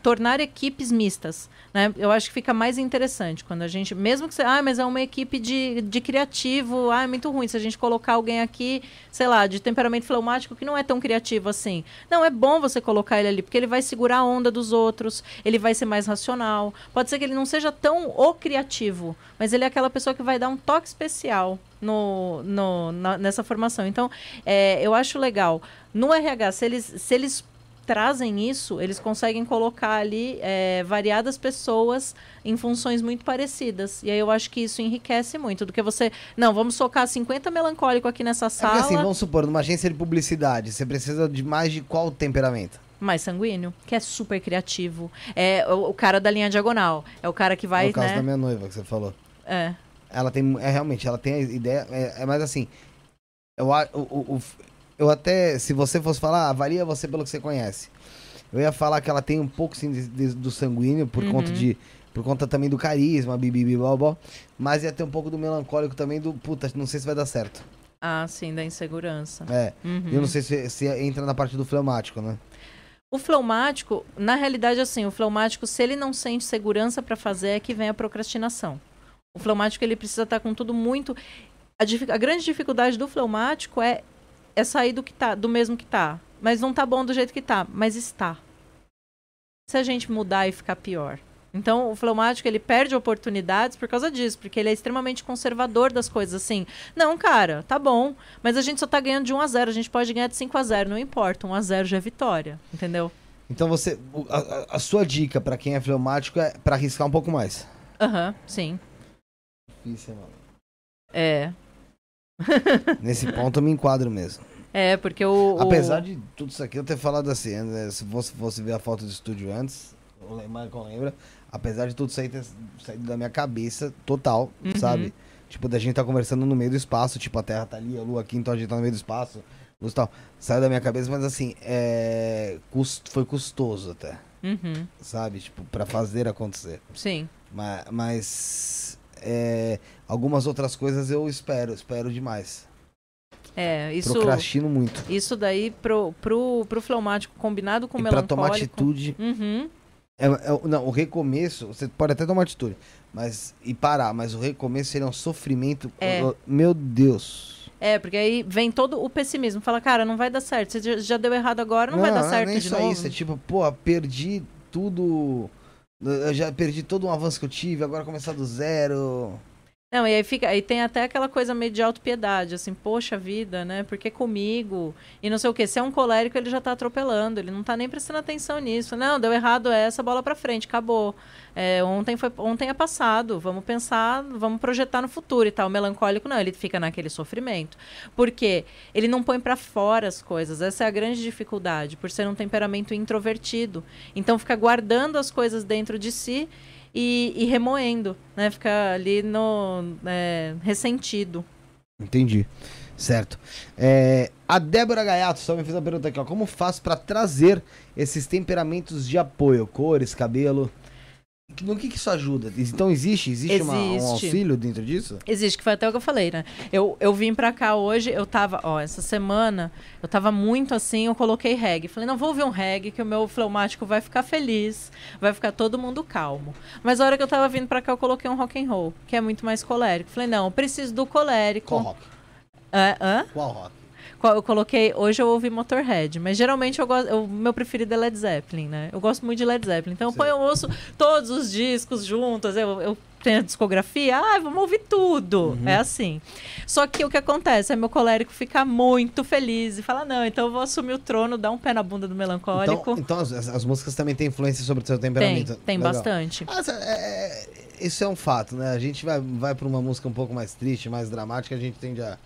tornar equipes mistas. Né? Eu acho que fica mais interessante quando a gente, mesmo que você, ah, mas é uma equipe de, de criativo, ah, é muito ruim se a gente colocar alguém aqui, sei lá, de temperamento fleumático que não é tão criativo assim. Não, é bom você colocar ele ali, porque ele vai segurar a onda dos outros, ele vai ser mais racional. Pode ser que ele não seja tão o criativo, mas ele é aquela pessoa que vai dar um toque especial no, no, na, nessa formação. Então, é, eu acho legal. No RH, se eles, se eles trazem isso, eles conseguem colocar ali é, variadas pessoas em funções muito parecidas. E aí eu acho que isso enriquece muito. Do que você. Não, vamos socar 50 melancólico aqui nessa sala. É porque assim, vamos supor, numa agência de publicidade, você precisa de mais de qual temperamento? mais sanguíneo, que é super criativo. É o, o, cara da linha diagonal. É o cara que vai. É o caso né? da minha noiva que você falou. É. Ela tem. É realmente, ela tem a ideia. É, é mais assim. Eu, o, o, eu até, se você fosse falar, avalia você pelo que você conhece. Eu ia falar que ela tem um pouco sim, de, de, do sanguíneo, por uhum. conta de. Por conta também do carisma, bibibi, blá, Mas ia ter um pouco do melancólico também, do puta, não sei se vai dar certo. Ah, sim, da insegurança. É. Uhum. Eu não sei se, se entra na parte do fleumático, né? O fleumático, na realidade, assim, o fleumático, se ele não sente segurança para fazer, é que vem a procrastinação. O fleumático, ele precisa estar tá com tudo muito. A, a grande dificuldade do fleumático é é sair do que tá, do mesmo que tá. Mas não tá bom do jeito que tá, mas está. Se a gente mudar e ficar pior. Então, o fleumático, ele perde oportunidades por causa disso, porque ele é extremamente conservador das coisas, assim. Não, cara, tá bom, mas a gente só tá ganhando de 1 a 0 a gente pode ganhar de 5 a 0 não importa, 1 a 0 já é vitória, entendeu? Então, você, a, a sua dica para quem é fleumático é para arriscar um pouco mais. Aham, uhum, sim. Difícil, mano. É, Nesse ponto eu me enquadro mesmo. É, porque o. Apesar de tudo isso aqui eu ter falado assim, né? se você fosse ver a foto do estúdio antes, o Michael lembra, apesar de tudo isso aí ter saído da minha cabeça total, uhum. sabe? Tipo, da gente tá conversando no meio do espaço, tipo, a Terra tá ali, a Lua aqui, então a gente tá no meio do espaço, luz tal. Saiu da minha cabeça, mas assim, é... Cust... foi custoso até. Uhum. Sabe? Tipo, pra fazer acontecer. Sim. Mas, mas é, algumas outras coisas eu espero, espero demais. É, isso. Procrastino muito. Isso daí pro, pro, pro fleumático combinado com o melancólico. Pra tomar atitude. Uhum. É, é, não, o recomeço, você pode até tomar atitude, mas e parar, mas o recomeço seria um sofrimento. É. Meu Deus. É, porque aí vem todo o pessimismo. Fala, cara, não vai dar certo. Você já deu errado agora, não, não vai dar certo não é de novo. Isso, isso, é tipo, pô, perdi tudo eu já perdi todo um avanço que eu tive, agora começar do zero. Não, e aí fica, aí tem até aquela coisa meio de autopiedade, assim, poxa vida, né? Porque comigo? E não sei o quê. Se é um colérico, ele já tá atropelando, ele não tá nem prestando atenção nisso. Não, deu errado essa bola para frente, acabou. É, ontem foi ontem é passado, vamos pensar, vamos projetar no futuro e tal. O melancólico não, ele fica naquele sofrimento. Porque ele não põe para fora as coisas. Essa é a grande dificuldade, por ser um temperamento introvertido. Então fica guardando as coisas dentro de si e, e remoendo, né? Fica ali no é, ressentido. Entendi. Certo. É, a Débora Gaiato só me fez uma pergunta aqui, ó. Como faço para trazer esses temperamentos de apoio? Cores, cabelo? No que, que isso ajuda? Então existe? Existe, existe. Uma, um auxílio dentro disso? Existe, que foi até o que eu falei, né? Eu, eu vim pra cá hoje, eu tava, ó, essa semana, eu tava muito assim, eu coloquei reggae. Falei, não, vou ouvir um reggae que o meu fleumático vai ficar feliz, vai ficar todo mundo calmo. Mas a hora que eu tava vindo pra cá, eu coloquei um rock and roll, que é muito mais colérico. Falei, não, eu preciso do colérico. Qual rock? É, hã? Qual rock? Eu coloquei. Hoje eu ouvi Motorhead, mas geralmente eu gosto. O meu preferido é Led Zeppelin, né? Eu gosto muito de Led Zeppelin. Então eu ponho, eu ouço todos os discos juntos. Eu, eu tenho a discografia, ah, vamos ouvir tudo. Uhum. É assim. Só que o que acontece é meu colérico ficar muito feliz e falar, não, então eu vou assumir o trono, dar um pé na bunda do melancólico. Então, então as, as, músicas também têm influência sobre o seu temperamento. Tem, tem bastante. Ah, é, é, isso é um fato, né? A gente vai, vai para uma música um pouco mais triste, mais dramática, a gente tende a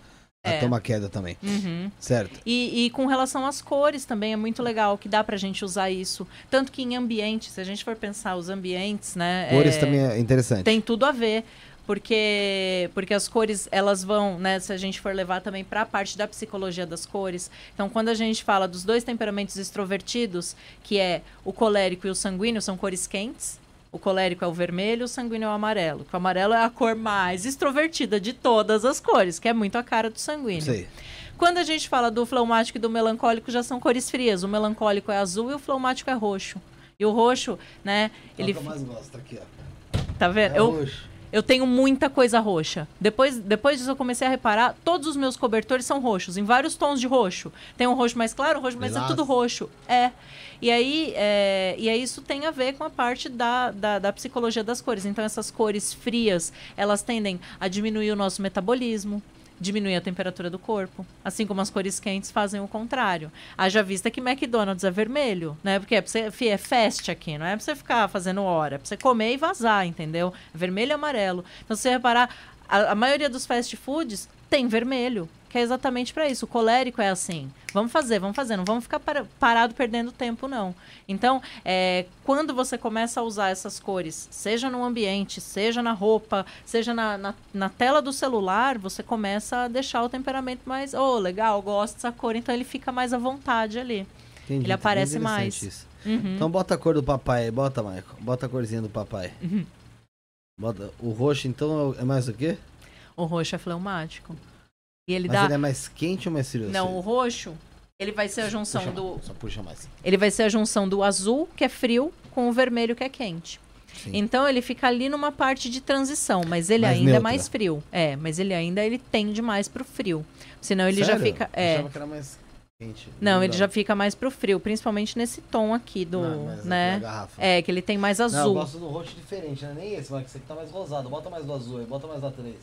é. Até uma queda também. Uhum. Certo. E, e, com relação às cores também é muito legal que dá pra gente usar isso. Tanto que em ambientes, se a gente for pensar os ambientes, né? Cores é, também é interessante. Tem tudo a ver. Porque, porque as cores, elas vão, né? Se a gente for levar também para a parte da psicologia das cores. Então, quando a gente fala dos dois temperamentos extrovertidos, que é o colérico e o sanguíneo, são cores quentes O colérico é o vermelho, o sanguíneo é o amarelo. o amarelo é a cor mais extrovertida de todas as cores, que é muito a cara do sanguíneo. Sei. Quando a gente fala do fleumático e do melancólico, já são cores frias. O melancólico é azul e o fleumático é roxo. E o roxo, né? Ele... que eu mais gosto aqui, ó. Tá vendo? É eu... roxo. Eu tenho muita coisa roxa. Depois, depois disso eu comecei a reparar, todos os meus cobertores são roxos, em vários tons de roxo. Tem um roxo mais claro, um roxo, mas é tudo roxo. É. E aí, é, e aí isso tem a ver com a parte da, da, da, psicologia das cores. Então essas cores frias, elas tendem a diminuir o nosso metabolismo, diminuir a temperatura do corpo. Assim como as cores quentes fazem o contrário. Haja vista que McDonald's é vermelho, né? Porque é, pra você, é fast aqui, não é pra você ficar fazendo hora, é pra você comer e vazar, entendeu? vermelho e amarelo. Então, se você reparar, a, a maioria dos fast foods tem vermelho que é exatamente para isso. O colérico é assim. Vamos fazer, vamos fazer, não vamos ficar para, parado perdendo tempo, não. Então, é, quando você começa a usar essas cores, seja no ambiente, seja na roupa, seja na, na, na tela do celular, você começa a deixar o temperamento mais. Oh, legal, gosto dessa cor, então ele fica mais à vontade ali. Entendi, ele aparece mais. Uhum. Então bota a cor do papai aí, bota, Michael. Bota a corzinha do papai. Uhum. Bota, o roxo, então, é mais o quê? O roxo é fleumático. E ele Mas dá... ele é mais quente ou mais frio? Não, o roxo, ele vai ser a junção puxa, do. Só puxa mais. Ele vai ser a junção do azul, que é frio, com o vermelho, que é quente. Sim. Então ele fica ali numa parte de transição, mas ele mais ainda é neutra. é mais frio. É, mas ele ainda ele tende mais pro frio. Senão ele Sério? já fica. É. que era mais quente. Não, ele já fica mais pro frio, principalmente nesse tom aqui do. Não, né? É, que ele tem mais azul. Não, eu gosto do roxo diferente, né? Nem esse, mas esse aqui tá mais rosado. Bota mais do azul aí, bota mais da 3.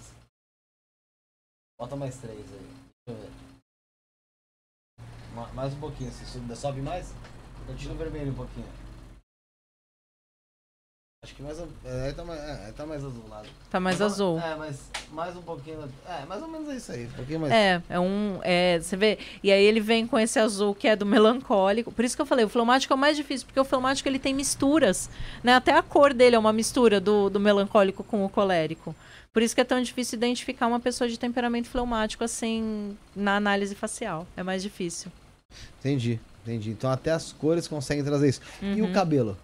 Bota mais três aí. Deixa eu ver. Mais um pouquinho, assim. Sobe mais? Continua vermelho um pouquinho. Acho que mais. É, tá mais, é, tá mais azulado. Tá mais tá, azul. É, mas mais um pouquinho. É, mais ou menos é isso aí. Um pouquinho mais. É, é um. É, você vê. E aí ele vem com esse azul que é do melancólico. Por isso que eu falei, o fleumático é o mais difícil, porque o fleumático ele tem misturas. Né? Até a cor dele é uma mistura do, do melancólico com o colérico. Por isso que é tão difícil identificar uma pessoa de temperamento fleumático assim na análise facial. É mais difícil. Entendi, entendi. Então até as cores conseguem trazer isso. Uhum. E o uhum. cabelo?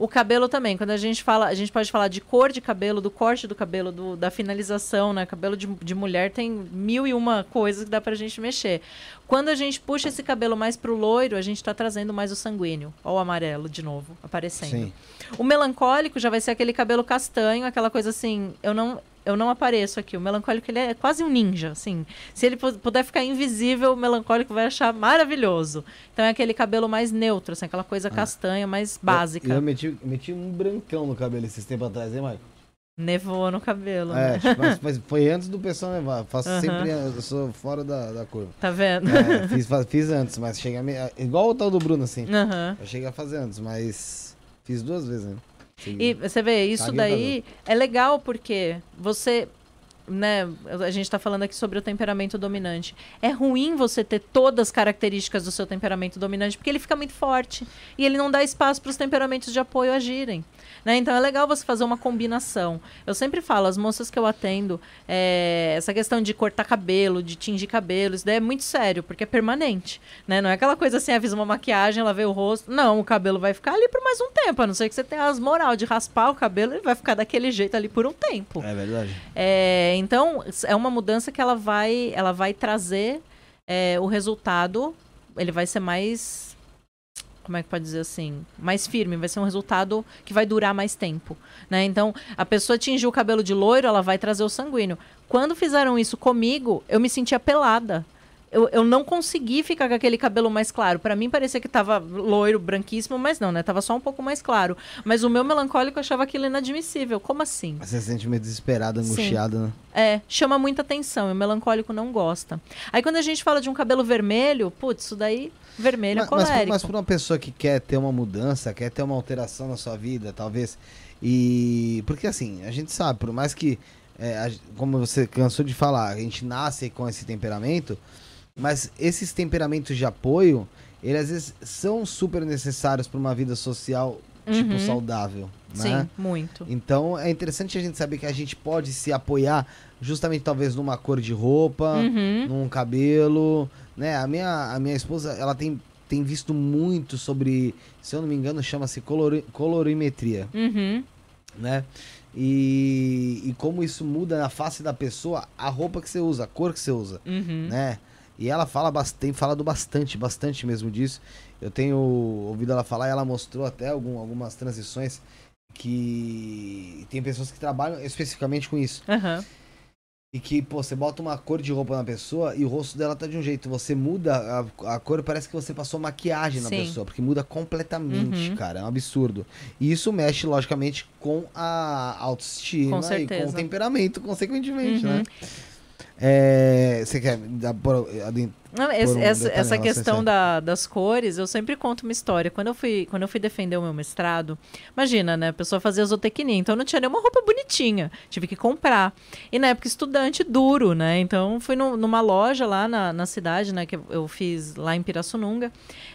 O cabelo também, quando a gente fala, a gente pode falar de cor de cabelo, do corte do cabelo, do, da finalização, né? Cabelo de, de mulher tem mil e uma coisas que dá pra gente mexer. Quando a gente puxa esse cabelo mais pro loiro, a gente tá trazendo mais o sanguíneo. Ou o amarelo, de novo, aparecendo. Sim. O melancólico já vai ser aquele cabelo castanho, aquela coisa assim, eu não, eu não apareço aqui. O melancólico ele é quase um ninja, assim. Se ele puder ficar invisível, o melancólico vai achar maravilhoso. Então é aquele cabelo mais neutro, assim, aquela coisa ah. castanha mais básica. Eu, eu meti, meti, um brancão no cabelo esses tempos atrás, hein, Michael? Nevou no cabelo. É, né? mas, mas, foi antes do pessoal nevar. Faço sempre, eu sou fora da, da curva. Tá vendo? É, fiz, fiz antes, mas chega a, igual o tal do Bruno, assim. Uhum. Eu cheguei a fazer antes, mas fiz duas vezes, né? E você vê, isso daí é legal porque você né, a gente está falando aqui sobre o temperamento dominante. É ruim você ter todas as características do seu temperamento dominante, porque ele fica muito forte e ele não dá espaço para os temperamentos de apoio agirem. Né? Então é legal você fazer uma combinação. Eu sempre falo, as moças que eu atendo, é, essa questão de cortar cabelo, de tingir cabelo, isso daí é muito sério, porque é permanente. Né? Não é aquela coisa assim, avisa uma maquiagem, ela vê o rosto. Não, o cabelo vai ficar ali por mais um tempo, a não ser que você tenha as moral de raspar o cabelo, ele vai ficar daquele jeito ali por um tempo. É verdade. É, então, é uma mudança que ela vai, ela vai trazer é, o resultado, ele vai ser mais como é que pode dizer assim, mais firme, vai ser um resultado que vai durar mais tempo, né? Então, a pessoa tingiu o cabelo de loiro, ela vai trazer o sanguíneo. Quando fizeram isso comigo, eu me sentia pelada. Eu, eu não consegui ficar com aquele cabelo mais claro. Para mim parecia que tava loiro, branquíssimo, mas não, né? Tava só um pouco mais claro. Mas o meu melancólico achava aquilo inadmissível. Como assim? Você se sente meio desesperada, angustiada, né? É, chama muita atenção. E o melancólico não gosta. Aí quando a gente fala de um cabelo vermelho, putz, isso daí vermelho mas, colérico. Mas, mas para uma pessoa que quer ter uma mudança, quer ter uma alteração na sua vida, talvez. E. Porque assim, a gente sabe, por mais que. É, a, como você cansou de falar, a gente nasce com esse temperamento, mas esses temperamentos de apoio, eles às vezes são super necessários para uma vida social tipo uhum. saudável, né? Sim, muito. Então é interessante a gente saber que a gente pode se apoiar justamente talvez numa cor de roupa, uhum. num cabelo, né? A minha, a minha esposa, ela tem, tem visto muito sobre, se eu não me engano, chama-se colori, colorimetria. Uhum. né? E, e como isso muda na face da pessoa, a roupa que você usa, a cor que você usa, Uhum. né? E ela fala tem falado bastante, bastante mesmo disso. Eu tenho ouvido ela falar e ela mostrou até algum, algumas transições que tem pessoas que trabalham especificamente com isso. Aham. E que, pô, você bota uma cor de roupa na pessoa e o rosto dela tá de um jeito. Você muda a, a cor, parece que você passou maquiagem na Sim. pessoa, porque muda completamente, Uhum. cara. É um absurdo. E isso mexe, logicamente, com a autoestima Com e com o temperamento, consequentemente, Uhum. né? É, você quer dar por, Não, esse- um essa, essa questão da- das cores, eu sempre conto uma história. Quando eu fui, quando eu fui defender o meu mestrado, imagina, né? A pessoa fazia zootecnia, então não tinha nenhuma roupa bonitinha. Tive que comprar. E na época, estudante duro, né? Então fui no- numa loja lá na, na cidade, né? Que eu- fiz lá em Pirassununga.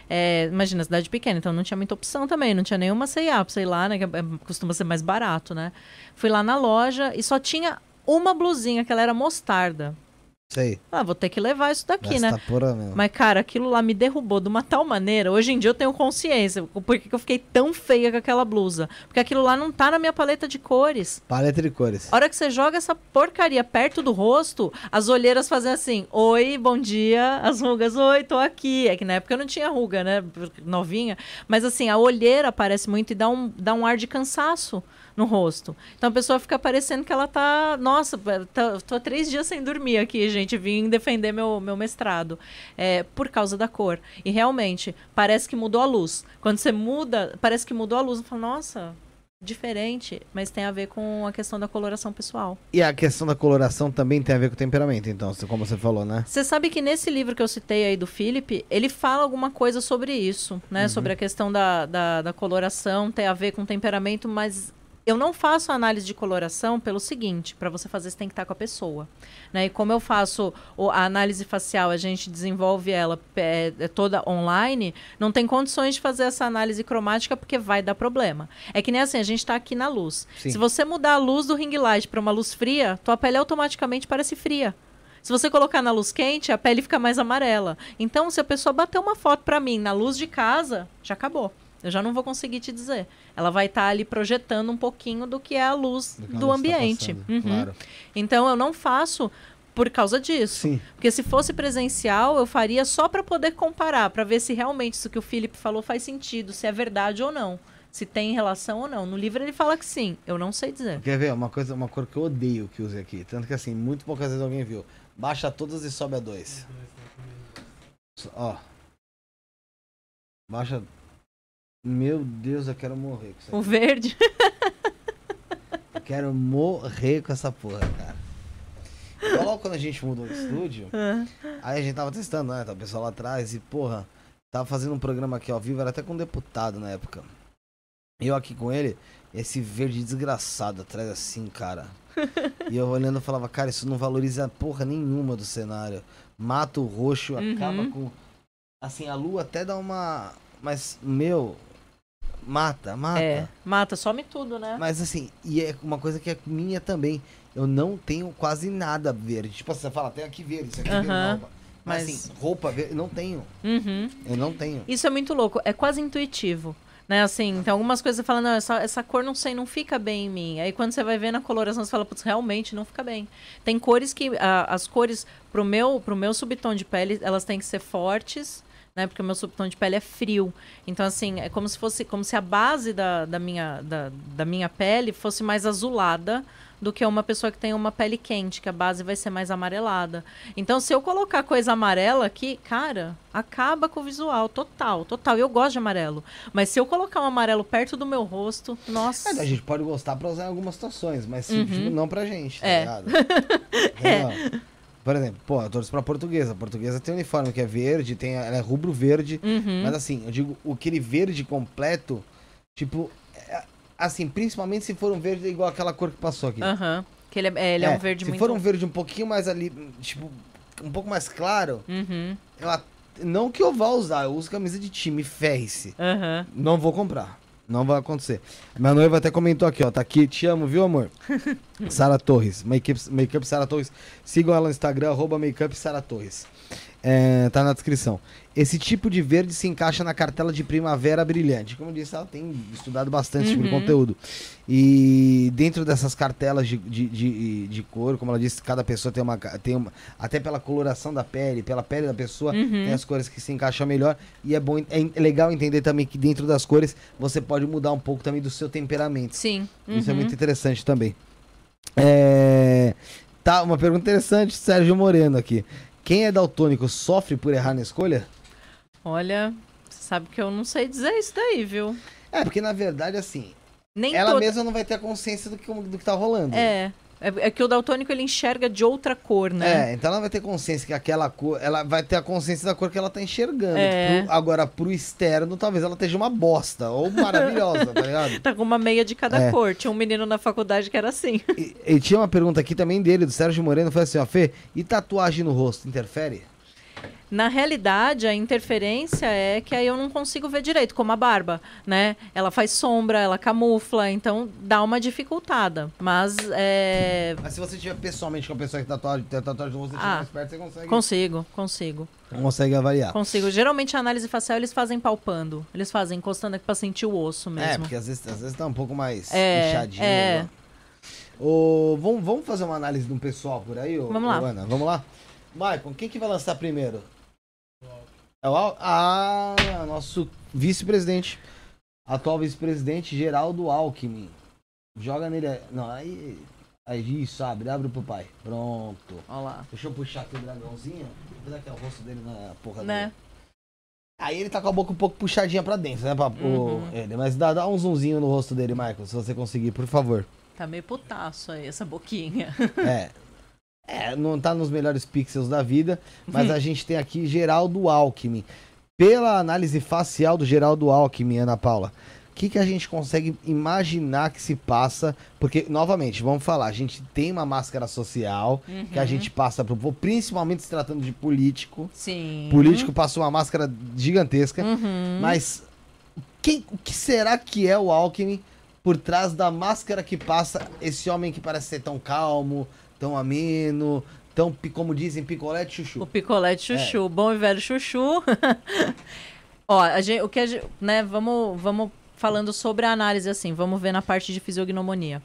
É, imagina, cidade pequena, então não tinha muita opção também. Não tinha nenhuma C&A, sei lá, né? Que é- costuma ser mais barato, né? Fui lá na loja e só tinha uma blusinha, que ela era mostarda. sei. Ah, vou ter que levar isso daqui, né? Mesmo. Mas, cara, aquilo lá me derrubou de uma tal maneira. Hoje em dia eu tenho consciência. Por que que eu fiquei tão feia com aquela blusa? Porque aquilo lá não tá na minha paleta de cores. Paleta de cores. A hora que você joga essa porcaria perto do rosto, as olheiras fazem assim: Oi, bom dia. As rugas, oi, tô aqui. É que na época eu não tinha ruga, né? Novinha. Mas assim, a olheira aparece muito e dá um, dá um ar de cansaço no rosto. Então a pessoa fica parecendo que ela tá. Nossa, tá- tô há três dias sem dormir aqui, gente. Vim defender meu, meu mestrado. É, por causa da cor. E realmente, parece que mudou a luz. Quando você muda, parece que mudou a luz. Eu falo, nossa. Diferente, mas tem a ver com a questão da coloração pessoal. E a questão da coloração também tem a ver com o temperamento, então, como você falou, né? Você sabe que nesse livro que eu citei aí do Philip, ele fala alguma coisa sobre isso, né? Uhum. Sobre a questão da, da, da coloração, tem a ver com temperamento, mas eu não faço análise de coloração pelo seguinte, para você fazer você tem que estar com a pessoa, né? E como eu faço a análise facial, a gente desenvolve ela é, é toda online, não tem condições de fazer essa análise cromática porque vai dar problema. É que nem assim, a gente está aqui na luz. Sim. Se você mudar a luz do ring light para uma luz fria, tua pele automaticamente parece fria. Se você colocar na luz quente, a pele fica mais amarela. Então, se a pessoa bater uma foto pra mim na luz de casa, já acabou. Eu já não vou conseguir te dizer. Ela vai estar ali projetando um pouquinho do que é a luz Do do, tá ambiente. passando, Uhum. Claro. Então, eu não faço por causa disso. Sim. Porque se fosse presencial, eu faria só para poder comparar, para ver se realmente isso que o Felipe falou faz sentido, se é verdade ou não. Se tem relação ou não. No livro ele fala que sim. Eu não sei dizer. Quer ver? Uma coisa, uma cor que eu odeio que use aqui. Tanto que assim, muito poucas vezes alguém viu. Baixa todas e sobe a dois. Ó. Baixa. Meu Deus, eu quero morrer com isso O aqui. verde. Eu quero morrer com essa porra, cara. Logo quando a gente mudou o estúdio, aí a gente tava testando, né? Tá o pessoal lá atrás e, porra, tava fazendo um programa aqui ao vivo, era até com um deputado na época. Eu aqui com ele, esse verde desgraçado atrás assim, cara. E eu olhando eu falava, cara, isso não valoriza porra nenhuma do cenário. Mata o roxo, Uhum. acaba com. Assim, a lua até dá uma. Mas, meu. Mata, mata. É, mata, some tudo, né? Mas assim, e é uma coisa que é minha também. Eu não tenho quase nada verde. Tipo assim, você fala, tem aqui verde, isso aqui é verde. Não, mas, Mas- assim, roupa verde, eu não tenho. Uhum. Eu não tenho. Isso é muito louco, é quase intuitivo. Né, assim, então algumas coisas você fala, não, essa, essa cor não sei, não fica bem em mim. Aí quando você vai ver na coloração, você fala, putz, realmente não fica bem. Tem cores que, a- as cores pro meu, pro meu subtom de pele, elas têm que ser fortes, né, porque o meu subtom de pele é frio. Então, assim, é como se fosse, como se a base da, da, minha, da, da minha pele fosse mais azulada do que uma pessoa que tem uma pele quente, que a base vai ser mais amarelada. Então, se eu colocar coisa amarela aqui, cara, acaba com o visual, total, total. Eu gosto de amarelo. Mas se eu colocar um amarelo perto do meu rosto, nossa. É, a gente pode gostar pra usar em algumas situações, mas Uhum. tipo, não pra gente, tá É. ligado? Entendeu? Por exemplo, pô, eu torço pra portuguesa. A portuguesa tem um uniforme que é verde, tem, ela é rubro verde. Uhum. Mas assim, eu digo, aquele verde completo, tipo, é, assim, principalmente se for um verde igual aquela cor que passou aqui. Aham. Que ele é, é, ele é, um verde se muito. for um verde um pouquinho mais ali, tipo, um pouco mais claro, Uhum. não que eu vá usar, eu uso camisa de time, ferre-se. Aham. Não vou comprar. Não vai acontecer. Minha noiva até comentou aqui, ó. Tá aqui, te amo, viu, amor? Sara Torres. Makeup, Makeup Sara Torres. Sigam ela no Instagram, arroba Makeup Sara Torres. É, tá na descrição. Esse tipo de verde se encaixa na cartela de primavera brilhante. Como eu disse, ela tem estudado bastante uhum. sobre conteúdo. E dentro dessas cartelas de, de, de, de, cor, como ela disse, cada pessoa tem uma, tem uma. Até pela coloração da pele, pela pele da pessoa, uhum. tem as cores que se encaixam melhor. E é bom, é legal entender também que dentro das cores você pode mudar um pouco também do seu temperamento. Sim. Uhum. Isso é muito uhum. interessante também. É, tá, uma pergunta interessante, Sérgio Moreno aqui. Quem é daltônico sofre por errar na escolha? Olha, você sabe que eu não sei dizer isso daí, viu? É, porque na verdade, assim, Nem ela toda... mesma não vai ter a consciência do que, do que tá rolando. É. É, é, que o daltônico ele enxerga de outra cor, né? É, então ela vai ter consciência que aquela cor, ela vai ter a consciência da cor que ela tá enxergando. É. Pro, agora, pro externo, talvez ela esteja uma bosta ou maravilhosa, tá ligado? Tá com uma meia de cada é. cor. Tinha um menino na faculdade que era assim. E, e tinha uma pergunta aqui também dele, do Sérgio Moreno, foi assim, ó, Fê, e tatuagem no rosto interfere? Na realidade, a interferência é que aí eu não consigo ver direito, como a barba, né? Ela faz sombra, ela camufla, então dá uma dificultada. Mas é. Mas se você tiver pessoalmente com a pessoa que tatuagem, tem tatuagem rosto, ah, mais perto, você consegue. Consigo, consigo. Consegue avaliar. Consigo. Geralmente a análise facial eles fazem palpando. Eles fazem encostando aqui pra sentir o osso mesmo. É, porque às vezes, às vezes tá um pouco mais é, inchadinho. É. Né? vamos, vamos fazer uma análise de um pessoal por aí, ô, vamos lá. Ana? Vamos lá? Maicon, quem que vai lançar primeiro? É o Al... Ah, nosso vice-presidente. Atual vice-presidente Geraldo Alckmin. Joga nele. Não, aí. Aí, isso, abre, abre pro pai. Pronto. Olha lá. Deixa eu puxar aqui o dragãozinho. Vou aqui o rosto dele na porra né? dele. Aí ele tá com a boca um pouco puxadinha pra dentro, né? Pra, uhum. o, ele. Mas dá, dá um zoomzinho no rosto dele, Michael, se você conseguir, por favor. Tá meio putaço aí, essa boquinha. É. É, não tá nos melhores pixels da vida, mas a gente tem aqui Geraldo Alckmin. Pela análise facial do Geraldo Alckmin, Ana Paula, o que, que a gente consegue imaginar que se passa? Porque, novamente, vamos falar, a gente tem uma máscara social uhum. que a gente passa pro povo, principalmente se tratando de político. Sim. Político passou uma máscara gigantesca, uhum. mas quem, o que será que é o Alckmin por trás da máscara que passa esse homem que parece ser tão calmo, tão ameno, tão, como dizem, picolé de chuchu. O picolé de chuchu, é. bom e velho chuchu. Ó, a gente, o que a gente, né, vamos, vamos falando sobre a análise assim, vamos ver na parte de fisiognomonia.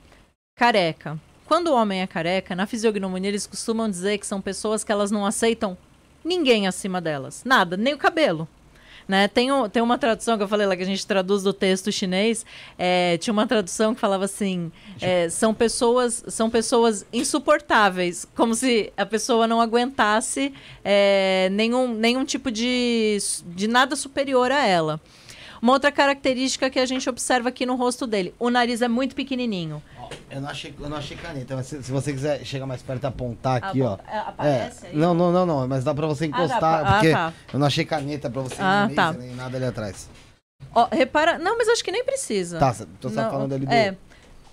Careca. Quando o homem é careca, na fisiognomonia eles costumam dizer que são pessoas que elas não aceitam ninguém acima delas. Nada, nem o cabelo. Né? Tem, tem uma tradução que eu falei lá que a gente traduz do texto chinês. É, tinha uma tradução que falava assim: é, são pessoas são pessoas insuportáveis, como se a pessoa não aguentasse é, nenhum, nenhum tipo de, de nada superior a ela. Uma outra característica que a gente observa aqui no rosto dele: o nariz é muito pequenininho. Eu não achei, eu não achei caneta, mas se, se você quiser chegar mais perto e apontar aqui, ó. É, aparece é, aí? Não, não, não, não, mas dá pra você encostar, ah, porque ah, tá. eu não achei caneta pra você ah, tá. nem nada ali atrás. Ó, repara. Não, mas acho que nem precisa. Tá, tô só não, falando ali do. É.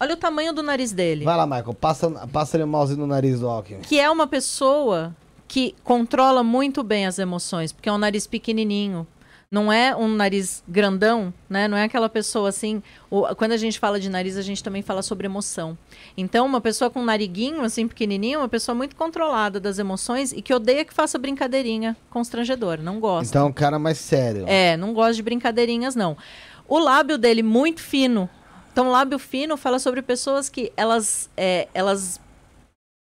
Olha o tamanho do nariz dele. Vai lá, Michael, passa, passa ali o mouse no nariz do Alckmin. Que é uma pessoa que controla muito bem as emoções, porque é um nariz pequenininho não é um nariz grandão, né? Não é aquela pessoa assim. O, quando a gente fala de nariz, a gente também fala sobre emoção. Então, uma pessoa com um nariguinho assim pequenininho, é uma pessoa muito controlada das emoções e que odeia que faça brincadeirinha constrangedora, não gosta. Então, é um cara mais sério. É, não gosta de brincadeirinhas não. O lábio dele muito fino. Então, lábio fino fala sobre pessoas que elas, é, elas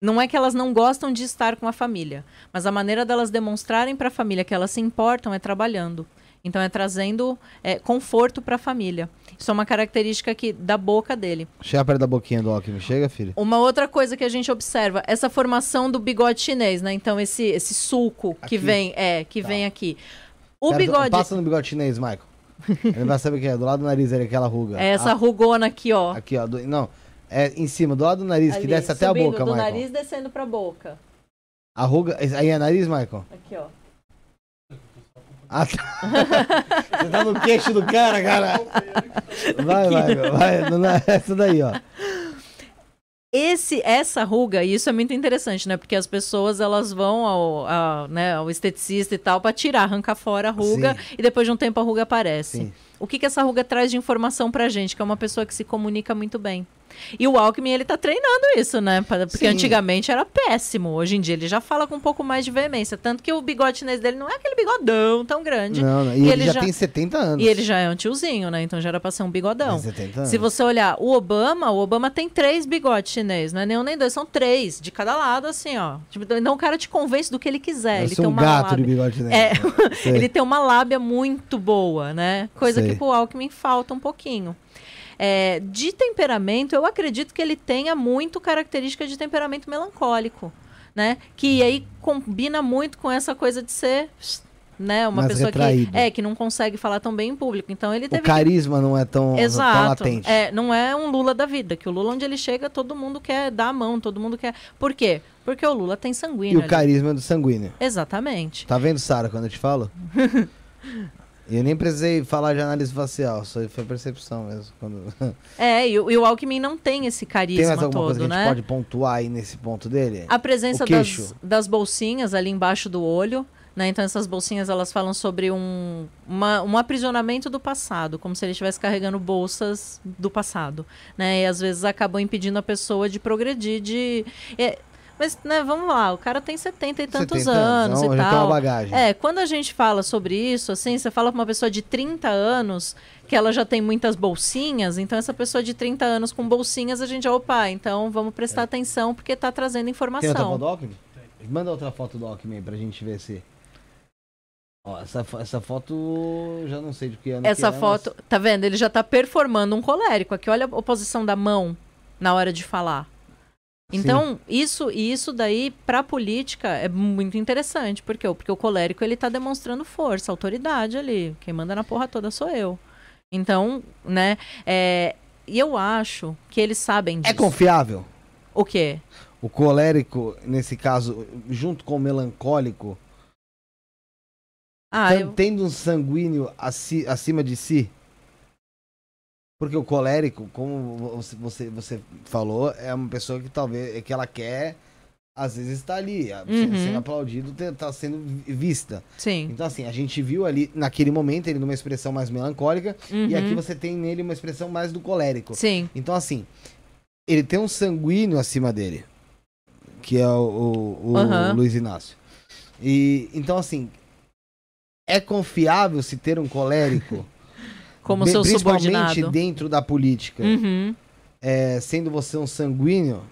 não é que elas não gostam de estar com a família, mas a maneira delas demonstrarem para a família que elas se importam é trabalhando. Então é trazendo é, conforto para a família. Isso é uma característica que da boca dele. Chega perto da boquinha do Alckmin, chega, filho. Uma outra coisa que a gente observa, essa formação do bigode chinês, né? Então esse esse sulco aqui. que vem, é, que tá. vem aqui. O Pera, bigode Passa no bigode chinês, Michael. Ele vai saber o que é, do lado do nariz ele aquela ruga. É essa ah. rugona aqui, ó. Aqui, ó, do, não, é em cima, do lado do nariz, Ali, que desce até a boca, do Michael. do nariz descendo pra boca. A ruga, aí é nariz, Michael? Aqui, ó. Ah, tá. Você tá no queixo do cara, cara. Vai, vai, vai. É essa daí, ó. Esse, essa ruga, e isso é muito interessante, né? Porque as pessoas elas vão ao, ao, né, ao esteticista e tal para tirar, arrancar fora a ruga Sim. e depois de um tempo a ruga aparece. Sim. o que, que essa ruga traz de informação pra gente, que é uma pessoa que se comunica muito bem. E o Alckmin, ele tá treinando isso, né? Porque Sim. antigamente era péssimo. Hoje em dia ele já fala com um pouco mais de veemência. Tanto que o bigode chinês dele não é aquele bigodão tão grande. Não, não. E, e ele, ele já, já, tem 70 anos. E ele já é um tiozinho, né? Então já era pra ser um bigodão. 70 anos. Se você olhar o Obama, o Obama tem três bigodes chinês. Não é nenhum nem dois, são três. De cada lado, assim, ó. Tipo, então o cara te convence do que ele quiser. ele tem um uma gato lábia. de bigode chinês. É, ele tem uma lábia muito boa, né? Coisa Sei. que pro Alckmin falta um pouquinho. É, de temperamento, eu acredito que ele tenha muito característica de temperamento melancólico, né? Que aí combina muito com essa coisa de ser né? Uma Mais pessoa retraído. que é que não consegue falar tão bem em público. Então ele teve o carisma que... não é tão, Exato. tão latente. É, não é um Lula da vida, que o Lula onde ele chega, todo mundo quer dar a mão, todo mundo quer. Por quê? Porque o Lula tem sanguíneo. E o ali. carisma é do sanguíneo. Exatamente. Tá vendo, Sara, quando eu te falo? eu nem precisei falar de análise facial, só foi percepção mesmo. Quando... É, e, o, e o Alckmin não tem esse carisma tem mais alguma todo, coisa que né? a gente pode pontuar aí nesse ponto dele? A presença das, das bolsinhas ali embaixo do olho. Né? Então essas bolsinhas elas falam sobre um, uma, um aprisionamento do passado, como se ele estivesse carregando bolsas do passado, né? E às vezes acabam impedindo a pessoa de progredir, de é, mas, né, vamos lá, o cara tem 70 e tantos 70 anos, anos e tal. Uma bagagem. É, quando a gente fala sobre isso, assim, você fala pra uma pessoa de 30 anos que ela já tem muitas bolsinhas, então essa pessoa de 30 anos com bolsinhas, a gente já, opa, então vamos prestar é. atenção porque tá trazendo informação. Tem outra foto do Alckmin? Manda outra foto do Alckmin pra gente ver se... Ó, essa, essa foto já não sei de que ano Essa que é, foto, mas... tá vendo? Ele já tá performando um colérico. Aqui, olha a oposição da mão na hora de falar. Então, Sim. isso isso daí para a política é muito interessante, porque porque o colérico ele tá demonstrando força, autoridade ali. Quem manda na porra toda sou eu. Então, né, é, e eu acho que eles sabem é disso. É confiável? O quê? O colérico, nesse caso, junto com o melancólico, ah, eu... Tendo um sanguíneo aci acima de si? Porque o colérico, como você, você falou, é uma pessoa que talvez é que ela quer, às vezes está ali, uhum. sendo aplaudido, está sendo vista. Sim. Então, assim, a gente viu ali, naquele momento, ele numa expressão mais melancólica, uhum. e aqui você tem nele uma expressão mais do colérico. Sim. Então, assim, ele tem um sanguíneo acima dele, que é o, o, o uhum. Luiz Inácio. E, então, assim, é confiável se ter um colérico? Como seu principalmente subordinado. dentro da política, uhum. é, sendo você um sanguíneo?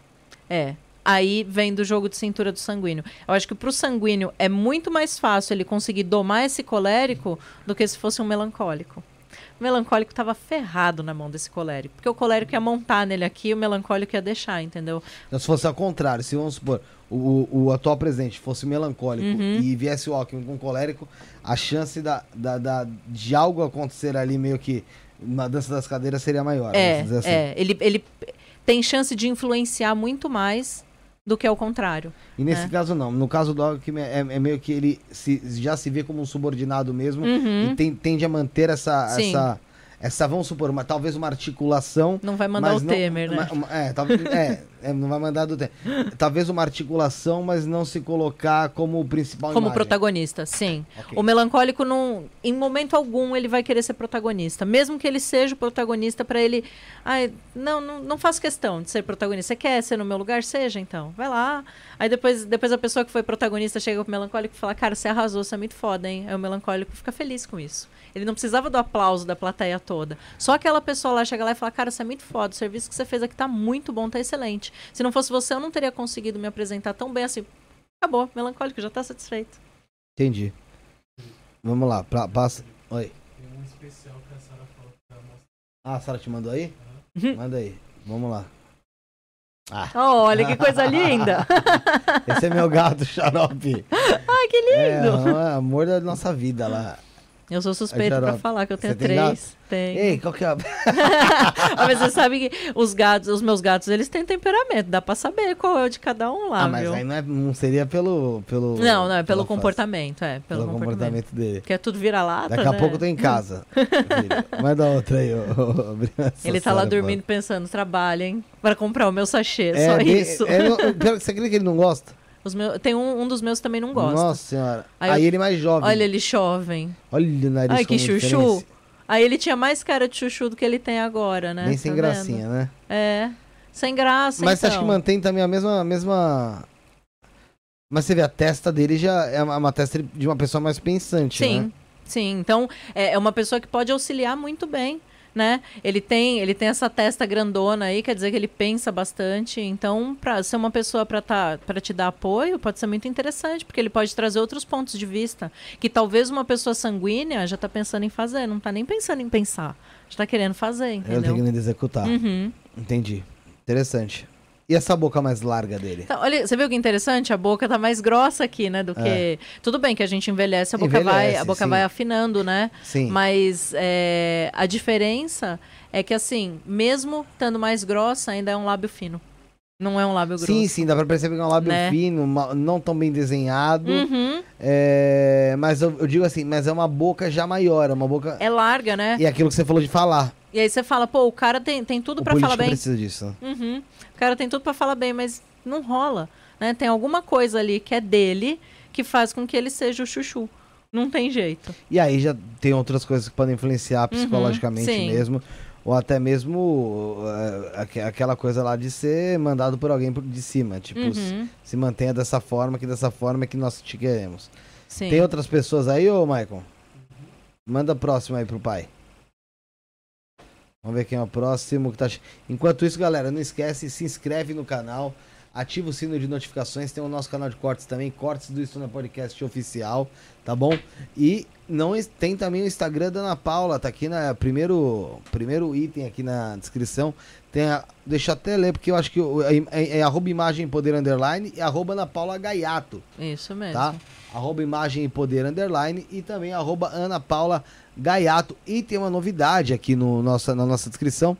É. Aí vem do jogo de cintura do sanguíneo. Eu acho que para o sanguíneo é muito mais fácil ele conseguir domar esse colérico do que se fosse um melancólico. O melancólico estava ferrado na mão desse colérico. Porque o colérico ia montar nele aqui e o melancólico ia deixar, entendeu? Então, se fosse ao contrário, se vamos supor, o, o atual presidente fosse melancólico uhum. e viesse o Alckmin com colérico, a chance da, da, da, de algo acontecer ali meio que na dança das cadeiras seria maior. É, assim. é. Ele, ele tem chance de influenciar muito mais do que ao contrário. E nesse né? caso não. No caso do Alckmin é, é, meio que ele se, já se vê como um subordinado mesmo uhum. e tem, tende a manter essa, essa essa, vamos supor, uma, talvez uma articulação. Não vai mandar o não, Temer, né? Uma, uma, é, talvez, é, é, não vai mandar do Temer. Talvez uma articulação, mas não se colocar como o principal Como imagem. protagonista, sim. Okay. O melancólico, não, em momento algum, ele vai querer ser protagonista. Mesmo que ele seja o protagonista, para ele. Ai, não, não, não faço questão de ser protagonista. Você quer ser no meu lugar? Seja, então. Vai lá. Aí depois, depois a pessoa que foi protagonista chega pro melancólico e fala: Cara, você arrasou, você é muito foda, hein? Aí o melancólico fica feliz com isso. Ele não precisava do aplauso da plateia toda. Só aquela pessoa lá chega lá e fala: Cara, você é muito foda, o serviço que você fez aqui tá muito bom, tá excelente. Se não fosse você, eu não teria conseguido me apresentar tão bem assim. Acabou, melancólico, já tá satisfeito. Entendi. Vamos lá, pra, passa. Oi. Tem um especial que a Sara falou pra mostrar. Ah, a Sara te mandou aí? Uhum. Manda aí. Vamos lá. Ah. Oh, olha que coisa linda! Esse é meu gato, xarope. Ai, que lindo! É, é amor da nossa vida lá. Eu sou suspeito para falar que eu tenho Você três. Tem. Ei, qual que é a... Mas você sabe que os gatos, os meus gatos, eles têm temperamento. Dá para saber qual é o de cada um lá, Ah, mas viu? aí não, é, não seria pelo, pelo... Não, não, é pelo comportamento, é. Pelo, pelo comportamento. comportamento. dele. Que é tudo vira-lata, Daqui né? a pouco eu tô em casa. Manda outra aí, ô, Ele tá lá dormindo pensando, trabalha, hein? Pra comprar o meu sachê, é, só isso. É, você acredita que ele não gosta? Os meus, tem um, um dos meus também não gosta. Nossa senhora. Aí, Aí eu, ele mais jovem. Olha, ele jovem. Olha o nariz Ai, que chuchu. Aí ele tinha mais cara de chuchu do que ele tem agora, né? Bem sem Tá gracinha, vendo? né? É. Sem graça, Mas você então. acha que mantém também a mesma, a mesma. Mas você vê, a testa dele já é uma, uma testa de uma pessoa mais pensante, Sim, né? sim. Então, é é uma pessoa que pode auxiliar muito bem, né? Ele tem, ele tem essa testa grandona aí, quer dizer que ele pensa bastante. Então, para ser uma pessoa para tá, para te dar apoio, pode ser muito interessante, porque ele pode trazer outros pontos de vista que talvez uma pessoa sanguínea já tá pensando em fazer, não tá nem pensando em pensar. Já tá querendo fazer, Eu entendeu? tenho que executar. Uhum. Entendi. Interessante. E essa boca mais larga dele? Então, olha, você viu que interessante? A boca tá mais grossa aqui, né? Do que. Tudo bem que a gente envelhece, a boca, vai, É. Envelhece, a boca sim. vai afinando, né? Sim. Mas é, a diferença é que, assim, mesmo estando mais grossa, ainda é um lábio fino. Não é um lábio grosso. Sim, sim, dá pra perceber que é um lábio Né? fino, não tão bem desenhado. Uhum. É, mas eu, eu digo assim, mas é uma boca já maior, é uma boca. É larga, né? E é aquilo que você falou de falar. E aí você fala, pô, o cara tem, tem tudo político falar bem. precisa disso. Uhum. O cara tem tudo pra falar bem, mas não rola. Né? Tem alguma coisa ali que é dele que faz com que ele seja o chuchu. Não tem jeito. E aí já tem outras coisas que podem influenciar psicologicamente sim. mesmo. Ou até mesmo aque- aquela coisa lá de ser mandado por alguém de cima. Tipo, se, Uhum. se mantenha dessa forma, que dessa forma é que nós te queremos. Sim. Tem outras pessoas aí, ô Michael? Manda próximo aí pro pai. Vamos ver quem é o próximo que tá. Enquanto isso, galera, não esquece, se inscreve no canal, ativa o sino de notificações, tem o nosso canal de cortes também, cortes do Isso na Podcast oficial, tá bom? E não tem também o Instagram da Ana Paula, tá aqui na primeiro primeiro item aqui na descrição. Tem a, deixa eu até ler porque eu acho que é, é, é arroba imagem poder underline e arroba Ana Paula Gaiato Isso mesmo. tá? Arroba imagem e poder underline e também arroba Ana Paula Gaiato. E tem uma novidade aqui no nossa, na nossa descrição,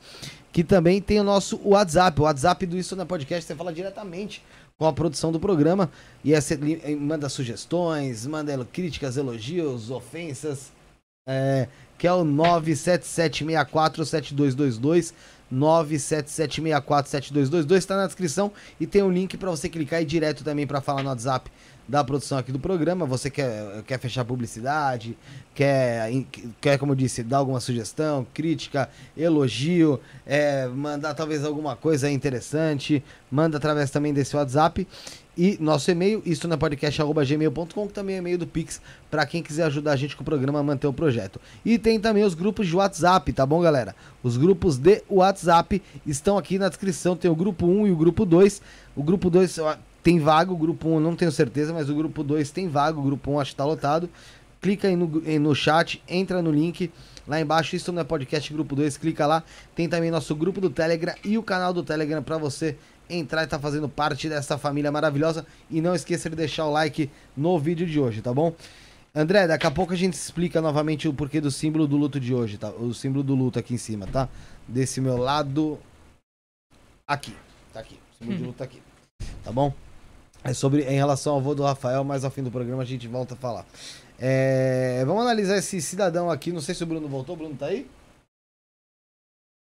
que também tem o nosso WhatsApp. O WhatsApp do Isso na Podcast, você fala diretamente com a produção do programa. E aí você eh, manda sugestões, manda críticas, elogios, ofensas. é, que é o 977647222. 977647222 está na descrição e tem um link para você clicar e ir direto também para falar no WhatsApp da produção aqui do programa. Você quer, quer fechar publicidade, quer, quer, como eu disse, dar alguma sugestão, crítica, elogio, é, mandar talvez alguma coisa interessante, manda através também desse WhatsApp. E nosso e-mail, isso na podcast.gmail.com, que também é e-mail do Pix, para quem quiser ajudar a gente com o programa a manter o projeto. E tem também os grupos de WhatsApp, tá bom, galera? Os grupos de WhatsApp estão aqui na descrição, tem o grupo 1 e o grupo 2. O grupo 2 ó, tem vaga, o grupo 1 eu não tenho certeza, mas o grupo 2 tem vaga, o grupo 1 acho que tá lotado. Clica aí no, aí no chat, entra no link, lá embaixo, isso não é podcast grupo 2, clica lá. Tem também nosso grupo do Telegram e o canal do Telegram para você entrar e tá fazendo parte dessa família maravilhosa. E não esqueça de deixar o like no vídeo de hoje, tá bom? André, daqui a pouco a gente explica novamente o porquê do símbolo do luto de hoje, tá? O símbolo do luto aqui em cima, tá? Desse meu lado. Aqui. Tá aqui. O símbolo de luto tá aqui. Tá bom? É sobre em relação ao avô do Rafael, mas ao fim do programa a gente volta a falar. É, vamos analisar esse cidadão aqui. Não sei se o Bruno voltou. O Bruno tá aí?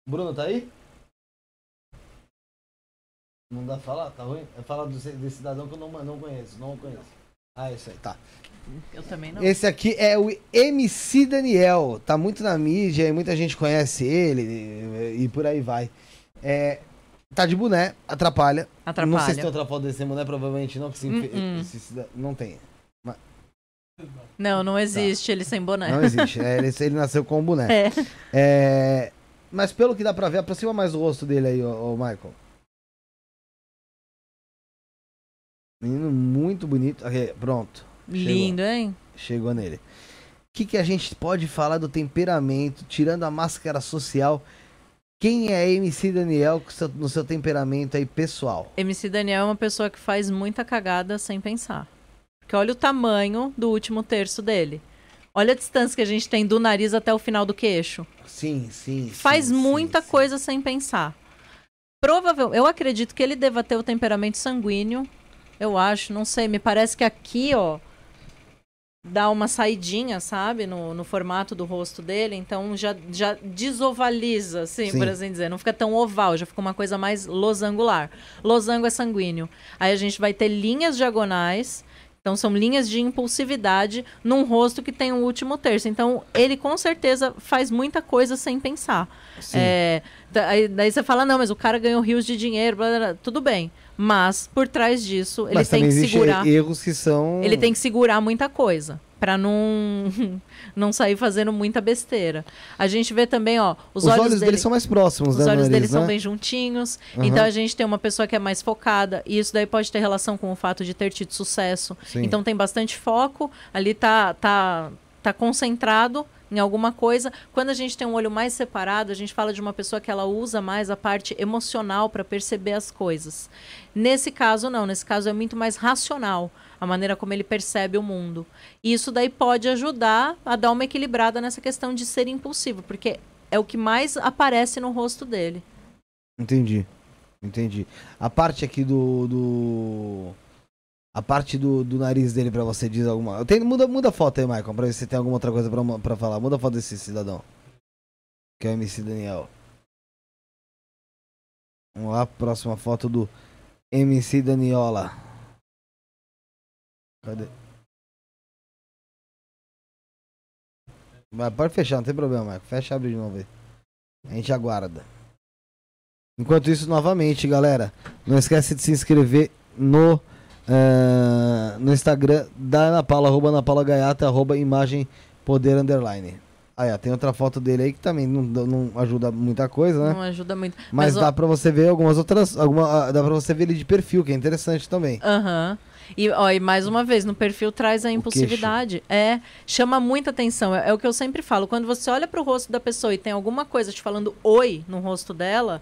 Bruno tá aí? Não dá pra falar? Tá ruim? É falar do, desse cidadão que eu não, não conheço. Não conheço. Ah, isso aí, tá. Eu também não. Esse aqui é o MC Daniel. Tá muito na mídia e muita gente conhece ele e, e por aí vai. É, tá de boné, atrapalha. Atrapalha. Não sei se tem outra foto desse boné, provavelmente não, que se hum. esse cida- não tem. Não, não existe ele sem boné. Não existe. É, ele, ele nasceu com o boné. É. É, mas pelo que dá pra ver, aproxima mais o rosto dele aí, ô, ô Michael. Menino muito bonito. Pronto. Chegou. Lindo, hein? Chegou nele. O que, que a gente pode falar do temperamento, tirando a máscara social? Quem é MC Daniel no seu temperamento aí pessoal? MC Daniel é uma pessoa que faz muita cagada sem pensar. Porque olha o tamanho do último terço dele. Olha a distância que a gente tem do nariz até o final do queixo. Sim, sim. Faz sim, muita sim, sim. coisa sem pensar. Provavelmente, eu acredito que ele deva ter o temperamento sanguíneo. Eu acho, não sei, me parece que aqui, ó, dá uma saidinha, sabe, no, no formato do rosto dele, então já, já desovaliza, assim, Sim. por assim dizer. Não fica tão oval, já fica uma coisa mais losangular. Losango é sanguíneo. Aí a gente vai ter linhas diagonais Então são linhas de impulsividade num rosto que tem o um último terço. Então ele com certeza faz muita coisa sem pensar. É, daí, daí, você fala, não, mas o cara ganhou rios de dinheiro, blá, blá, blá. tudo bem. Mas por trás disso, ele mas tem que segurar. Erros que são. Ele tem que segurar muita coisa para não não sair fazendo muita besteira. A gente vê também, ó, os, os olhos, olhos dele, são mais próximos, Os né, olhos dele né? são bem juntinhos. Uhum. Então a gente tem uma pessoa que é mais focada e isso daí pode ter relação com o fato de ter tido sucesso. Sim. Então tem bastante foco, ali tá tá tá concentrado em alguma coisa. Quando a gente tem um olho mais separado, a gente fala de uma pessoa que ela usa mais a parte emocional para perceber as coisas. Nesse caso, não. Nesse caso, é muito mais racional a maneira como ele percebe o mundo. E isso daí pode ajudar a dar uma equilibrada nessa questão de ser impulsivo, porque é o que mais aparece no rosto dele. Entendi. Entendi. A parte aqui do. do... A parte do, do nariz dele pra você diz alguma. Tenho, muda, muda a foto aí, Michael, pra ver se tem alguma outra coisa pra, pra falar. Muda a foto desse cidadão. Que é o MC Daniel. Vamos lá, próxima foto do MC Daniola. Cadê? Mas pode fechar, não tem problema, Michael. Fecha e abre de novo aí. A gente aguarda. Enquanto isso, novamente, galera, não esquece de se inscrever no uh, no Instagram da Ana Paula, arroba Ana Paula Gaiata, arroba imagem poder underline. Ah, é, tem outra foto dele aí que também não, não ajuda muita coisa, né? Não ajuda muito. Mas, Mas dá ó... pra você ver algumas outras. Alguma, dá pra você ver ele de perfil, que é interessante também. Aham. Uhum. E, ó, e mais uma vez, no perfil traz a impulsividade. É, chama muita atenção. É, é, o que eu sempre falo. Quando você olha pro rosto da pessoa e tem alguma coisa te falando oi no rosto dela,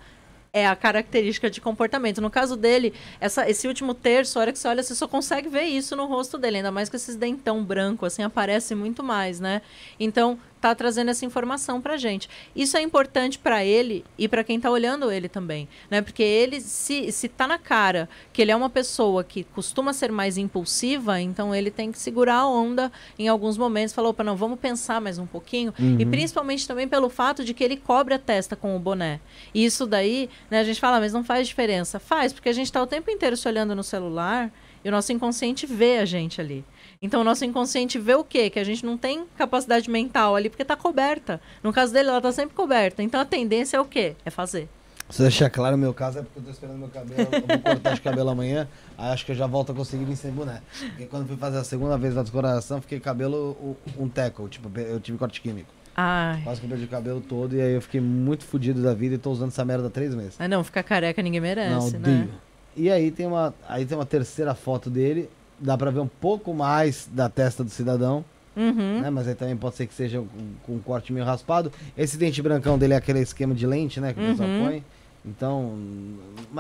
é a característica de comportamento. No caso dele, essa, esse último terço, a hora que você olha, você só consegue ver isso no rosto dele, ainda mais que esses dentão branco, assim, aparece muito mais, né? Então, tá trazendo essa informação pra gente. Isso é importante para ele e para quem tá olhando ele também, né? Porque ele se se tá na cara que ele é uma pessoa que costuma ser mais impulsiva, então ele tem que segurar a onda em alguns momentos, falou, opa, não, vamos pensar mais um pouquinho, uhum. e principalmente também pelo fato de que ele cobre a testa com o boné. E isso daí, né, a gente fala, mas não faz diferença. Faz, porque a gente tá o tempo inteiro se olhando no celular e o nosso inconsciente vê a gente ali. Então o nosso inconsciente vê o quê? Que a gente não tem capacidade mental ali porque está coberta. No caso dele, ela está sempre coberta. Então a tendência é o quê? É fazer. Se deixar claro, meu caso é porque eu tô esperando meu cabelo. Eu vou cortar de cabelo amanhã. Aí acho que eu já volto a conseguir vir sem boné. Porque quando fui fazer a segunda vez a descoloração, fiquei cabelo um teco. Tipo, eu tive corte químico. Ai. Quase que eu perdi o cabelo todo e aí eu fiquei muito fodido da vida e tô usando essa merda há três meses. Ah, não, ficar careca ninguém merece, não, né? E aí tem uma, aí tem uma terceira foto dele dá para ver um pouco mais da testa do cidadão. Uhum. Né? Mas aí também pode ser que seja com, um corte meio raspado. Esse dente brancão dele é aquele esquema de lente, né? Que o uhum. pessoal põe. Então.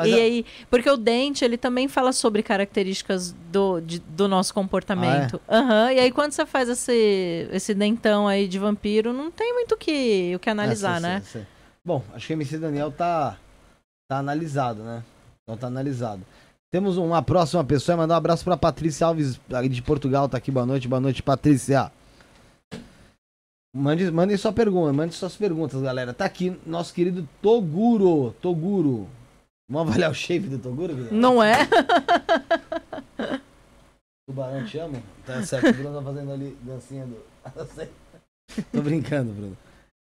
e a... aí, porque o dente, ele também fala sobre características do, de, do nosso comportamento. Ah, é? uhum. E aí, quando você faz esse, esse dentão aí de vampiro, não tem muito que, o que analisar, é, né? Sim, sim. Bom, acho que o MC Daniel tá, tá analisado, né? Então tá analisado. Temos uma próxima pessoa, mandar um abraço para Patrícia Alves de Portugal, tá aqui, boa noite, boa noite, Patrícia. Mande, mande sua pergunta, mande suas perguntas, galera. Tá aqui nosso querido Toguro, Toguro. Vamos avaliar o shape do Toguro, Guilherme? Não é? Tubarão te ama? Tá certo, o Bruno tá fazendo ali dancinha do... Tô brincando, Bruno.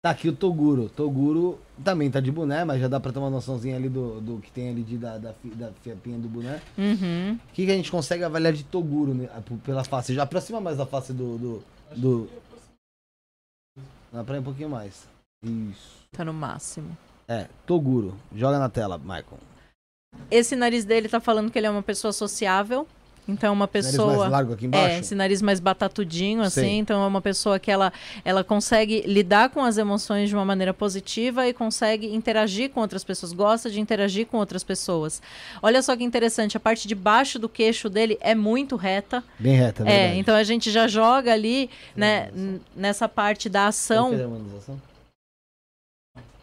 Tá aqui o Toguro. Toguro também tá de boné, mas já dá pra ter uma noçãozinha ali do, do que tem ali de, da, da, da fiapinha do boné. Uhum. O que, que a gente consegue avaliar de Toguro né, pela face? Já aproxima mais da face do. do, do... Dá pra ir um pouquinho mais. Isso. Tá no máximo. É, Toguro. Joga na tela, Michael. Esse nariz dele tá falando que ele é uma pessoa sociável. Então é uma pessoa. Nariz mais largo aqui embaixo? É, esse nariz mais batatudinho, assim. Sei. Então é uma pessoa que ela, ela consegue lidar com as emoções de uma maneira positiva e consegue interagir com outras pessoas, gosta de interagir com outras pessoas. Olha só que interessante, a parte de baixo do queixo dele é muito reta. Bem reta, É, verdade. então a gente já joga ali, né, nessa parte da ação.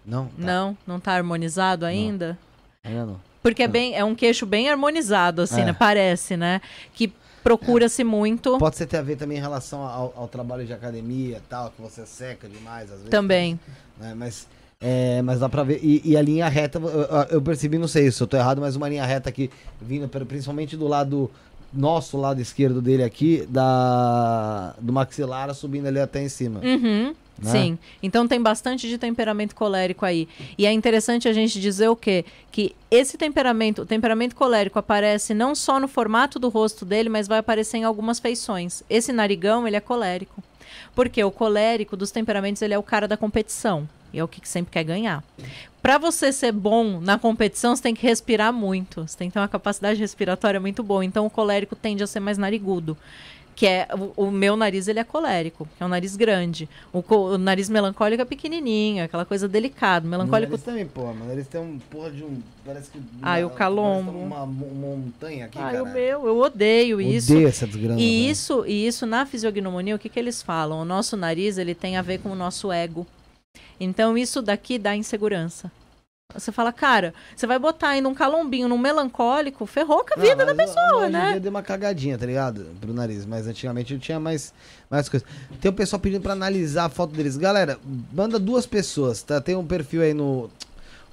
Não? Tá. Não, não está harmonizado ainda? Não. Ainda não. Porque é, bem, é um queixo bem harmonizado, assim, é. né? Parece, né? Que procura-se muito. Pode ser ter a ver também em relação ao, ao trabalho de academia e tal, que você seca demais às vezes. Também. Né? Mas, é, mas dá pra ver. E, e a linha reta, eu, eu, percebi, não sei se eu tô errado, mas uma linha reta aqui vindo principalmente do lado nosso lado esquerdo dele aqui, da do maxilar subindo ali até em cima. Uhum. Né? Sim. Então tem bastante de temperamento colérico aí. E é interessante a gente dizer o quê? Que esse temperamento, o temperamento colérico aparece não só no formato do rosto dele, mas vai aparecer em algumas feições. Esse narigão, ele é colérico. Porque o colérico dos temperamentos, ele é o cara da competição. E é o que sempre quer ganhar. Para você ser bom na competição, você tem que respirar muito. Você tem que ter uma capacidade respiratória muito boa. Então, o colérico tende a ser mais narigudo que é o, o, meu nariz ele é colérico, é um nariz grande. O, o, nariz melancólico é pequenininho, aquela coisa delicada. Melancólico meu nariz também, porra, meu nariz tem um porra de um, parece que Ah, o calombo. Uma, uma, montanha aqui, Ah, o meu, eu odeio, odeio isso. essa desgrama. E né? isso, e isso na fisiognomonia, o que que eles falam? O nosso nariz, ele tem a ver com o nosso ego. Então isso daqui dá insegurança. Você fala, cara, você vai botar ainda um calombinho num melancólico, ferrou com a vida da pessoa, hoje né? Hoje deu uma cagadinha, tá ligado? Pro nariz, mas antigamente eu tinha mais, mais coisas. Tem o pessoal pedindo pra analisar a foto deles. Galera, manda duas pessoas, tá? Tem um perfil aí no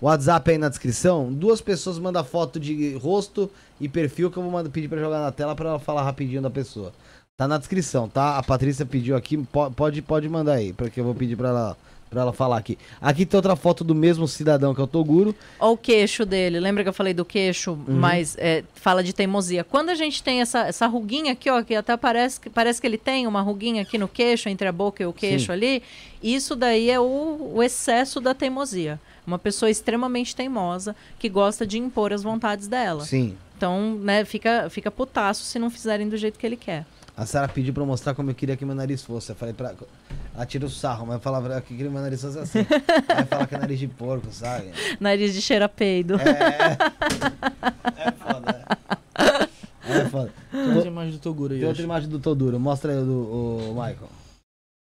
WhatsApp aí na descrição. Duas pessoas mandam foto de rosto e perfil que eu vou mandar, pedir pra jogar na tela pra ela falar rapidinho da pessoa. Tá na descrição, tá? A Patrícia pediu aqui, pode, pode mandar aí, porque eu vou pedir pra ela Pra ela falar aqui. Aqui tem outra foto do mesmo cidadão que é o Toguro. Olha o queixo dele. Lembra que eu falei do queixo? Uhum. Mas é, fala de teimosia. Quando a gente tem essa, essa ruguinha aqui, ó, que até parece, parece que ele tem uma ruguinha aqui no queixo, entre a boca e o queixo Sim. ali. Isso daí é o, o excesso da teimosia. Uma pessoa extremamente teimosa que gosta de impor as vontades dela. Sim. Então, né, fica, fica putaço se não fizerem do jeito que ele quer. A Sara pediu pra eu mostrar como eu queria que meu nariz fosse. Eu falei pra. Ela tira o sarro, mas eu falava que queria meu nariz fosse assim. Aí fala que é nariz de porco, sabe? Nariz de cheira peido. É. É foda. É, é foda. Tem outra imagem do Toguro aí. Tem outra imagem do Toguro. Mostra aí o, o Michael.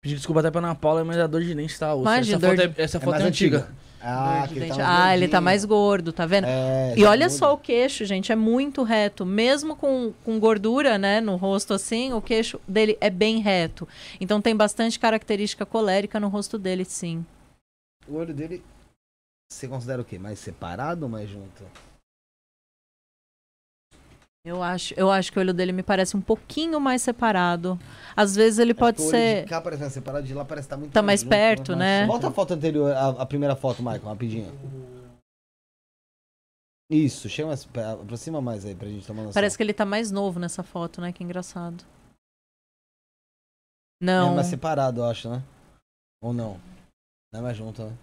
Pedi desculpa até pra Ana Paula, mas a dor de dente tá osso. Essa, foto, de... é, essa foto é, é antiga. antiga. Ah, ele tá ah ele tá mais gordo, tá vendo? É, e olha só o queixo, gente, é muito reto. Mesmo com, com gordura, né, no rosto assim, o queixo dele é bem reto. Então tem bastante característica colérica no rosto dele, sim. O olho dele, você considera o quê? Mais separado ou mais junto? Eu acho, eu acho que o olho dele me parece um pouquinho mais separado. Às vezes ele é pode o ser. Olho de cá parece mais separado, de lá parece estar tá muito Tá mais, mais perto, né? Volta a foto anterior, a, a, primeira foto, Michael, rapidinho. Isso, chega mais, aproxima mais aí pra gente tomar noção. Parece que ele tá mais novo nessa foto, né? Que engraçado. Não. É mais separado, eu acho, né? Ou não? Não é mais junto, né?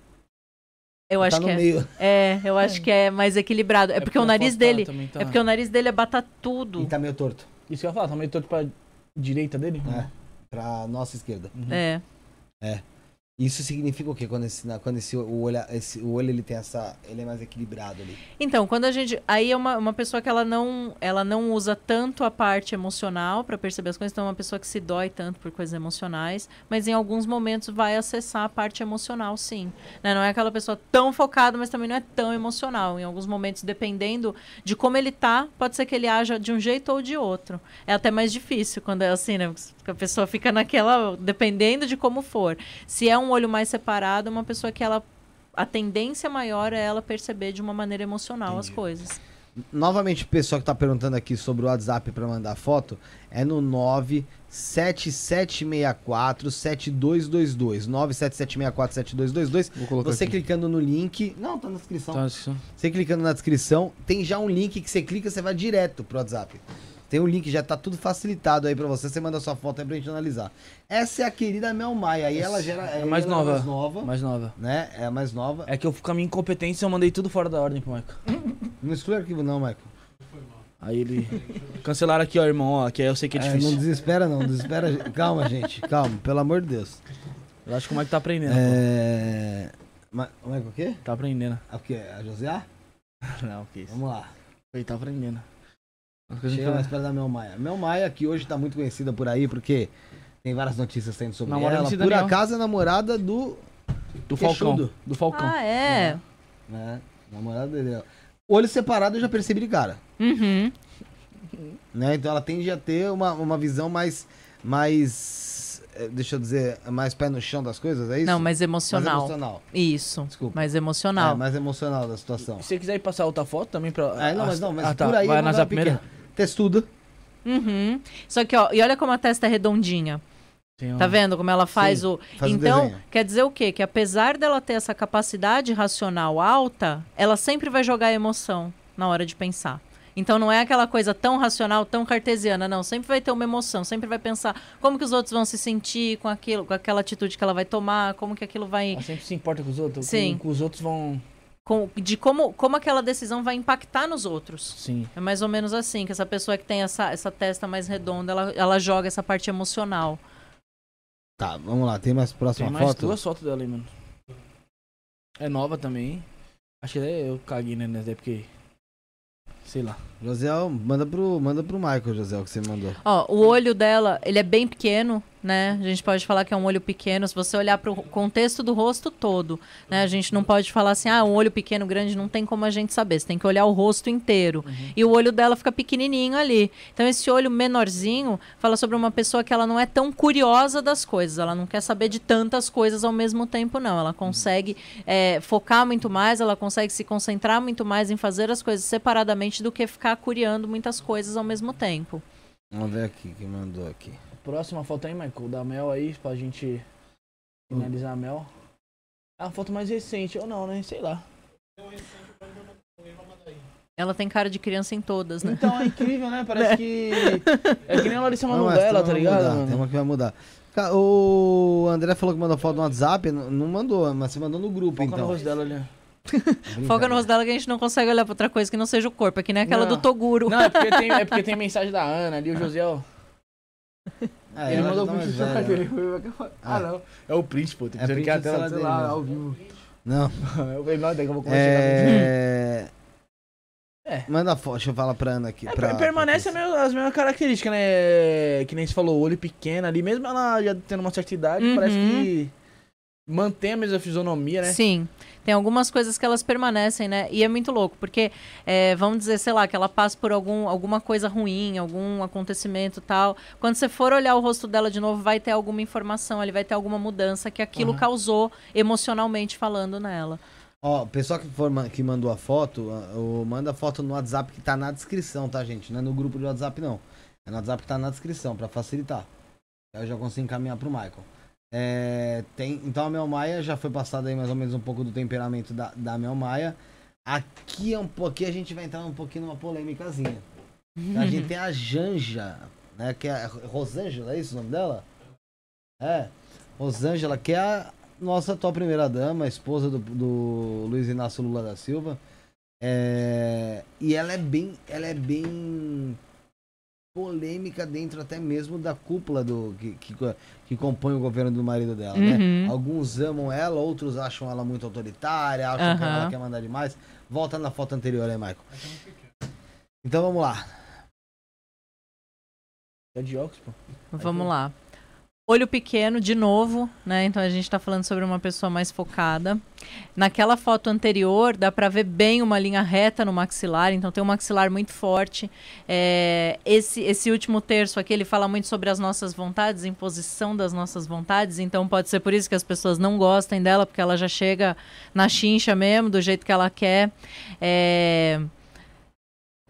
Eu tá acho que é. Meio. É, eu acho que é mais equilibrado. É, é porque, porque o nariz dele. Tá, tá... É porque o nariz dele é tudo. E tá meio torto. Isso que eu ia falar, tá meio torto pra direita dele? É. Pra nossa esquerda. Uhum. É. É. Isso significa o quê? Quando esse, quando esse o olho, esse, o olho ele tem essa, ele é mais equilibrado ali. Então, quando a gente, aí é uma, uma pessoa que ela não, ela não usa tanto a parte emocional para perceber as coisas, então é uma pessoa que se dói tanto por coisas emocionais, mas em alguns momentos vai acessar a parte emocional, sim. Né? Não é aquela pessoa tão focada, mas também não é tão emocional. Em alguns momentos, dependendo de como ele tá, pode ser que ele haja de um jeito ou de outro. É até mais difícil quando é assim, né? Porque a pessoa fica naquela, dependendo de como for. Se é um olho mais separado, é uma pessoa que ela a tendência maior é ela perceber de uma maneira emocional Entendi. as coisas. Novamente, o pessoal que está perguntando aqui sobre o WhatsApp para mandar foto é no 97764 7222. 97764 7222. Você aqui. clicando no link. Não, tá na descrição. Tá na descrição. Você clicando na descrição, tem já um link que você clica, você vai direto pro WhatsApp. Tem o um link, já tá tudo facilitado aí pra você. Você manda sua foto aí pra gente analisar. Essa é a querida Mel Maia. Aí ela gera. É mais nova. É mais nova. Mais nova. Né? É a mais nova. É que eu, com a minha incompetência, eu mandei tudo fora da ordem pro Michael. Não exclui arquivo, não, Michael. Aí ele. Cancelaram aqui, ó, irmão, ó, que aí eu sei que é, é difícil. não desespera, não. Desespera. calma, gente. Calma, pelo amor de Deus. Eu acho que o Michael tá aprendendo. É. Ma... O Michael o quê? Tá aprendendo. A o quê? A José? não, o que isso? Vamos lá. Ele tá aprendendo. Chega mais perto da Mel Maia. Mel Maia, que hoje tá muito conhecida por aí, porque tem várias notícias saindo sobre Namora ela. Por acaso é namorada do. Do Falcão. Do Falcão. Ah, é? é. é. Namorada dele. Olho separado eu já percebi de cara. Uhum. Né? Então ela tende a ter uma, uma visão mais. mais. Eh, deixa eu dizer, mais pé no chão das coisas, é isso? Não, mais emocional. Mais emocional. Isso. Desculpa. Mais emocional. É, mais emocional da situação. Se você quiser ir passar outra foto também pra. É, não, mas não, mas ah, tá. por aí vai nas primeira. Testuda. Uhum. Só que, ó, e olha como a testa é redondinha. Sim, tá vendo como ela faz Sim, o. Faz então, quer dizer o quê? Que apesar dela ter essa capacidade racional alta, ela sempre vai jogar emoção na hora de pensar. Então não é aquela coisa tão racional, tão cartesiana, não. Sempre vai ter uma emoção, sempre vai pensar como que os outros vão se sentir com aquilo, com aquela atitude que ela vai tomar, como que aquilo vai. Ela sempre se importa com os outros. Sim. Com, com os outros vão. Com, de como, como aquela decisão vai impactar nos outros. Sim. É mais ou menos assim, que essa pessoa que tem essa, essa testa mais redonda, ela, ela joga essa parte emocional. Tá, vamos lá. Tem mais próxima tem mais foto? duas fotos dela aí, mano. É nova também. Acho que é eu caguei, né? É porque sei lá. José, manda pro, manda pro Michael, José, o que você mandou. Ó, o olho dela, ele é bem pequeno, né? A gente pode falar que é um olho pequeno, se você olhar para o contexto do rosto todo, né? A gente não pode falar assim, ah, um olho pequeno, grande, não tem como a gente saber. Você tem que olhar o rosto inteiro. Uhum. E o olho dela fica pequenininho ali. Então esse olho menorzinho fala sobre uma pessoa que ela não é tão curiosa das coisas, ela não quer saber de tantas coisas ao mesmo tempo, não. Ela consegue uhum. é, focar muito mais, ela consegue se concentrar muito mais em fazer as coisas separadamente do que ficar curiando muitas coisas ao mesmo tempo. Vamos ver aqui quem mandou aqui. Próxima foto aí, Michael, da Mel aí, pra gente finalizar a Mel. É a foto mais recente, ou não, né? Sei lá. Ela tem cara de criança em todas, né? Então é incrível, né? Parece que. É que nem a Larissa Manoela, tá ligado? Mudar, tem uma que vai mudar. O André falou que mandou foto no WhatsApp, não mandou, mas você mandou no grupo, Foca então. no rosto dela ali. Foca no rosto dela que a gente não consegue olhar pra outra coisa que não seja o corpo, é que nem aquela não. do Toguro. Não, é porque, tem, é porque tem mensagem da Ana ali, o Josiel. Ah, ele mandou o print do dele. Ah, ah, não. É o print, pô. Tem que é que a tela dele lá ao vivo. Não. eu falei, não, daí que eu vou começar é... É. Manda foto, deixa eu falar pra Ana aqui. É, pra, permanece pra as mesmas características, né? Que nem você falou, olho pequeno ali, mesmo ela já tendo uma certa idade, uhum. parece que mantém a mesma fisionomia, né? Sim. Tem algumas coisas que elas permanecem, né? E é muito louco, porque é, vamos dizer, sei lá, que ela passa por algum, alguma coisa ruim, algum acontecimento tal. Quando você for olhar o rosto dela de novo, vai ter alguma informação, ele vai ter alguma mudança que aquilo uhum. causou emocionalmente falando nela. Ó, o pessoal que, for, que mandou a foto, uh, manda a foto no WhatsApp que tá na descrição, tá, gente? Não é no grupo de WhatsApp, não. É no WhatsApp que tá na descrição, para facilitar. Eu já consigo encaminhar pro Michael. É, tem, então a Mel Maia já foi passada aí mais ou menos um pouco do temperamento da, da Mel Maia. Aqui é um pouquinho, a gente vai entrar um pouquinho numa polêmicazinha. A gente tem a Janja, né? Que é Rosângela, é isso o nome dela? É. Rosângela, que é a nossa atual primeira dama, esposa do, do Luiz Inácio Lula da Silva. É, e ela é bem, ela é bem polêmica dentro até mesmo da cúpula do que, que, que compõe o governo do marido dela, né? uhum. né? Alguns amam ela, outros acham ela muito autoritária, acham uhum. que ela quer mandar demais. Volta na foto anterior aí, Michael. Então vamos lá. É de óculos, pô. Vamos lá. Olho pequeno, de novo, né? Então a gente está falando sobre uma pessoa mais focada. Naquela foto anterior, dá para ver bem uma linha reta no maxilar, então tem um maxilar muito forte. É, esse, esse último terço aqui, ele fala muito sobre as nossas vontades, imposição das nossas vontades, então pode ser por isso que as pessoas não gostem dela, porque ela já chega na chincha mesmo, do jeito que ela quer. É,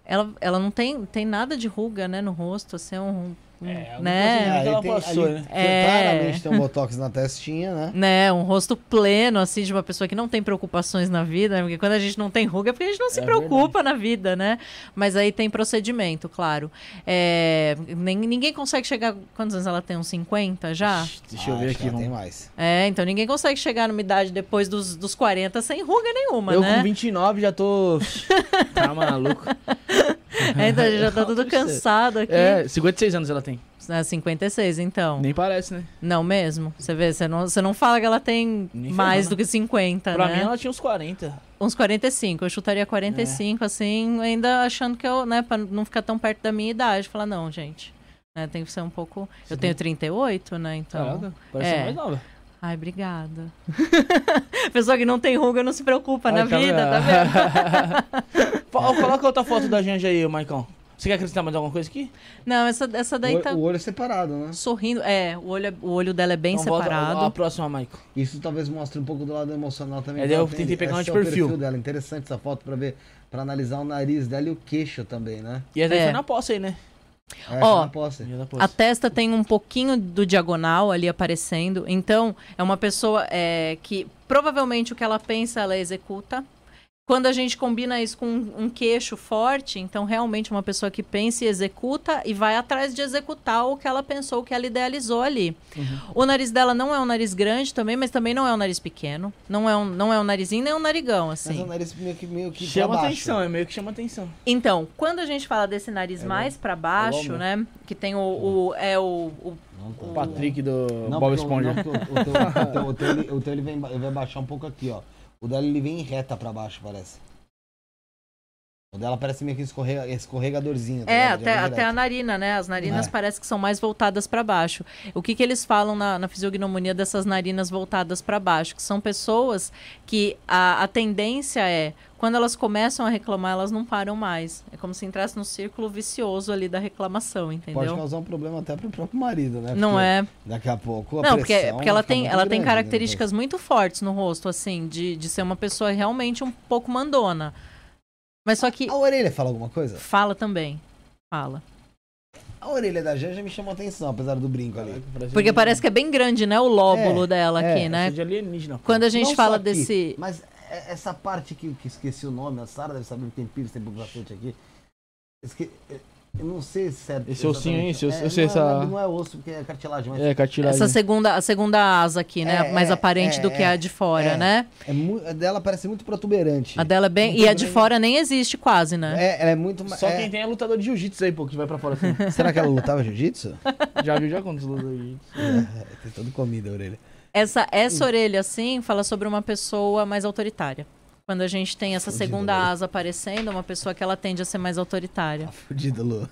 ela, ela não tem, tem nada de ruga, né, no rosto, assim, é um é, né? ela passou, ali, né? É... Claramente tem um botox na testinha, né? né? Um rosto pleno, assim, de uma pessoa que não tem preocupações na vida, né? porque quando a gente não tem ruga é porque a gente não se é preocupa verdade. na vida, né? Mas aí tem procedimento, claro. É... Nem, ninguém consegue chegar. Quantos anos ela tem? Uns 50 já? Deixa ah, eu ver aqui. Tem mais. É, então ninguém consegue chegar numa idade depois dos, dos 40 sem ruga nenhuma, eu né? Eu com 29 já tô. tá maluco. É, então a gente já tá tudo cansado aqui. É, 56 anos ela tem. É, 56, então. Nem parece, né? Não mesmo. Você vê, você não, você não fala que ela tem Nem mais do que 50, pra né? mim ela tinha uns 40. Uns 45. Eu chutaria 45, é. assim, ainda achando que eu, né, pra não ficar tão perto da minha idade. Falar, não, gente. Né, tem que ser um pouco. Sim. Eu tenho 38, né? Então. Caraca, parece é. mais nova. Ai, obrigada. Pessoa que não tem ruga não se preocupa Ai, na tá vida, tá vendo? Coloca outra foto da Janja aí, Maicon. Você quer acrescentar mais alguma coisa aqui? Não, essa, essa daí o, tá. O olho é separado, né? Sorrindo. É, o olho, é, o olho dela é bem então, separado. Volta a, a próxima, Maicon. Isso talvez mostre um pouco do lado emocional também. É, eu tentei pegar um de perfil. perfil dela. Interessante essa foto pra ver, pra analisar o nariz dela e o queixo também, né? E essa é. foi na posse aí, né? É, Ó, a testa tem um pouquinho do diagonal ali aparecendo. Então, é uma pessoa é, que provavelmente o que ela pensa, ela executa. Quando a gente combina isso com um queixo forte, então realmente uma pessoa que pensa e executa e vai atrás de executar o que ela pensou, o que ela idealizou ali. Uhum. O nariz dela não é um nariz grande também, mas também não é um nariz pequeno. Não é um, não é um narizinho nem um narigão, assim. Mas é um nariz meio que, meio que chama atenção, é meio que chama atenção. Então, quando a gente fala desse nariz é mais para baixo, é né, que tem o, o é o, o o Patrick do não, Bob Esponja. O, teu, o, teu, o, teu, ele, o teu ele, vem, ele vai baixar um pouco aqui, ó. O dela ele vem em reta pra baixo, parece. O dela parece meio que escorrega, escorregadorzinho. Tá é, até, até a narina, né? As narinas é. parece que são mais voltadas para baixo. O que, que eles falam na, na fisiognomonia dessas narinas voltadas para baixo? Que são pessoas que a, a tendência é, quando elas começam a reclamar, elas não param mais. É como se entrasse no círculo vicioso ali da reclamação, entendeu? Pode causar um problema até pro próprio marido, né? Não é. Daqui a pouco a Não, porque, porque ela tem, ela tem né, características né? muito fortes no rosto, assim, de, de ser uma pessoa realmente um pouco mandona. Mas só que. A orelha fala alguma coisa? Fala também. Fala. A orelha da Janja me chamou atenção, apesar do brinco ali. Porque parece que é bem grande, né? O lóbulo é, dela é, aqui, né? De alienígena. Quando a gente Não fala desse. Mas é, essa parte que, que esqueci o nome, a Sara deve saber que tem pires, tem pouco aqui. Esque... Eu não sei se é. Esse ossinho aí, esse é, eu sei não, é, não é osso, porque é cartilagem. Mas... É, cartilagem. Essa segunda, a segunda asa aqui, né? É, mais é, aparente é, do que a de fora, né? É, a dela parece muito protuberante. A dela é bem. Muito e a de fora nem existe quase, né? É, ela é muito Só quem tem é lutador de jiu-jitsu aí, pô, que vai pra fora assim. Será que ela lutava jiu-jitsu? já viu já quantos lutou jiu-jitsu. tem todo comida a orelha. Essa, essa orelha, assim, fala sobre uma pessoa mais autoritária. Quando a gente tem essa Fudido, segunda Lu. asa aparecendo, uma pessoa que ela tende a ser mais autoritária. Tá fudido, Lu.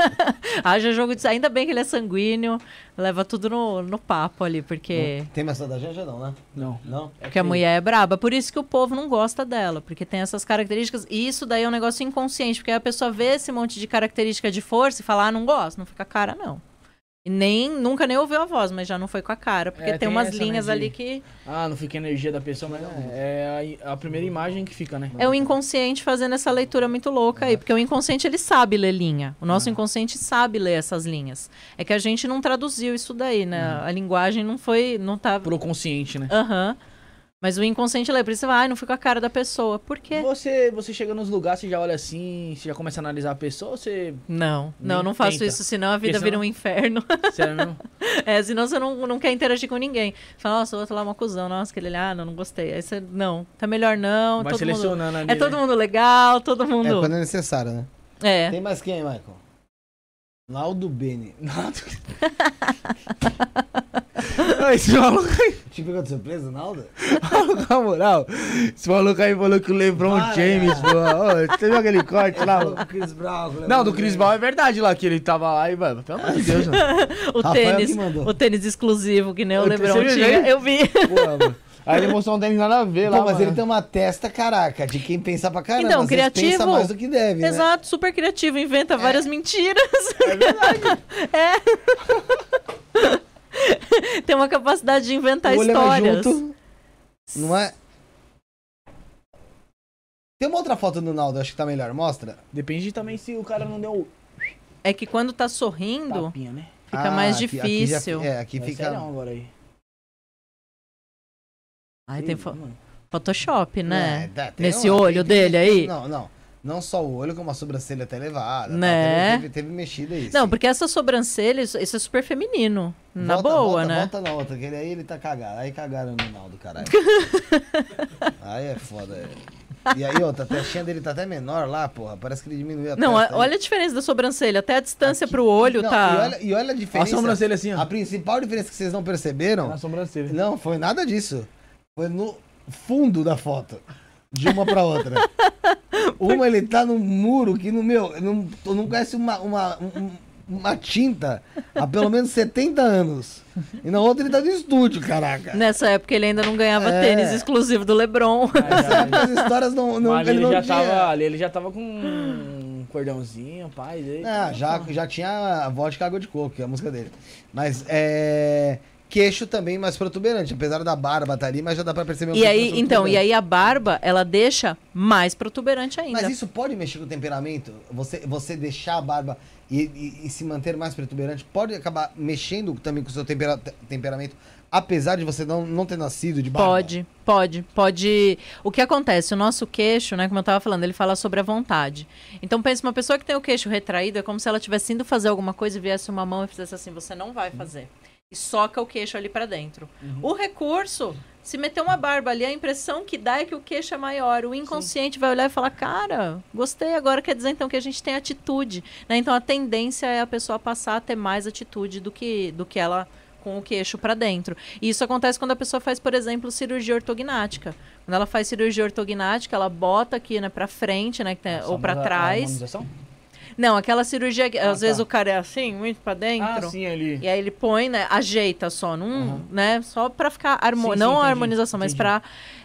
Haja jogo de. Ainda bem que ele é sanguíneo, leva tudo no, no papo ali, porque. Não. Tem mais da Janja, não, né? Não. Não? Porque a mulher é braba. Por isso que o povo não gosta dela, porque tem essas características. E isso daí é um negócio inconsciente, porque a pessoa vê esse monte de característica de força e fala, ah, não gosto, não fica cara, não. Nem, nunca nem ouviu a voz, mas já não foi com a cara. Porque é, tem, tem, umas linhas ali que. Ah, não fica a energia da pessoa, mas é a, a, primeira imagem que fica, né? É o inconsciente fazendo essa leitura muito louca aí. Porque o inconsciente ele sabe ler linha. O nosso inconsciente sabe ler essas linhas. É que a gente não traduziu isso daí, né? Uhum. A linguagem não foi. não tá... Pro consciente, né? Aham. Uhum. Mas o inconsciente lembra, você vai, ah, não fica a cara da pessoa. Por quê? Você, você chega nos lugares, você já olha assim, você já começa a analisar a pessoa, você. Não, não, não faço tenta. isso, senão a vida senão... vira um inferno. Sério não? é, senão você não, não quer interagir com ninguém. Fala, nossa, o outro lá é uma cuzão, nossa, aquele ali, ah, não, não gostei. Aí você, não, tá melhor não. Vai selecionando mundo, ali, É todo né? mundo legal, todo mundo. É quando é necessário, né? É. Tem mais quem, Michael? Naldo Beni. Naldo. esse maluco aí. Te pegou de surpresa, Naldo? Na moral, esse maluco aí falou que o LeBron Para, James, pô. Oh, você viu aquele corte lá? Do Chris Brown. Não, do Chris Brown é verdade lá, que ele tava lá e, mano, pelo amor de Deus, mano. o tênis, o tênis exclusivo, que nem o LeBron tinha. Eu vi. Pô, mano. Aí ele mostrou um tênis nada a ver Pô, lá. mas mano. ele tem uma testa, caraca, de quem pensa pra caramba. Então, criativo. pensa mais do que deve. Né? Exato, né? super criativo, inventa é. várias mentiras. É verdade. é. tem uma capacidade de inventar o histórias. Junto, não é? Tem uma outra foto do Naldo, acho que tá melhor. Mostra. Depende também se o cara não deu. É que quando tá sorrindo, Tapinha, né? fica ah, mais aqui, difícil. Aqui já, é, aqui Vai fica. agora aí. Ai, tem fo... Photoshop, né? É, Nesse olho dele aí. Não, não. Não só o olho, como a sobrancelha até elevada. Tá? Né? Tá? Teve, teve, mexida aí. Não, porque essa sobrancelha, isso, isso é super feminino. Na volta, boa, volta, né? Volta na outra, que ele, aí ele tá cagado. Aí cagaram no Naldo, caralho. aí é foda. É. E aí, outra, a testinha dele tá até menor lá, porra. Parece que ele diminuiu a Não, olha a diferença da sobrancelha. Até a distância Aqui, pro olho não, tá. E olha, e olha a diferença. A sobrancelha assim, ó. A principal diferença que vocês não perceberam. É na sobrancelha. Não, foi nada disso. Foi no fundo da foto de uma pra outra. Uma ele tá no muro que no meu, não, não conhece uma, uma, uma tinta há pelo menos 70 anos. E na outra ele tá no estúdio, caraca. Nessa época ele ainda não ganhava é. tênis exclusivo do Lebron. As histórias não, não Mas ele, ele não já tinha. tava ali, ele já tava com um cordãozinho, pai. Dele, ah, já, já tinha a vodka água de coco, que é a música dele. Mas é queixo também mais protuberante, apesar da barba tá ali, mas já dá pra perceber um E aí, então, e aí a barba, ela deixa mais protuberante ainda. Mas isso pode mexer com o temperamento? Você, você deixar a barba e, e, e se manter mais protuberante pode acabar mexendo também com o seu tempera, temperamento, apesar de você não, não ter nascido de barba? Pode, pode, pode. O que acontece? O nosso queixo, né, como eu tava falando, ele fala sobre a vontade. Então pensa, uma pessoa que tem o queixo retraído é como se ela tivesse indo fazer alguma coisa e viesse uma mão e fizesse assim, você não vai fazer e soca o queixo ali para dentro. Uhum. O recurso, se meter uma barba ali, a impressão que dá é que o queixo é maior. O inconsciente Sim. vai olhar e falar: Cara, gostei, agora quer dizer então que a gente tem atitude. Né? Então a tendência é a pessoa passar a ter mais atitude do que, do que ela com o queixo para dentro. E isso acontece quando a pessoa faz, por exemplo, cirurgia ortognática. Quando ela faz cirurgia ortognática, ela bota aqui, né, para frente, né, tem, ou para trás. Não, aquela cirurgia, ah, às tá. vezes o cara é assim, muito pra dentro. Ah, sim, ali. E aí ele põe, né, ajeita só, num, uhum. né, só pra ficar, harmo... sim, não sim, a harmonização, entendi. mas pra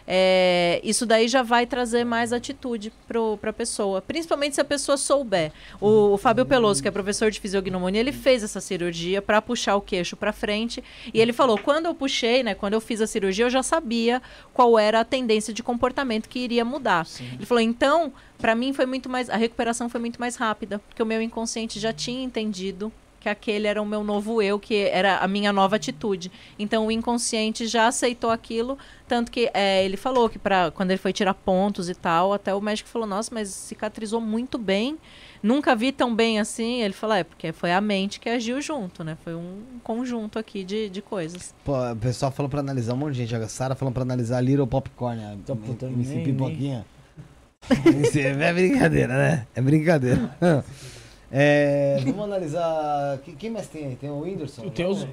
é, isso daí já vai trazer mais atitude para a pessoa, principalmente se a pessoa souber. O, o Fábio Peloso, que é professor de fisiognomonia, ele fez essa cirurgia para puxar o queixo para frente e ele falou: quando eu puxei, né, quando eu fiz a cirurgia, eu já sabia qual era a tendência de comportamento que iria mudar. Sim. Ele falou: então, para mim foi muito mais, a recuperação foi muito mais rápida, porque o meu inconsciente já tinha entendido que aquele era o meu novo eu, que era a minha nova atitude. Então o inconsciente já aceitou aquilo, tanto que é, ele falou que para quando ele foi tirar pontos e tal, até o médico falou: "Nossa, mas cicatrizou muito bem. Nunca vi tão bem assim". Ele falou: "É, porque foi a mente que agiu junto, né? Foi um conjunto aqui de, de coisas". Pô, o pessoal falou para analisar um monte de gente, a Sara falou para analisar a Little Popcorn, a Tô MC Pipoquinha. é brincadeira, né? É brincadeira. É, vamos analisar. Quem mais tem aí? Tem o Whindersson? Tem os.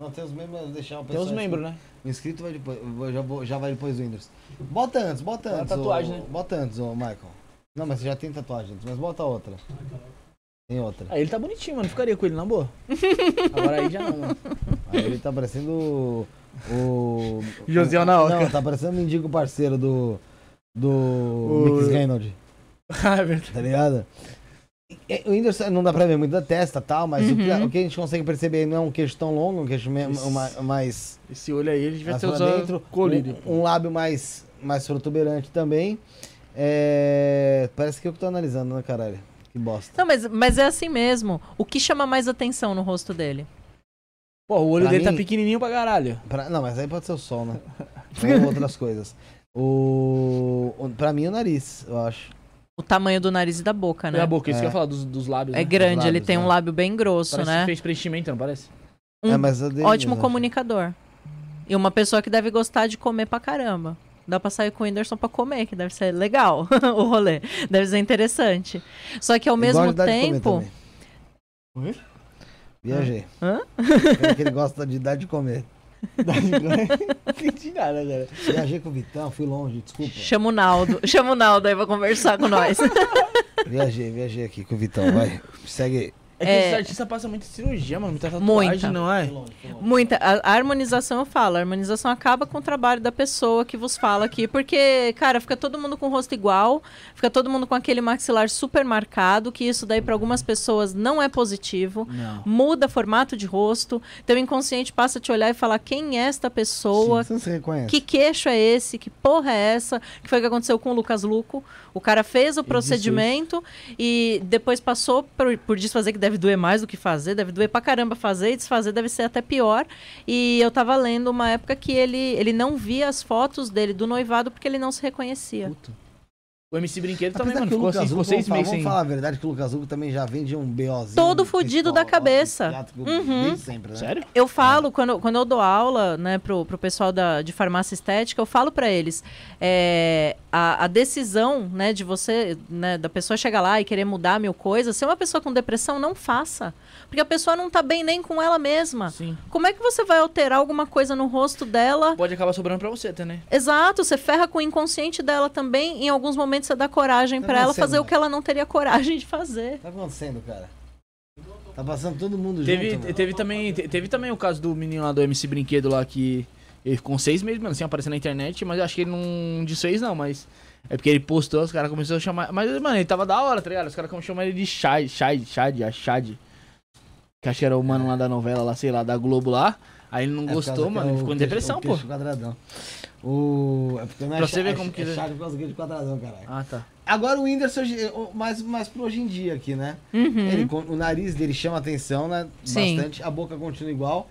Não, tem os membros, deixar o Tem os membros, né? O inscrito vai depois, já, vou, já vai depois do Whindersson. Bota antes, bota antes. É tatuagem, né? Bota antes, ô Michael. Não, mas você já tem tatuagem antes, mas bota outra. Tem outra. Aí ele tá bonitinho, mano. Ficaria com ele na boa. Agora aí já não, mano. Aí ele tá parecendo o. O. José Naoka. Não, tá parecendo o mendigo parceiro do. Do. O... Mix Reynolds. ah, é verdade. Tá ligado? É, o Whindersson não dá pra ver muito da testa tal, mas uhum. o, que, o, que, a gente consegue perceber não é um queixo tão longo, um queixo mais. Esse olho aí ele devia ter usado dentro, colírio. Um, um, lábio mais, mais protuberante também. É, parece que eu que tô analisando, né, caralho? Que bosta. Não, mas, mas é assim mesmo. O que chama mais atenção no rosto dele? Pô, o olho pra dele tá mim, tá pequenininho pra caralho. Pra, não, mas aí pode ser o sol, né? Ou outras coisas. O, o, pra mim, o nariz, eu acho o tamanho do nariz e da boca, né? Da boca, isso é. que eu ia falar dos, dos lábios. É né? grande, lábios, ele tem né? um lábio bem grosso, parece né? Que fez preenchimento, não parece? Um é, mas dele, ótimo comunicador. E uma pessoa que deve gostar de comer pra caramba. Dá pra sair com o Whindersson pra comer, que deve ser legal o rolê. Deve ser interessante. Só que ao mesmo tempo. Viajei. Hã? É que ele gosta de dar de comer. não entendi nada, cara. Viajei com o Vitão, fui longe, desculpa. Chama o Naldo. Chama o Naldo aí pra conversar com nós. viajei, viajei aqui com o Vitão, vai. Segue aí. É que é... esse artista passa muita cirurgia, mano. Muita tatuagem, muita. não é? Muita. A, a, harmonização eu falo. A harmonização acaba com o trabalho da pessoa que vos fala aqui. Porque, cara, fica todo mundo com o rosto igual. Fica todo mundo com aquele maxilar super marcado. Que isso daí, para algumas pessoas, não é positivo. Não. Muda formato de rosto. Teu inconsciente passa a te olhar e falar quem é esta pessoa. Sim, você reconhece. Que queixo é esse? Que porra é essa? Que foi o que aconteceu com o Lucas Luco. O cara fez o procedimento e depois passou por, por desfazer que deve doer mais do que fazer, deve doer pra caramba fazer e desfazer deve ser até pior. E eu tava lendo uma época que ele, ele não via as fotos dele do noivado porque ele não se reconhecia. Puta. O MC Brinquedo também, mano, ficou, assim, ficou seis meses Vamos falar a verdade que o Lucas Hugo também já vem de um BOzinho. Todo fudido da cabeça. Uhum. Sempre, né? Sério? Eu falo, quando, quando eu dou aula, né, pro, pro pessoal da, de farmácia estética, eu falo para eles, é, a, a, decisão, né, de você, né, da pessoa chegar lá e querer mudar mil coisas, se é uma pessoa com depressão, não faça. Porque a pessoa não tá bem nem com ela mesma. Sim. Como é que você vai alterar alguma coisa no rosto dela? Pode acabar sobrando pra você, tá, né? Exato, você ferra com o inconsciente dela também. Em alguns momentos você dá coragem tá para ela fazer o que ela não teria coragem de fazer. Tá acontecendo, cara? Tá passando todo mundo teve, junto. Teve também, teve também o caso do menino lá do MC Brinquedo lá que ele ficou seis meses, mano, assim, aparecendo na internet, mas eu acho que ele não desfez, não, mas. É porque ele postou, os caras começaram a chamar. Mas, mano, ele tava da hora, tá ligado? Os caras começaram a chamar ele de Chad, Chad, Chad, a Chad. Que acho que era o mano lá da novela, lá, sei lá, da Globo lá. Aí ele não É, gostou, mano. Ele ficou em depressão, pô. Quadradão. O... É porque não é Pra você ver é- como é que ele- chato por causa de quadradão, caralho. Ah, tá. Agora o Whindersson, mais, mais pro hoje em dia aqui, né? Uhum. Ele, o nariz dele chama atenção, né? Sim. Bastante. A boca continua igual.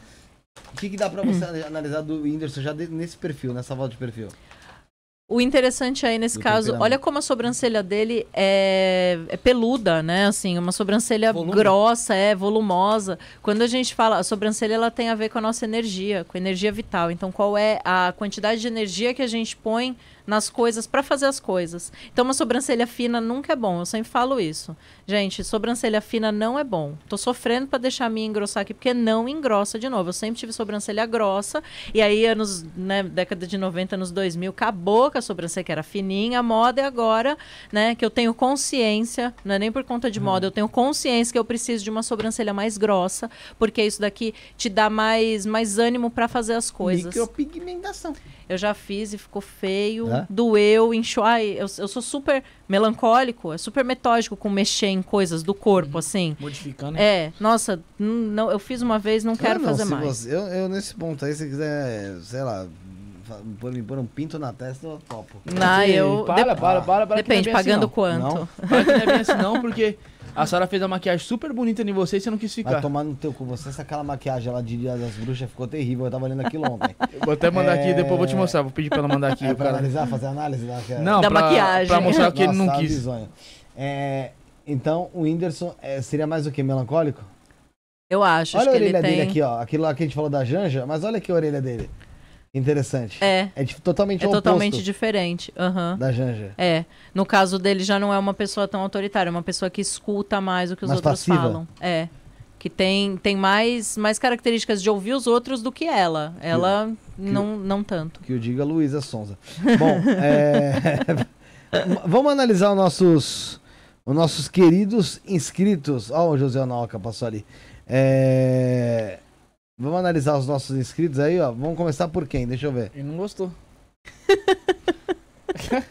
O que, que dá pra você analisar do Whindersson já de- nesse perfil, nessa volta de perfil? O interessante aí nesse Do caso, olha como a sobrancelha dele é, é peluda, né? Assim, uma sobrancelha Volume. grossa, é volumosa. Quando a gente fala, a sobrancelha ela tem a ver com a nossa energia, com a energia vital. Então, qual é a quantidade de energia que a gente põe nas coisas para fazer as coisas? Então, uma sobrancelha fina nunca é bom. Eu sempre falo isso. Gente, sobrancelha fina não é bom. Tô sofrendo para deixar a minha engrossar aqui porque não engrossa de novo. Eu sempre tive sobrancelha grossa e aí anos, né, década de 90, anos 2000, acabou com a sobrancelha que era fininha, a moda é agora, né, que eu tenho consciência, não é nem por conta de moda, eu tenho consciência que eu preciso de uma sobrancelha mais grossa, porque isso daqui te dá mais mais ânimo para fazer as coisas. Micropigmentação. Eu já fiz e ficou feio, É? doeu, inchou. Ai, eu, eu sou super melancólico, é super metódico com mexer em coisas do corpo, assim. Modificando. É, nossa, não, eu fiz uma vez, não quero Ah, não, fazer mais. você- eu, eu, nesse ponto aí, se quiser, sei lá, pôr, me pôr um pinto na testa, eu topo. Não, Você- eu. Para, de- para, para, para. que não é Depende, assim, pagando não. quanto? Não? Para que não é bem assim, não, porque a senhora fez a maquiagem super bonita em você e você não quis Vai ficar. tomar no teu cu. Você, essa aquela maquiagem lá de Dia das Bruxas ficou terrível. Eu tava lendo aquilo ontem. Eu Vou até mandar aqui, É. depois eu vou te mostrar. Vou pedir pra ela mandar aqui. É pra cara. analisar, fazer análise da, Não, Da pra, maquiagem. pra mostrar que ele não Nossa, quis. É, então, o Whindersson é, seria mais o que? Melancólico? Eu acho, olha acho a que ele orelha tem. dele aqui, ó. Aquilo lá que a gente falou da Janja, mas olha aqui a orelha dele. Interessante. É, É totalmente é totalmente diferente. Aham. da Janja. É. No caso dele, já não é uma pessoa tão autoritária, é uma pessoa que escuta mais o que os Mais outros passiva. falam. É. Que tem, tem mais, mais características de ouvir os outros do que ela. Ela não, não tanto. Que o diga Luísa Sonza. Bom, é, vamos analisar os nossos, os nossos queridos inscritos. Ó, o José Anoca passou ali. É, Vamos analisar os nossos inscritos aí, ó. Vamos começar por quem? Deixa eu ver. Ele não gostou.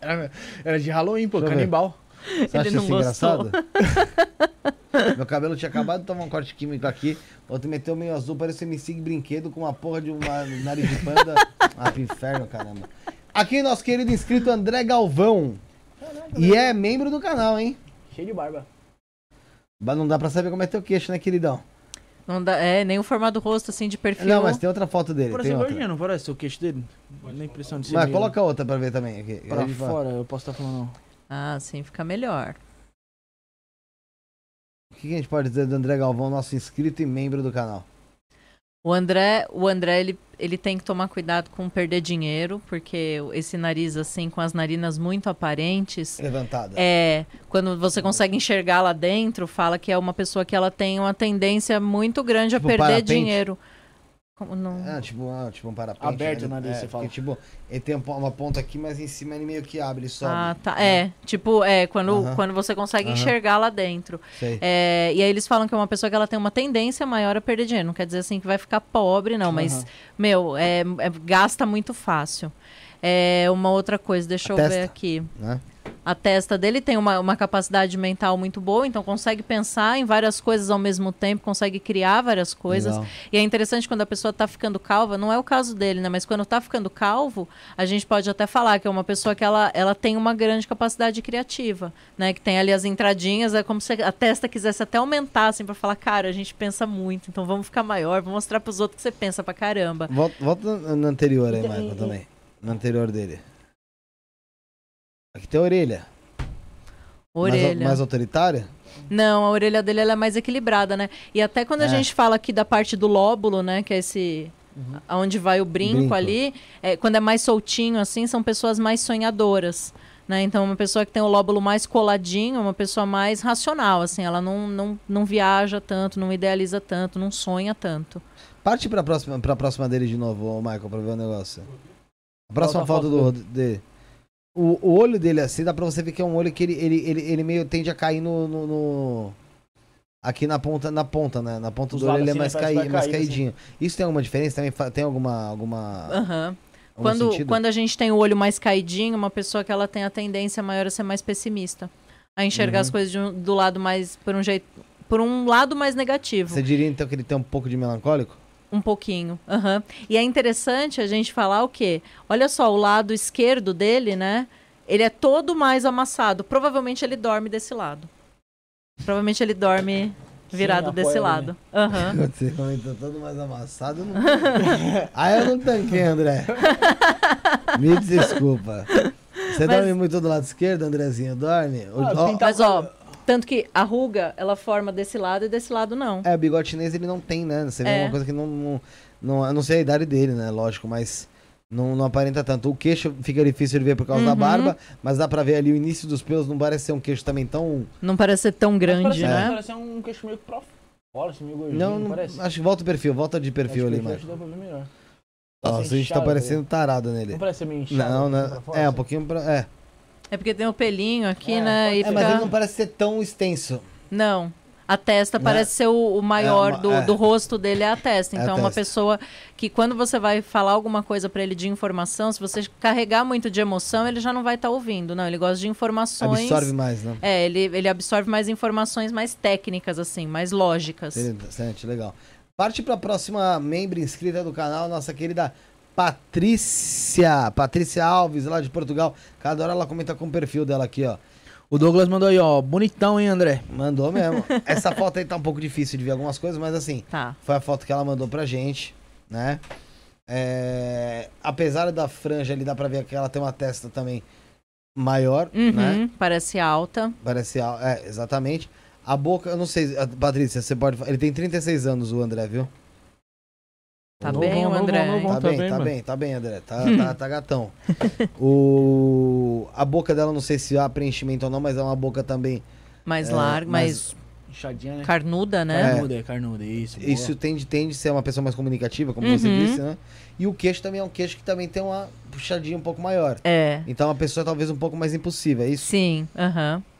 era, era de Halloween, pô, canibal. Você acha Ele não isso gostou. engraçado? Meu cabelo tinha acabado de tomar um corte químico aqui. Outro meteu meio azul, parecia me siga brinquedo com uma porra de uma nariz de panda. ah, pro inferno, caramba. Aqui, nosso querido inscrito André Galvão. E é membro do canal, hein? Cheio de barba. Mas não dá pra saber como é teu queixo, né, queridão? Não dá, é, nem o formato do rosto, assim, de perfil. Não, mas tem outra foto dele. Parece Tem outra. gordinho, não parece o queixo dele? A impressão de ser Mas meio coloca outra pra ver também. Aqui. pra Aí fora, eu posso estar falando. Ah, sim, fica melhor. O que a gente pode dizer do André Galvão, nosso inscrito e membro do canal? O André, o André ele, ele tem que tomar cuidado com perder dinheiro, porque esse nariz, assim, com as narinas muito aparentes, Levantada. é quando você consegue enxergar lá dentro, fala que é uma pessoa que ela tem uma tendência muito grande Tipo a perder parapente? dinheiro. Como não? Ah, tipo, ah, tipo um parapente. Aberto né? o nariz, é, você porque, fala. tipo, ele tem uma ponta aqui, mas em cima ele meio que abre e sobe. Ah, tá. É, tipo, é, quando, Aham. quando você consegue Aham. enxergar lá dentro. Sei. É, e aí eles falam que é uma pessoa que ela tem uma tendência maior a perder dinheiro. Não quer dizer assim que vai ficar pobre, não, mas, Aham. meu, é, é- gasta muito fácil. É uma outra coisa, deixa A eu testa. ver aqui. Né? A testa dele tem uma, uma capacidade mental muito boa, então consegue pensar em várias coisas ao mesmo tempo, consegue criar várias coisas. Legal. E é interessante quando a pessoa tá ficando calva, não é o caso dele, né? Mas quando tá ficando calvo, a gente pode até falar que é uma pessoa que ela, ela tem uma grande capacidade criativa, né? Que tem ali as entradinhas, é como se a testa quisesse até aumentar, assim, pra falar, cara, a gente pensa muito, então vamos ficar maior, vamos mostrar pros outros que você pensa pra caramba. Volta, volta no no anterior aí, Michael, também. No anterior dele. Aqui tem a orelha. Mais, Orelha. mais autoritária? Não, a orelha dele ela é mais equilibrada, né? E até quando a É. gente fala aqui da parte do lóbulo, né? Que é esse. Onde vai o brinco, Brinco. ali, é, quando é mais soltinho, assim, são pessoas mais sonhadoras. Né? Então, uma pessoa que tem o lóbulo mais coladinho, é uma pessoa mais racional, assim, ela não, não, não viaja tanto, não idealiza tanto, não sonha tanto. Parte pra próxima, pra próxima dele de novo, Michael, pra ver o negócio. A próxima Volta a foto foto do, dele. O, o olho dele, assim, dá pra você ver que é um olho que ele, ele, ele, ele meio tende a cair no. no- no- Aqui na ponta, na ponta, né? Na ponta Os do olho ele é assim, mais, né? Caí, que vai mais assim. caidinho. Isso tem alguma diferença? Também tem alguma. alguma Aham. algum Quando, sentido? quando a gente tem o olho mais caidinho, uma pessoa que ela tem a tendência maior a ser mais pessimista. A enxergar Uhum. as coisas de um- do lado mais, por um jeito, por um lado mais negativo. Você diria então que ele tem um pouco de melancólico? Um pouquinho. Uhum. E é interessante a gente falar o quê? Olha só, o lado esquerdo dele, né? Ele é todo mais amassado. Provavelmente ele dorme desse lado. Provavelmente ele dorme virado Sim, desse lado. Uhum. Você comentou todo mais amassado. Não... ah, eu não tanquei, André. Me desculpa. Você Mas... dorme muito do lado esquerdo, Andrezinho? Dorme? Ah, Mas, ó, tanto que a ruga, ela forma desse lado e desse lado não. É, o bigode chinês ele não tem, né? Você vê é. uma coisa que não, não, não... Eu não sei a idade dele, né? Lógico, mas... Não, não aparenta tanto. O queixo fica difícil de ver por causa uhum. da barba, mas dá pra ver ali o início dos pelos. Não parece ser um queixo também tão. Não parece ser tão grande, parece, né? Parece um queixo meio pro fora, assim, meio gordinho. Não, não, parece. Acho que volta o perfil, volta de perfil ali, mano. Nossa, a gente tá parecendo tarado nele. Não parece meio inchado. Não, né? É, um pouquinho pra. É. É porque tem o um pelinho aqui, é, né? É, fica... mas ele não parece ser tão extenso. Não. A testa né? parece ser o, o maior é uma, do, é. do rosto dele é a testa. Então, é uma pessoa que quando você vai falar alguma coisa para ele de informação, se você carregar muito de emoção, ele já não vai estar tá ouvindo. Não, ele gosta de informações. Absorve mais, né? É, ele, ele absorve mais informações mais técnicas, assim, mais lógicas. Interessante, legal. Parte para a próxima membro inscrita do canal, nossa querida Patrícia. Patrícia Alves, lá de Portugal. Cada hora ela comenta com o perfil dela aqui, ó. O Douglas mandou aí, ó. Bonitão, hein, André? Mandou mesmo. Essa foto aí tá um pouco difícil de ver algumas coisas, mas assim, tá. foi a foto que ela mandou pra gente, né? É... Apesar da franja ali, dá pra ver que ela tem uma testa também maior, uhum, né? Parece alta. Parece alta, é, exatamente. A boca, eu não sei, Patrícia, você pode. Ele tem 36 anos, o André, viu? Tá novo, bem, novo, André. Novo, tá, bem, tá bem, tá bem, André. Tá, tá, tá gatão. o... A boca dela, não sei se há preenchimento ou não, mas é uma boca também. Mais é, larga, mais. Inchadinha, né? Carnuda, né? Carnuda, é, carnuda, isso. Boa. Isso tende, tende a ser uma pessoa mais comunicativa, como uhum. você disse, né? E o queixo também é um queixo que também tem uma puxadinha um pouco maior. É. Então é uma pessoa talvez um pouco mais impulsiva, é isso? Sim, aham. Uhum.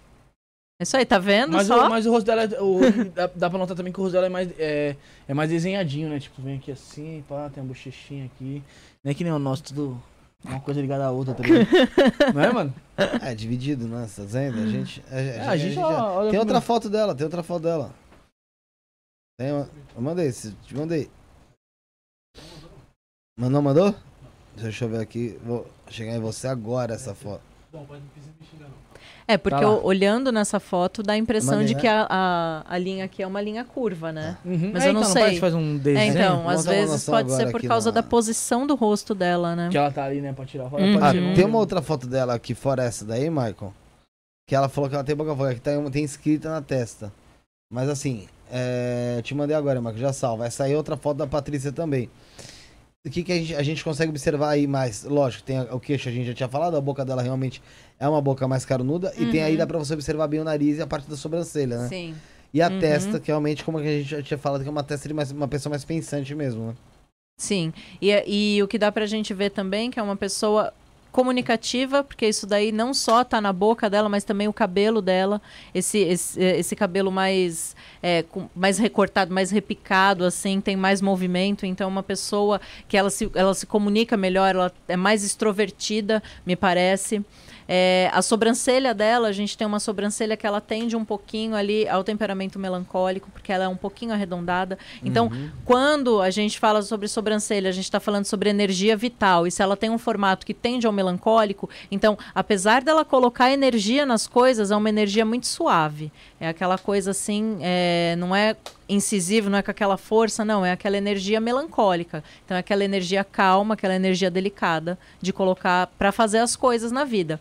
Isso aí, tá vendo? Mas, só? O, mas o rosto dela, é, o, dá, dá pra notar também que o rosto dela é mais, é, é mais desenhadinho, né? Tipo, vem aqui assim, pá, tem uma bochechinha aqui. Não é que nem o nosso, tudo uma coisa ligada à outra, tá ligado? Não é, mano? É, dividido, né? Tá dizendo? A gente. A, a, é, a gente, já, já... Tem outra foto dela, tem outra foto dela. Tem uma... Eu mandei, te mandei. Mandou, mandou? Deixa eu ver aqui. Vou chegar em você agora essa foto. Bom, pode não precisa me xingar, não. É, porque tá olhando nessa foto dá a impressão de que a, a, a, linha aqui é uma linha curva, né? Uhum. Mas é, eu não então, sei. Não faz um desenho. É, então, às vezes pode ser por causa na... da posição do rosto dela, né? Que ela tá ali, né, pra tirar a foto. Uhum. Ah, tem uma outra foto dela aqui, fora essa daí, Michael, que ela falou que ela tem boca fora, que tem, tem escrita na testa. Mas assim, é, te mandei agora, Michael, já salva. Essa aí é outra foto da Patrícia também. O que, que a, gente, a gente consegue observar aí mais? Lógico, tem o queixo, a gente já tinha falado, a boca dela realmente é uma boca mais carnuda. Uhum. E tem aí, uhum. dá pra você observar bem o nariz e a parte da sobrancelha, né? Sim. E a uhum. testa, que realmente, como a gente já tinha falado, que é uma testa de mais, uma pessoa mais pensante mesmo, né? Sim. E, e o que dá pra gente ver também, que é uma pessoa comunicativa, porque isso daí não só tá na boca dela, mas também o cabelo dela, esse, esse, esse cabelo mais, é, com, mais recortado, mais repicado, assim, tem mais movimento. Então, uma pessoa que ela se, ela se comunica melhor, ela é mais extrovertida, me parece. É, a sobrancelha dela, a gente tem uma sobrancelha que ela tende um pouquinho ali ao temperamento melancólico, porque ela é um pouquinho arredondada. Então, uhum. quando a gente fala sobre sobrancelha, a gente está falando sobre energia vital. E se ela tem um formato que tende ao melancólico, então, apesar dela colocar energia nas coisas, é uma energia muito suave. É aquela coisa assim, é, não é incisivo, não é com aquela força, não, é aquela energia melancólica. Então é aquela energia calma, aquela energia delicada de colocar para fazer as coisas na vida.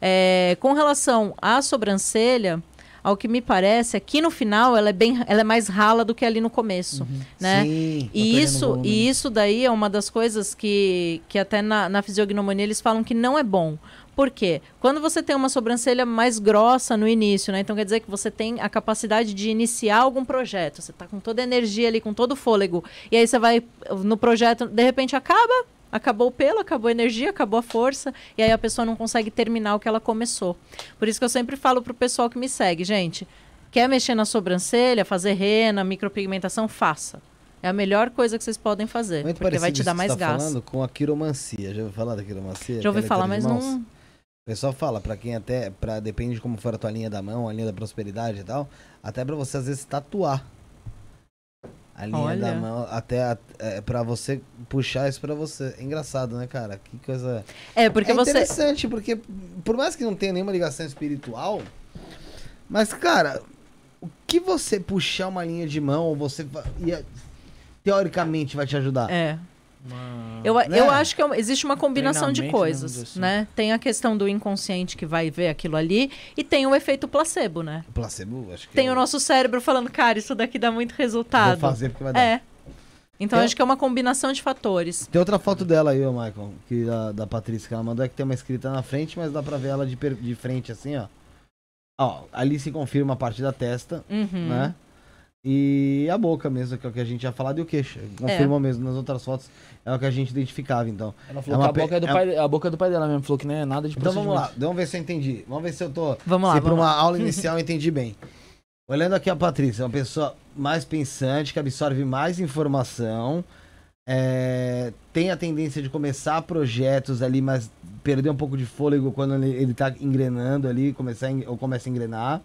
É, com relação à sobrancelha, ao que me parece, aqui no final ela é bem, ela é mais rala do que ali no começo, uhum. né? Sim, e isso, e isso daí é uma das coisas que, que até na, na fisiognomonia eles falam que não é bom, por quê? Quando você tem uma sobrancelha mais grossa no início, né? Então quer dizer que você tem a capacidade de iniciar algum projeto. Você está com toda a energia ali, com todo o fôlego. E aí você vai no projeto, de repente acaba, acabou o pelo, acabou a energia, acabou a força, e aí a pessoa não consegue terminar o que ela começou. Por isso que eu sempre falo pro pessoal que me segue, gente, quer mexer na sobrancelha, fazer rena, micropigmentação, faça. É a melhor coisa que vocês podem fazer, Muito porque vai te dar mais tá gás. falando com a quiromancia. Já ouviu falar da quiromancia? Já ouvi falar, mas não O pessoal fala, pra quem até, pra, depende de como for a tua linha da mão, a linha da prosperidade e tal, até pra você às vezes tatuar. A linha Olha. da mão, até é, pra você puxar isso pra você. É engraçado, né, cara? Que coisa. É, porque é você. interessante, porque por mais que não tenha nenhuma ligação espiritual, mas, cara, o que você puxar uma linha de mão, ou você ia- teoricamente vai te ajudar. É. Uma- Eu, Né? eu acho que é uma- existe uma combinação de coisas, assim. né? Tem a questão do inconsciente que vai ver aquilo ali e tem o efeito placebo, né? Placebo, acho que Tem eu o nosso cérebro falando, cara, isso daqui dá muito vou resultado. fazer porque vai dar. É. Então Tem- acho que é uma combinação de fatores. Tem outra foto dela aí, ô Michael, que da, da Patrícia que ela mandou, é que tem uma escrita na frente, mas dá pra ver ela de, per- de frente assim, ó. Ó, ali se confirma a parte da testa, Uhum. né? E a boca mesmo, que é o que a gente já falado, e o queixo. Confirmou mesmo nas outras fotos, é o que a gente identificava, então. Ela É falou uma que a pe- boca, é do é- pai, a boca é do pai dela mesmo. Falou que não é nada de Então vamos lá, vamos ver se eu entendi. Vamos ver se eu tô. Vamos lá, se vamos uma lá. aula inicial eu entendi bem. Olhando aqui a Patrícia, é uma pessoa mais pensante, que absorve mais informação, é, tem a tendência de começar projetos ali, mas perder um pouco de fôlego quando ele, ele tá engrenando ali, começar ou começa a engrenar.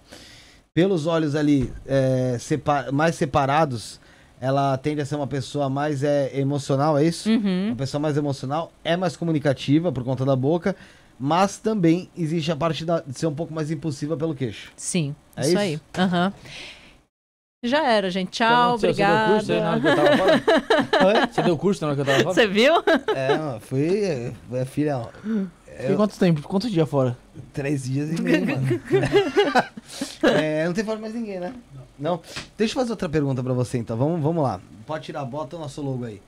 Pelos olhos ali é, sepa- mais separados, ela tende a ser uma pessoa mais é, emocional, é isso? Uhum. Uma pessoa mais emocional, é mais comunicativa por conta da boca, mas também existe a parte da- de ser um pouco mais impulsiva pelo queixo. Sim, É isso, isso? aí. Aham. Já era, gente. Tchau, aconteceu? Você deu curso na hora obrigada. que eu tava? Oi? Você deu curso na hora que eu tava fora? Você viu? É, fui, é, filha, Fiquei quanto tempo? Quantos dias fora? três dias e meio, mano. É, não tem fora mais ninguém, né? Não. Deixa eu fazer outra pergunta pra você, então. Vamos, vamos lá. Pode tirar, bota o nosso logo aí.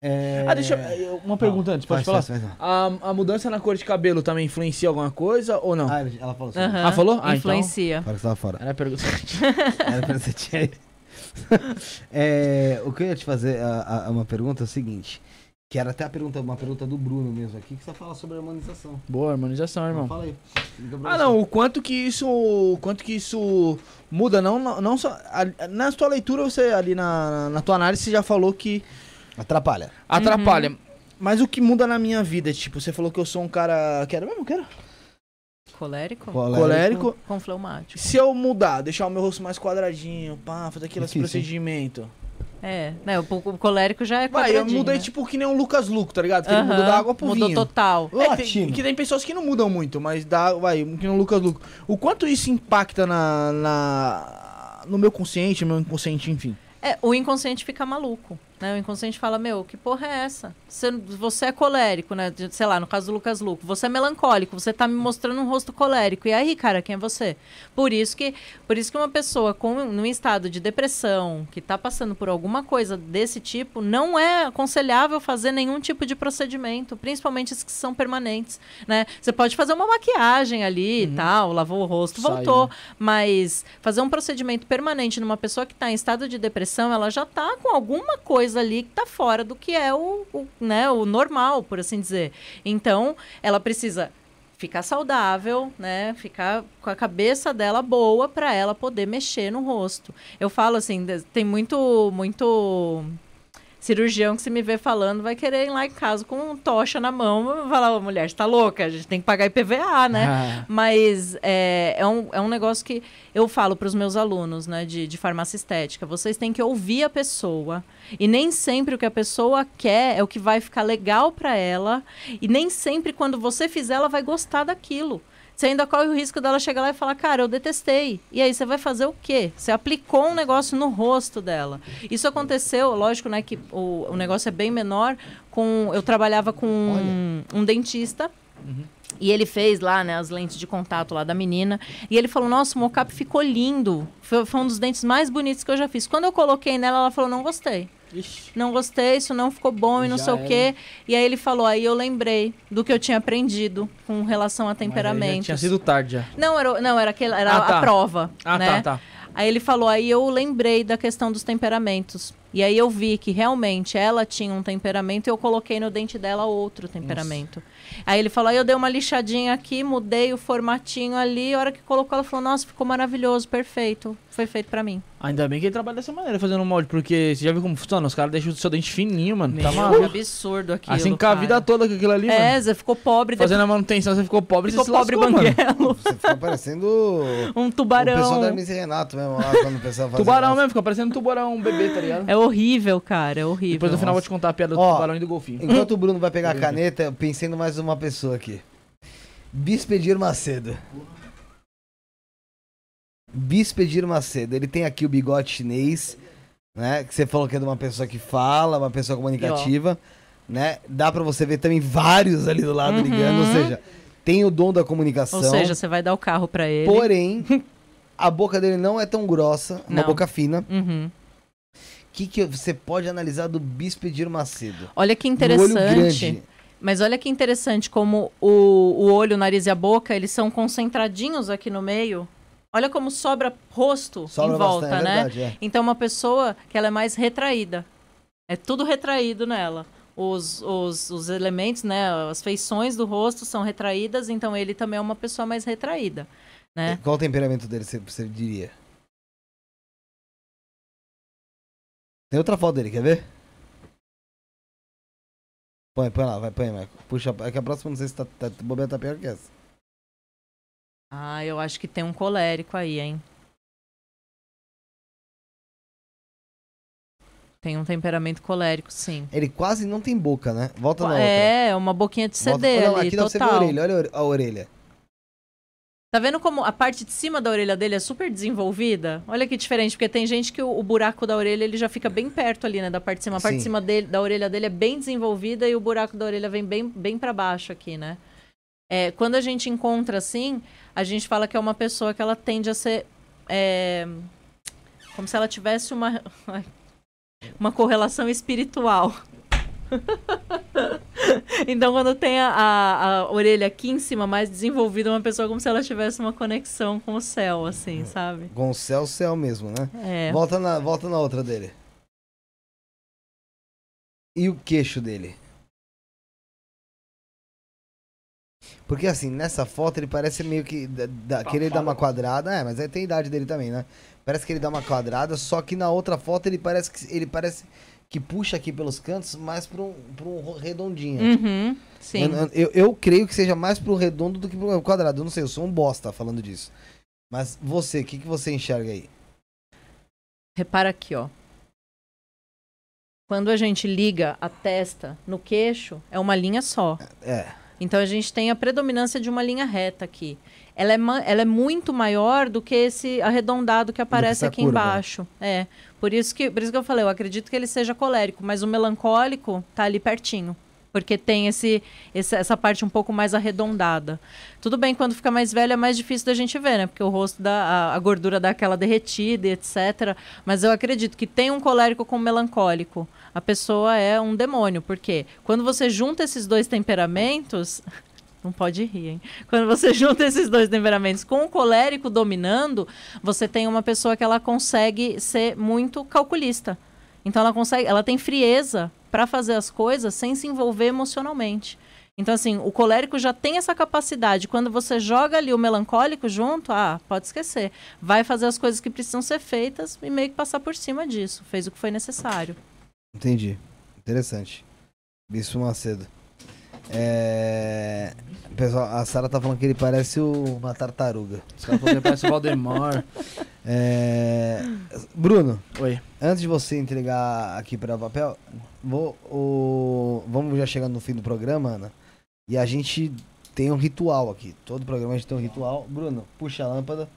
É... Ah, deixa eu... Uma pergunta antes, pode Faz, falar? faz, faz, A, a mudança na cor de cabelo também influencia alguma coisa ou não? Ah, ela falou assim. Ah, falou? Ah, então. Influencia. Fala que você tava fora. Era a pergunta. Era pra você tinha ido. É, o que eu ia te fazer, a, a- uma pergunta é o seguinte. Que era até a pergunta, uma pergunta do Bruno mesmo aqui, que você fala sobre harmonização. Boa harmonização, irmão. Fala aí. Ah, não, o quanto que isso, o quanto que isso muda, não, não, não só, a- na sua leitura, você ali na, na tua análise, você já falou que Atrapalha. atrapalha. Mas o que muda na minha vida, tipo, você falou que eu sou um cara, que era mesmo, que era? Colérico? Colérico. Com fleumático. Se eu mudar, deixar o meu rosto mais quadradinho, pá, fazer aqueles procedimentos. É, né? O, o colérico já é Vai, eu mudei né? tipo que nem um Lucas Luco, tá ligado? Que ele mudou da água pro Mudou vinho. total. É, tem, que tem pessoas que não mudam muito, mas dá, vai, que no Lucas Luco. O quanto isso impacta na, na no meu consciente, no meu inconsciente, enfim. É, o inconsciente fica maluco, né? O inconsciente fala, meu, que porra é essa? Você, você é colérico, né? Sei lá, no caso do Lucas Luco. Você é melancólico, você tá me mostrando um rosto colérico. E aí, cara, quem é você? Por isso que, por isso que uma pessoa com num estado de depressão, que tá passando por alguma coisa desse tipo, não é aconselhável fazer nenhum tipo de procedimento, principalmente os que são permanentes, né? Você pode fazer uma maquiagem ali e tal, lavou o rosto, Sai, voltou, né? mas fazer um procedimento permanente numa pessoa que está em estado de depressão, ela já está com alguma coisa ali que está fora do que é o, o, né, o normal, por assim dizer. Então, ela precisa ficar saudável, né? Ficar com a cabeça dela boa para ela poder mexer no rosto. Eu falo assim, tem muito muito cirurgião que se me vê falando vai querer ir lá em casa com um tocha na mão, vai falar, "Ô, mulher, você tá louca? A gente tem que pagar IPVA, né? Ah, Mas é, é, um, é um negócio que eu falo para os meus alunos né, de, de farmácia estética. Vocês têm que ouvir a pessoa. E nem sempre o que a pessoa quer é o que vai ficar legal para ela. E nem sempre quando você fizer, ela vai gostar daquilo. Você ainda corre o risco dela chegar lá e falar, cara, eu detestei. E aí você vai fazer o quê? Você aplicou um negócio no rosto dela. Isso aconteceu, lógico, né, que o, o negócio é bem menor. Com, eu trabalhava com um, um dentista. E ele fez lá, né, as lentes de contato lá da menina. E ele falou: Nossa, o mocap ficou lindo. Foi, foi um dos dentes mais bonitos que eu já fiz. Quando eu coloquei nela, ela falou: Não gostei. Ixi. Não gostei, isso não ficou bom e não Já sei o quê. E aí ele falou: Aí eu lembrei do que eu tinha aprendido com relação a temperamentos. Tinha sido tarde já. Não, era, não, era, aquele, era Ah, tá. a prova. Ah, né? tá, tá. Aí ele falou, aí eu lembrei da questão dos temperamentos. E aí eu vi que realmente ela tinha um temperamento e eu coloquei no dente dela outro temperamento. Aí ele falou, aí eu dei uma lixadinha aqui, mudei o formatinho ali, a hora que colocou ela falou, nossa, ficou maravilhoso, perfeito. Foi feito pra mim. Ainda bem que ele trabalha dessa maneira, fazendo molde, porque você já viu como funciona? Os caras deixam o seu dente fininho, mano. Meu, tá maluco. absurdo aquilo, Assim com a vida toda com aquilo ali, É, mano. você ficou pobre, Fazendo a manutenção, você ficou pobre, ficou você se pobre lascou, mano. banguelo. Você fica parecendo Um o tubarão. pessoal da e Renato mesmo lá, quando o pessoal faz Tubarão mesmo, fica parecendo um tubarão, um bebê, tá ligado? É horrível, cara, é horrível. Depois no final eu vou te contar a piada do Ó, tubarão e do golfinho. Enquanto o Bruno vai pegar a caneta, eu pensei em mais uma pessoa aqui. Bispedir Macedo. Bispedir Macedo. Ele tem aqui o bigode chinês, né? Que você falou que é de uma pessoa que fala, uma pessoa comunicativa, né? Dá pra você ver também vários ali do lado Uhum. ligando, ou seja, tem o dom da comunicação. Ou seja, você vai dar o carro pra ele. porém, a boca dele não é tão grossa, uma Não. boca fina. Uhum. O que, que você pode analisar do Bispedir Macedo? Olha que interessante. Mas olha que interessante como o, o olho, o nariz e a boca, eles são concentradinhos aqui no meio. Olha como sobra rosto Sobra em volta, bastante, é né? verdade, é. Então uma pessoa que ela é mais retraída. É tudo retraído nela. Os, os, os elementos, né, as feições do rosto são retraídas, então ele também é uma pessoa mais retraída, né? Qual o temperamento dele, você, você diria? Tem outra foto dele, quer ver? Põe, põe lá, vai, põe, Michael. Puxa, é que a próxima não sei se tá, tá, bobeira tá pior que essa. Ah, eu acho que tem um colérico aí, hein? Tem um temperamento colérico, sim. Ele quase não tem boca, né? Volta na outra. É, uma boquinha de Volta- CD lá, ali, aqui dá pra você ver a total. orelha, olha a orelha. Tá vendo como a parte de cima da orelha dele é super desenvolvida? Olha que diferente, porque tem gente que o, o buraco da orelha ele já fica bem perto ali, né, da parte de cima. A parte Sim. de cima dele, da orelha dele é bem desenvolvida e o buraco da orelha vem bem, bem para baixo aqui, né? É, quando a gente encontra assim, a gente fala que é uma pessoa que ela tende a ser é, como se ela tivesse uma uma correlação espiritual. então, quando tem a, a, a orelha aqui em cima mais desenvolvida, uma pessoa como se ela tivesse uma conexão com o céu, assim, sabe? Com o céu, céu mesmo, né? É. Volta, na, volta na outra dele. E o queixo dele? Porque assim, nessa foto ele parece meio que. Da, da, que ele dá uma quadrada. É, mas aí tem a idade dele também, né? Parece que ele dá uma quadrada, só que na outra foto ele parece que ele parece que puxa aqui pelos cantos mais pra um, pra um redondinho. Uhum, sim. Eu, eu, eu creio que seja mais pro redondo do que pro quadrado. Eu não sei, eu sou um bosta falando disso. Mas você, o que, que você enxerga aí? Repara aqui, ó. Quando a gente liga a testa no queixo, é uma linha só. É. Então a gente tem a predominância de uma linha reta aqui. Ela é, ela é muito maior do que esse arredondado que aparece aqui curva. embaixo. É. Por isso, que, por isso que eu falei, eu acredito que ele seja colérico, mas o melancólico tá ali pertinho. Porque tem esse, esse- essa parte um pouco mais arredondada. Tudo bem, quando fica mais velho é mais difícil da gente ver, né? Porque o rosto dá, a, a gordura dá aquela derretida e etc. Mas eu acredito que tem um colérico com melancólico. A pessoa é um demônio. Porque quando você junta esses dois temperamentos. Não pode rir, hein? Quando você junta esses dois temperamentos com o colérico dominando, você tem uma pessoa que ela consegue ser muito calculista. Então ela consegue, ela tem frieza para fazer as coisas sem se envolver emocionalmente. Então assim, o colérico já tem essa capacidade. Quando você joga ali o melancólico junto, ah, pode esquecer. Vai fazer as coisas que precisam ser feitas e meio que passar por cima disso. Fez o que foi necessário. Entendi. Interessante. Bispo Macedo. É... Pessoal, a Sara tá falando que ele parece o- uma tartaruga. Os caras que parece o Valdemar. É... Bruno, Oi. antes de você entregar aqui para o papel, vou, o... vamos já chegando no fim do programa, Ana. E a gente tem um ritual aqui. Todo programa a gente tem um ritual. Bruno, puxa a lâmpada.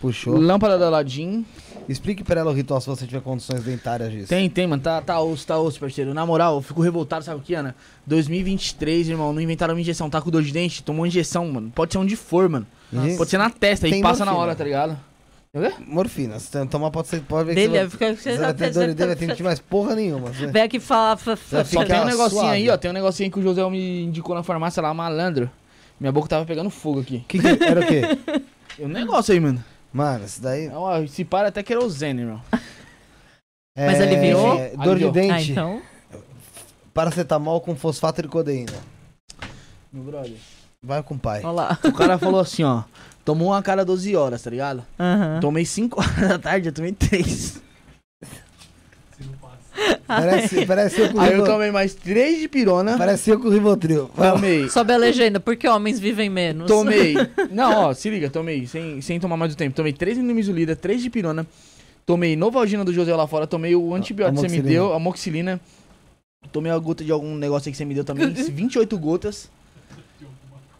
Puxou. Lâmpada da Aladdin. Explique para ela o ritual se você tiver condições dentárias disso. Tem, tem, mano. Tá, tá osso, tá osso, parceiro. Na moral, eu fico revoltado, sabe o que, Ana? 2023, irmão, não inventaram uma injeção. Tá com dor de dente, tomou injeção, mano. Pode ser onde for, mano. Pode ser na testa Tem e passa na morfina. hora, tá ligado? Morfina. Se tem- tomar pode ser. Pode ver que Dele, você vai, fica- você vai ter dor de dente, vai ter que mais porra nenhuma. Você- Vem aqui falar. fa- fa- Vai Só tem um negocinho suave. aí, ó. Tem um negocinho aí que o José me indicou na farmácia lá, malandro. Minha boca tava pegando fogo aqui. Que que- era o quê? É um negócio aí, mano. Mano, isso daí. É uma- Se para até querosene, irmão. Mas é, aliviou? é, dor de Aliviou. dente. Ah, então. Paracetamol com fosfato de codeína. Meu brother. Vai com o pai. Olha lá. O cara falou assim, ó. tomou uma cada 12 horas, tá ligado? Aham. Tomei 5 horas da tarde, eu tomei 3. Parece, parece eu com o Aí eu tomei mais 3 de pirona. Parece eu com o Rivotril. Tomei. Sobe a legenda, porque homens vivem menos. Tomei. Não, ó, se liga, tomei, sem, sem tomar mais do tempo. Tomei 3 inimizolida, 3 de pirona. Tomei Novalgina do José lá fora. Tomei o antibiótico que você me deu, a moxilina. Tomei a gota de algum negócio aí que você me deu também. 28 gotas.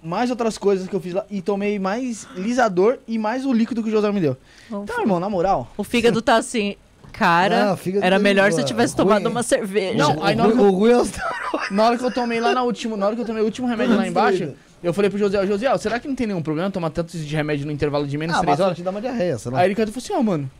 Mais outras coisas que eu fiz lá. E tomei mais lisador e mais o líquido que o José me deu. Então, irmão, na moral. O fígado tá assim, cara, Não, o fígado era melhor se eu boa. tivesse O tomado ruim- uma cerveja. Não, aí na hora que o, eu- é Na hora que eu tomei lá na última, na hora que eu tomei o último remédio lá embaixo, eu falei pro José, José, ó, será que não tem nenhum problema tomar tanto de remédio no intervalo de menos Ah, 3 basta horas? te dar uma diarreia, sei lá. Aí ele falou assim, ó, mano,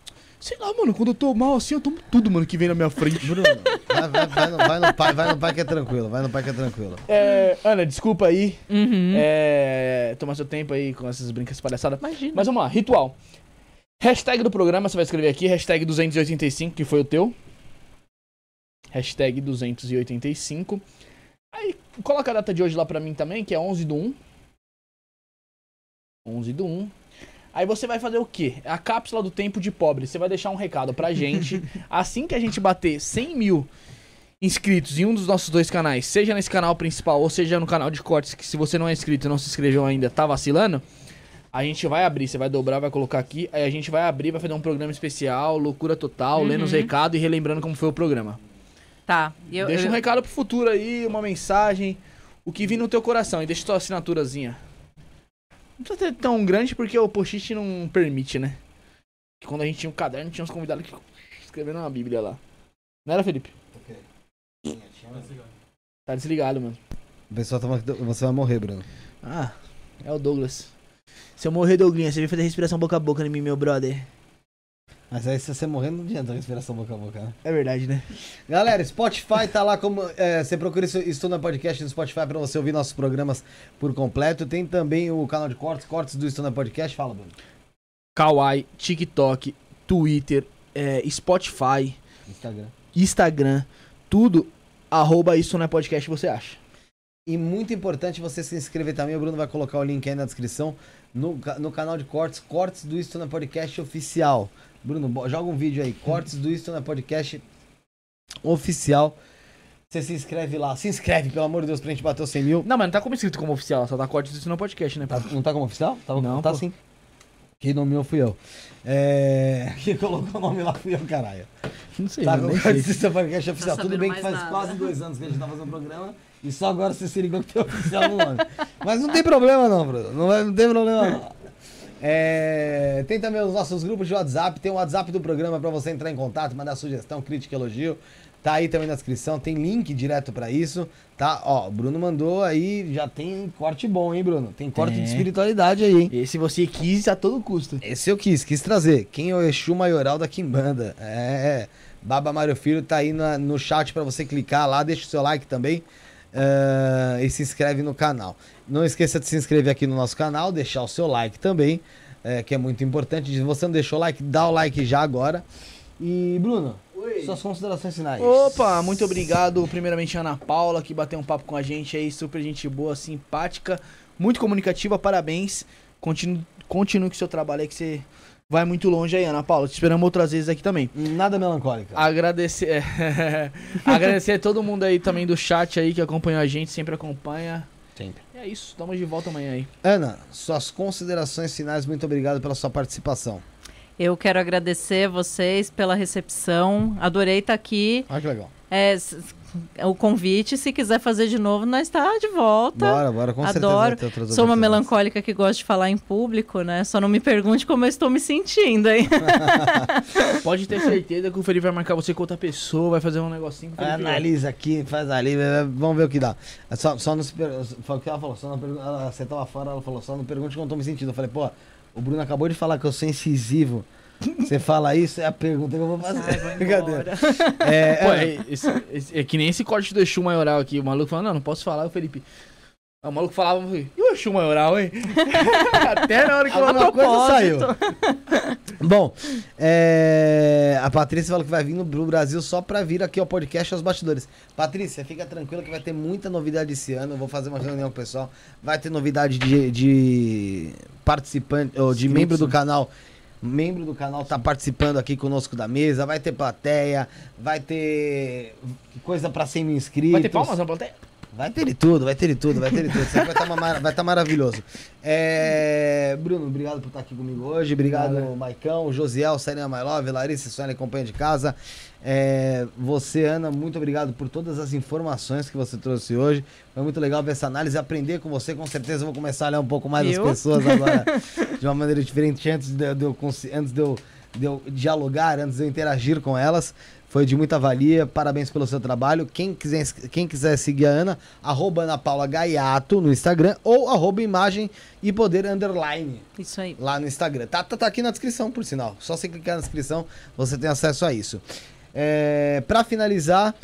sei lá, mano, quando eu tô mal assim, eu tomo tudo, mano, que vem na minha frente. Bruno, vai, vai, vai, no, vai no pai, vai no pai que é tranquilo, vai no pai que é tranquilo. É, Ana, desculpa aí, Uhum. é, tomar seu tempo aí com essas brincas palhaçadas. Imagina. Mas vamos lá, ritual. Hashtag do programa, você vai escrever aqui, hashtag 285, que foi o teu. Hashtag 285. Aí, coloca a data de hoje lá pra mim também, que é 11 do 1. 11 do 1. Aí você vai fazer o quê? A cápsula do tempo de pobre. Você vai deixar um recado pra gente. assim que a gente bater 100 mil inscritos em um dos nossos dois canais, seja nesse canal principal ou seja no canal de cortes, que se você não é inscrito e não se inscreveu ainda, tá vacilando, a gente vai abrir, você vai dobrar, vai colocar aqui, aí a gente vai abrir, vai fazer um programa especial, loucura total, Uhum. lendo os recados e relembrando como foi o programa. Tá. e Eu, deixa eu- um recado pro futuro aí, uma mensagem, o que vir no teu coração e deixa tua assinaturazinha. Não precisa ter tão grande porque o post-it não permite, né? Que Quando a gente tinha um caderno, tinha uns convidados que escreveram uma bíblia lá. Não era, Felipe? Tá desligado, mano. O pessoal tá você vai morrer, Bruno. Ah, é o Douglas. Se eu morrer, Douglas, você vem fazer respiração boca a boca em mim, meu brother. Mas aí se você morrer, não adianta a respiração boca a boca, né? É verdade, né? Galera, Spotify tá lá como. é, você procura isso, na podcast no Spotify pra você ouvir nossos programas por completo. Tem também o canal de cortes, cortes do Estona Podcast. Fala, Bruno. Kawaii, TikTok, Twitter, é, Spotify, Instagram. Instagram, tudo, arroba isso é podcast, você acha. E muito importante você se inscrever também. O Bruno vai colocar o link aí na descrição no, no canal de cortes, cortes do Isto na Podcast oficial. Bruno, joga um vídeo aí, cortes do Isto na Podcast oficial. Você se inscreve lá, se inscreve, pelo amor de Deus, pra gente bater os 100 mil. Não, mas não tá como escrito como oficial, só tá corte do isso não é podcast, né? Tá- não tá como oficial? Tá, Não, tá pô. sim. Quem nomeou fui eu. É... Quem colocou o nome lá fui eu, caralho. Não sei, Tá, mano, com nem o sei. Cortes do Isto na Podcast oficial. Tudo sabendo bem que faz nada. quase dois anos que a gente tá fazendo o programa. E só agora você se ligou que tem oficial no nome. Mas não tem problema não, Bruno. Não, vai- não tem problema não. É, tem também os nossos grupos de WhatsApp. Tem o WhatsApp do programa pra você entrar em contato, mandar sugestão, crítica, elogio. Tá aí também na descrição. Tem link direto pra isso. Tá? Ó, o Bruno mandou aí. Já tem corte bom, hein, Bruno? Tem corte Tem. de espiritualidade aí, hein? Esse você quis a todo custo. Esse eu quis, quis trazer. Quem é o Exu Maioral da Kimbanda? É, Baba Mário Filho tá aí na- no chat pra você clicar lá, deixa o seu like também ah, e se inscreve no canal. Não esqueça de se inscrever aqui no nosso canal, deixar o seu like também, é, que é muito importante. Se você não deixou o like, dá o like já agora. E, Bruno, suas considerações finais. Opa, muito obrigado. Primeiramente, Ana Paula, que bateu um papo com a gente aí, super gente boa, simpática, muito comunicativa, parabéns. Continue, continue com o seu trabalho aí, que você vai muito longe aí, Ana Paula. Te esperamos outras vezes aqui também. Nada melancólica. Agradecer, é, agradecer a todo mundo aí também do chat aí que acompanhou a gente, sempre acompanha. Sempre. E é isso, estamos de volta amanhã aí. Ana, suas considerações finais, muito obrigado pela sua participação. Eu quero agradecer vocês pela recepção. Adorei estar aqui. Olha que legal. É, o convite, se quiser fazer de novo, nós está de volta. Bora, bora, com certeza. Adoro. outras Sou uma melancólica que gosta de falar em público, né? Só não me pergunte como eu estou me sentindo, hein? Pode ter certeza que o Felipe vai marcar você com outra pessoa, vai fazer um negocinho com. Analisa aqui, faz ali, vamos ver o que dá. É Só, só não se per... Foi o que ela falou, só não ela, você tava fora, ela falou, só não pergunte como eu tô me sentindo. Eu falei, pô, o Bruno acabou de falar que eu sou incisivo. Você fala isso, é a pergunta que eu vou fazer. Ai, vou Brincadeira. embora. É, Pô, é, é, esse- esse- é que nem esse corte do Exu maioral aqui. O maluco falando, não, não posso falar, o Felipe. O maluco falava, e o Exu Maioral, hein? Até na hora que Alguma coisa saiu. Bom, é... a Patrícia falou que vai vir no Brasil só pra vir aqui ao podcast aos bastidores. Patrícia, fica tranquila que vai ter muita novidade esse ano. Eu vou fazer uma reunião com o pessoal. Vai ter novidade de, de participante, ou de membro do canal membro do canal tá participando aqui conosco da mesa, vai ter plateia, vai ter coisa para 100 mil inscritos. Vai ter palmas na plateia? Vai ter de tudo, vai ter de tudo, vai ter de tudo. vai estar tá, tá maravilhoso. É, Bruno, obrigado por estar aqui comigo hoje. Obrigado, Valeu. Maicão, Josiel, Serena My Love, Larissa, Sônia, companhia de casa. É, você, Ana, muito obrigado por todas as informações que você trouxe hoje. Foi muito legal ver essa análise, aprender com você. Com certeza eu vou começar a olhar um pouco mais Viu? as pessoas agora de uma maneira diferente antes de, de eu, antes de eu, de eu dialogar, antes de eu interagir com elas. Foi de muita valia. Parabéns pelo seu trabalho. Quem quiser, quem quiser seguir a Ana, arroba Ana Paula Gaiato no Instagram ou arroba imagem e poder underline. Isso aí. Lá no Instagram. Tá, tá, tá aqui na descrição, por sinal. Só você clicar na descrição, você tem acesso a isso. É, para finalizar,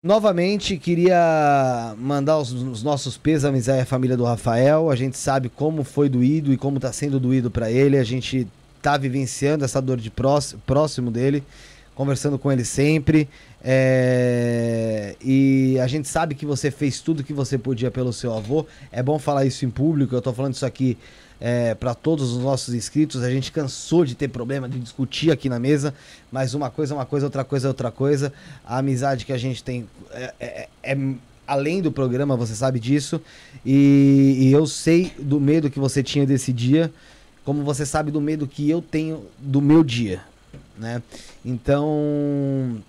novamente queria mandar os, os nossos pêsames à família do Rafael. A gente sabe como foi doído e como tá sendo doído para ele. A gente tá vivenciando essa dor de próximo, próximo dele conversando com ele sempre. É... E a gente sabe que você fez tudo que você podia pelo seu avô. É bom falar isso em público. Eu tô falando isso aqui é, para todos os nossos inscritos. A gente cansou de ter problema de discutir aqui na mesa, mas uma coisa é uma coisa, outra coisa é outra coisa. A amizade que a gente tem é, é, é além do programa, você sabe disso. E, e eu sei do medo que você tinha desse dia, como você sabe do medo que eu tenho do meu dia né? Então,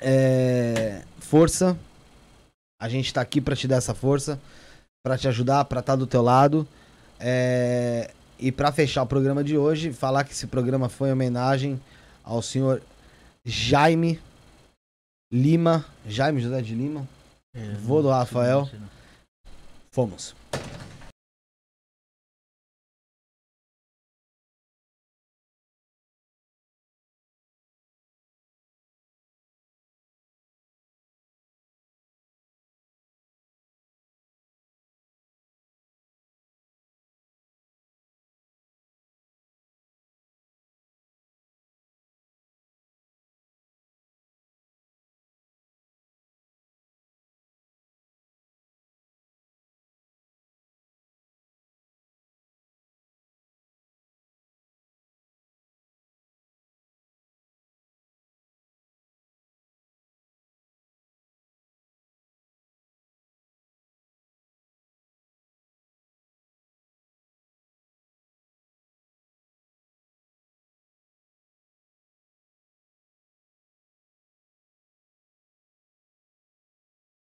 é, força. A gente está aqui para te dar essa força, para te ajudar, para estar tá do teu lado. É, e para fechar o programa de hoje, falar que esse programa foi em homenagem ao senhor Jaime Lima, Jaime José de Lima, é, vô do Rafael. Fomos.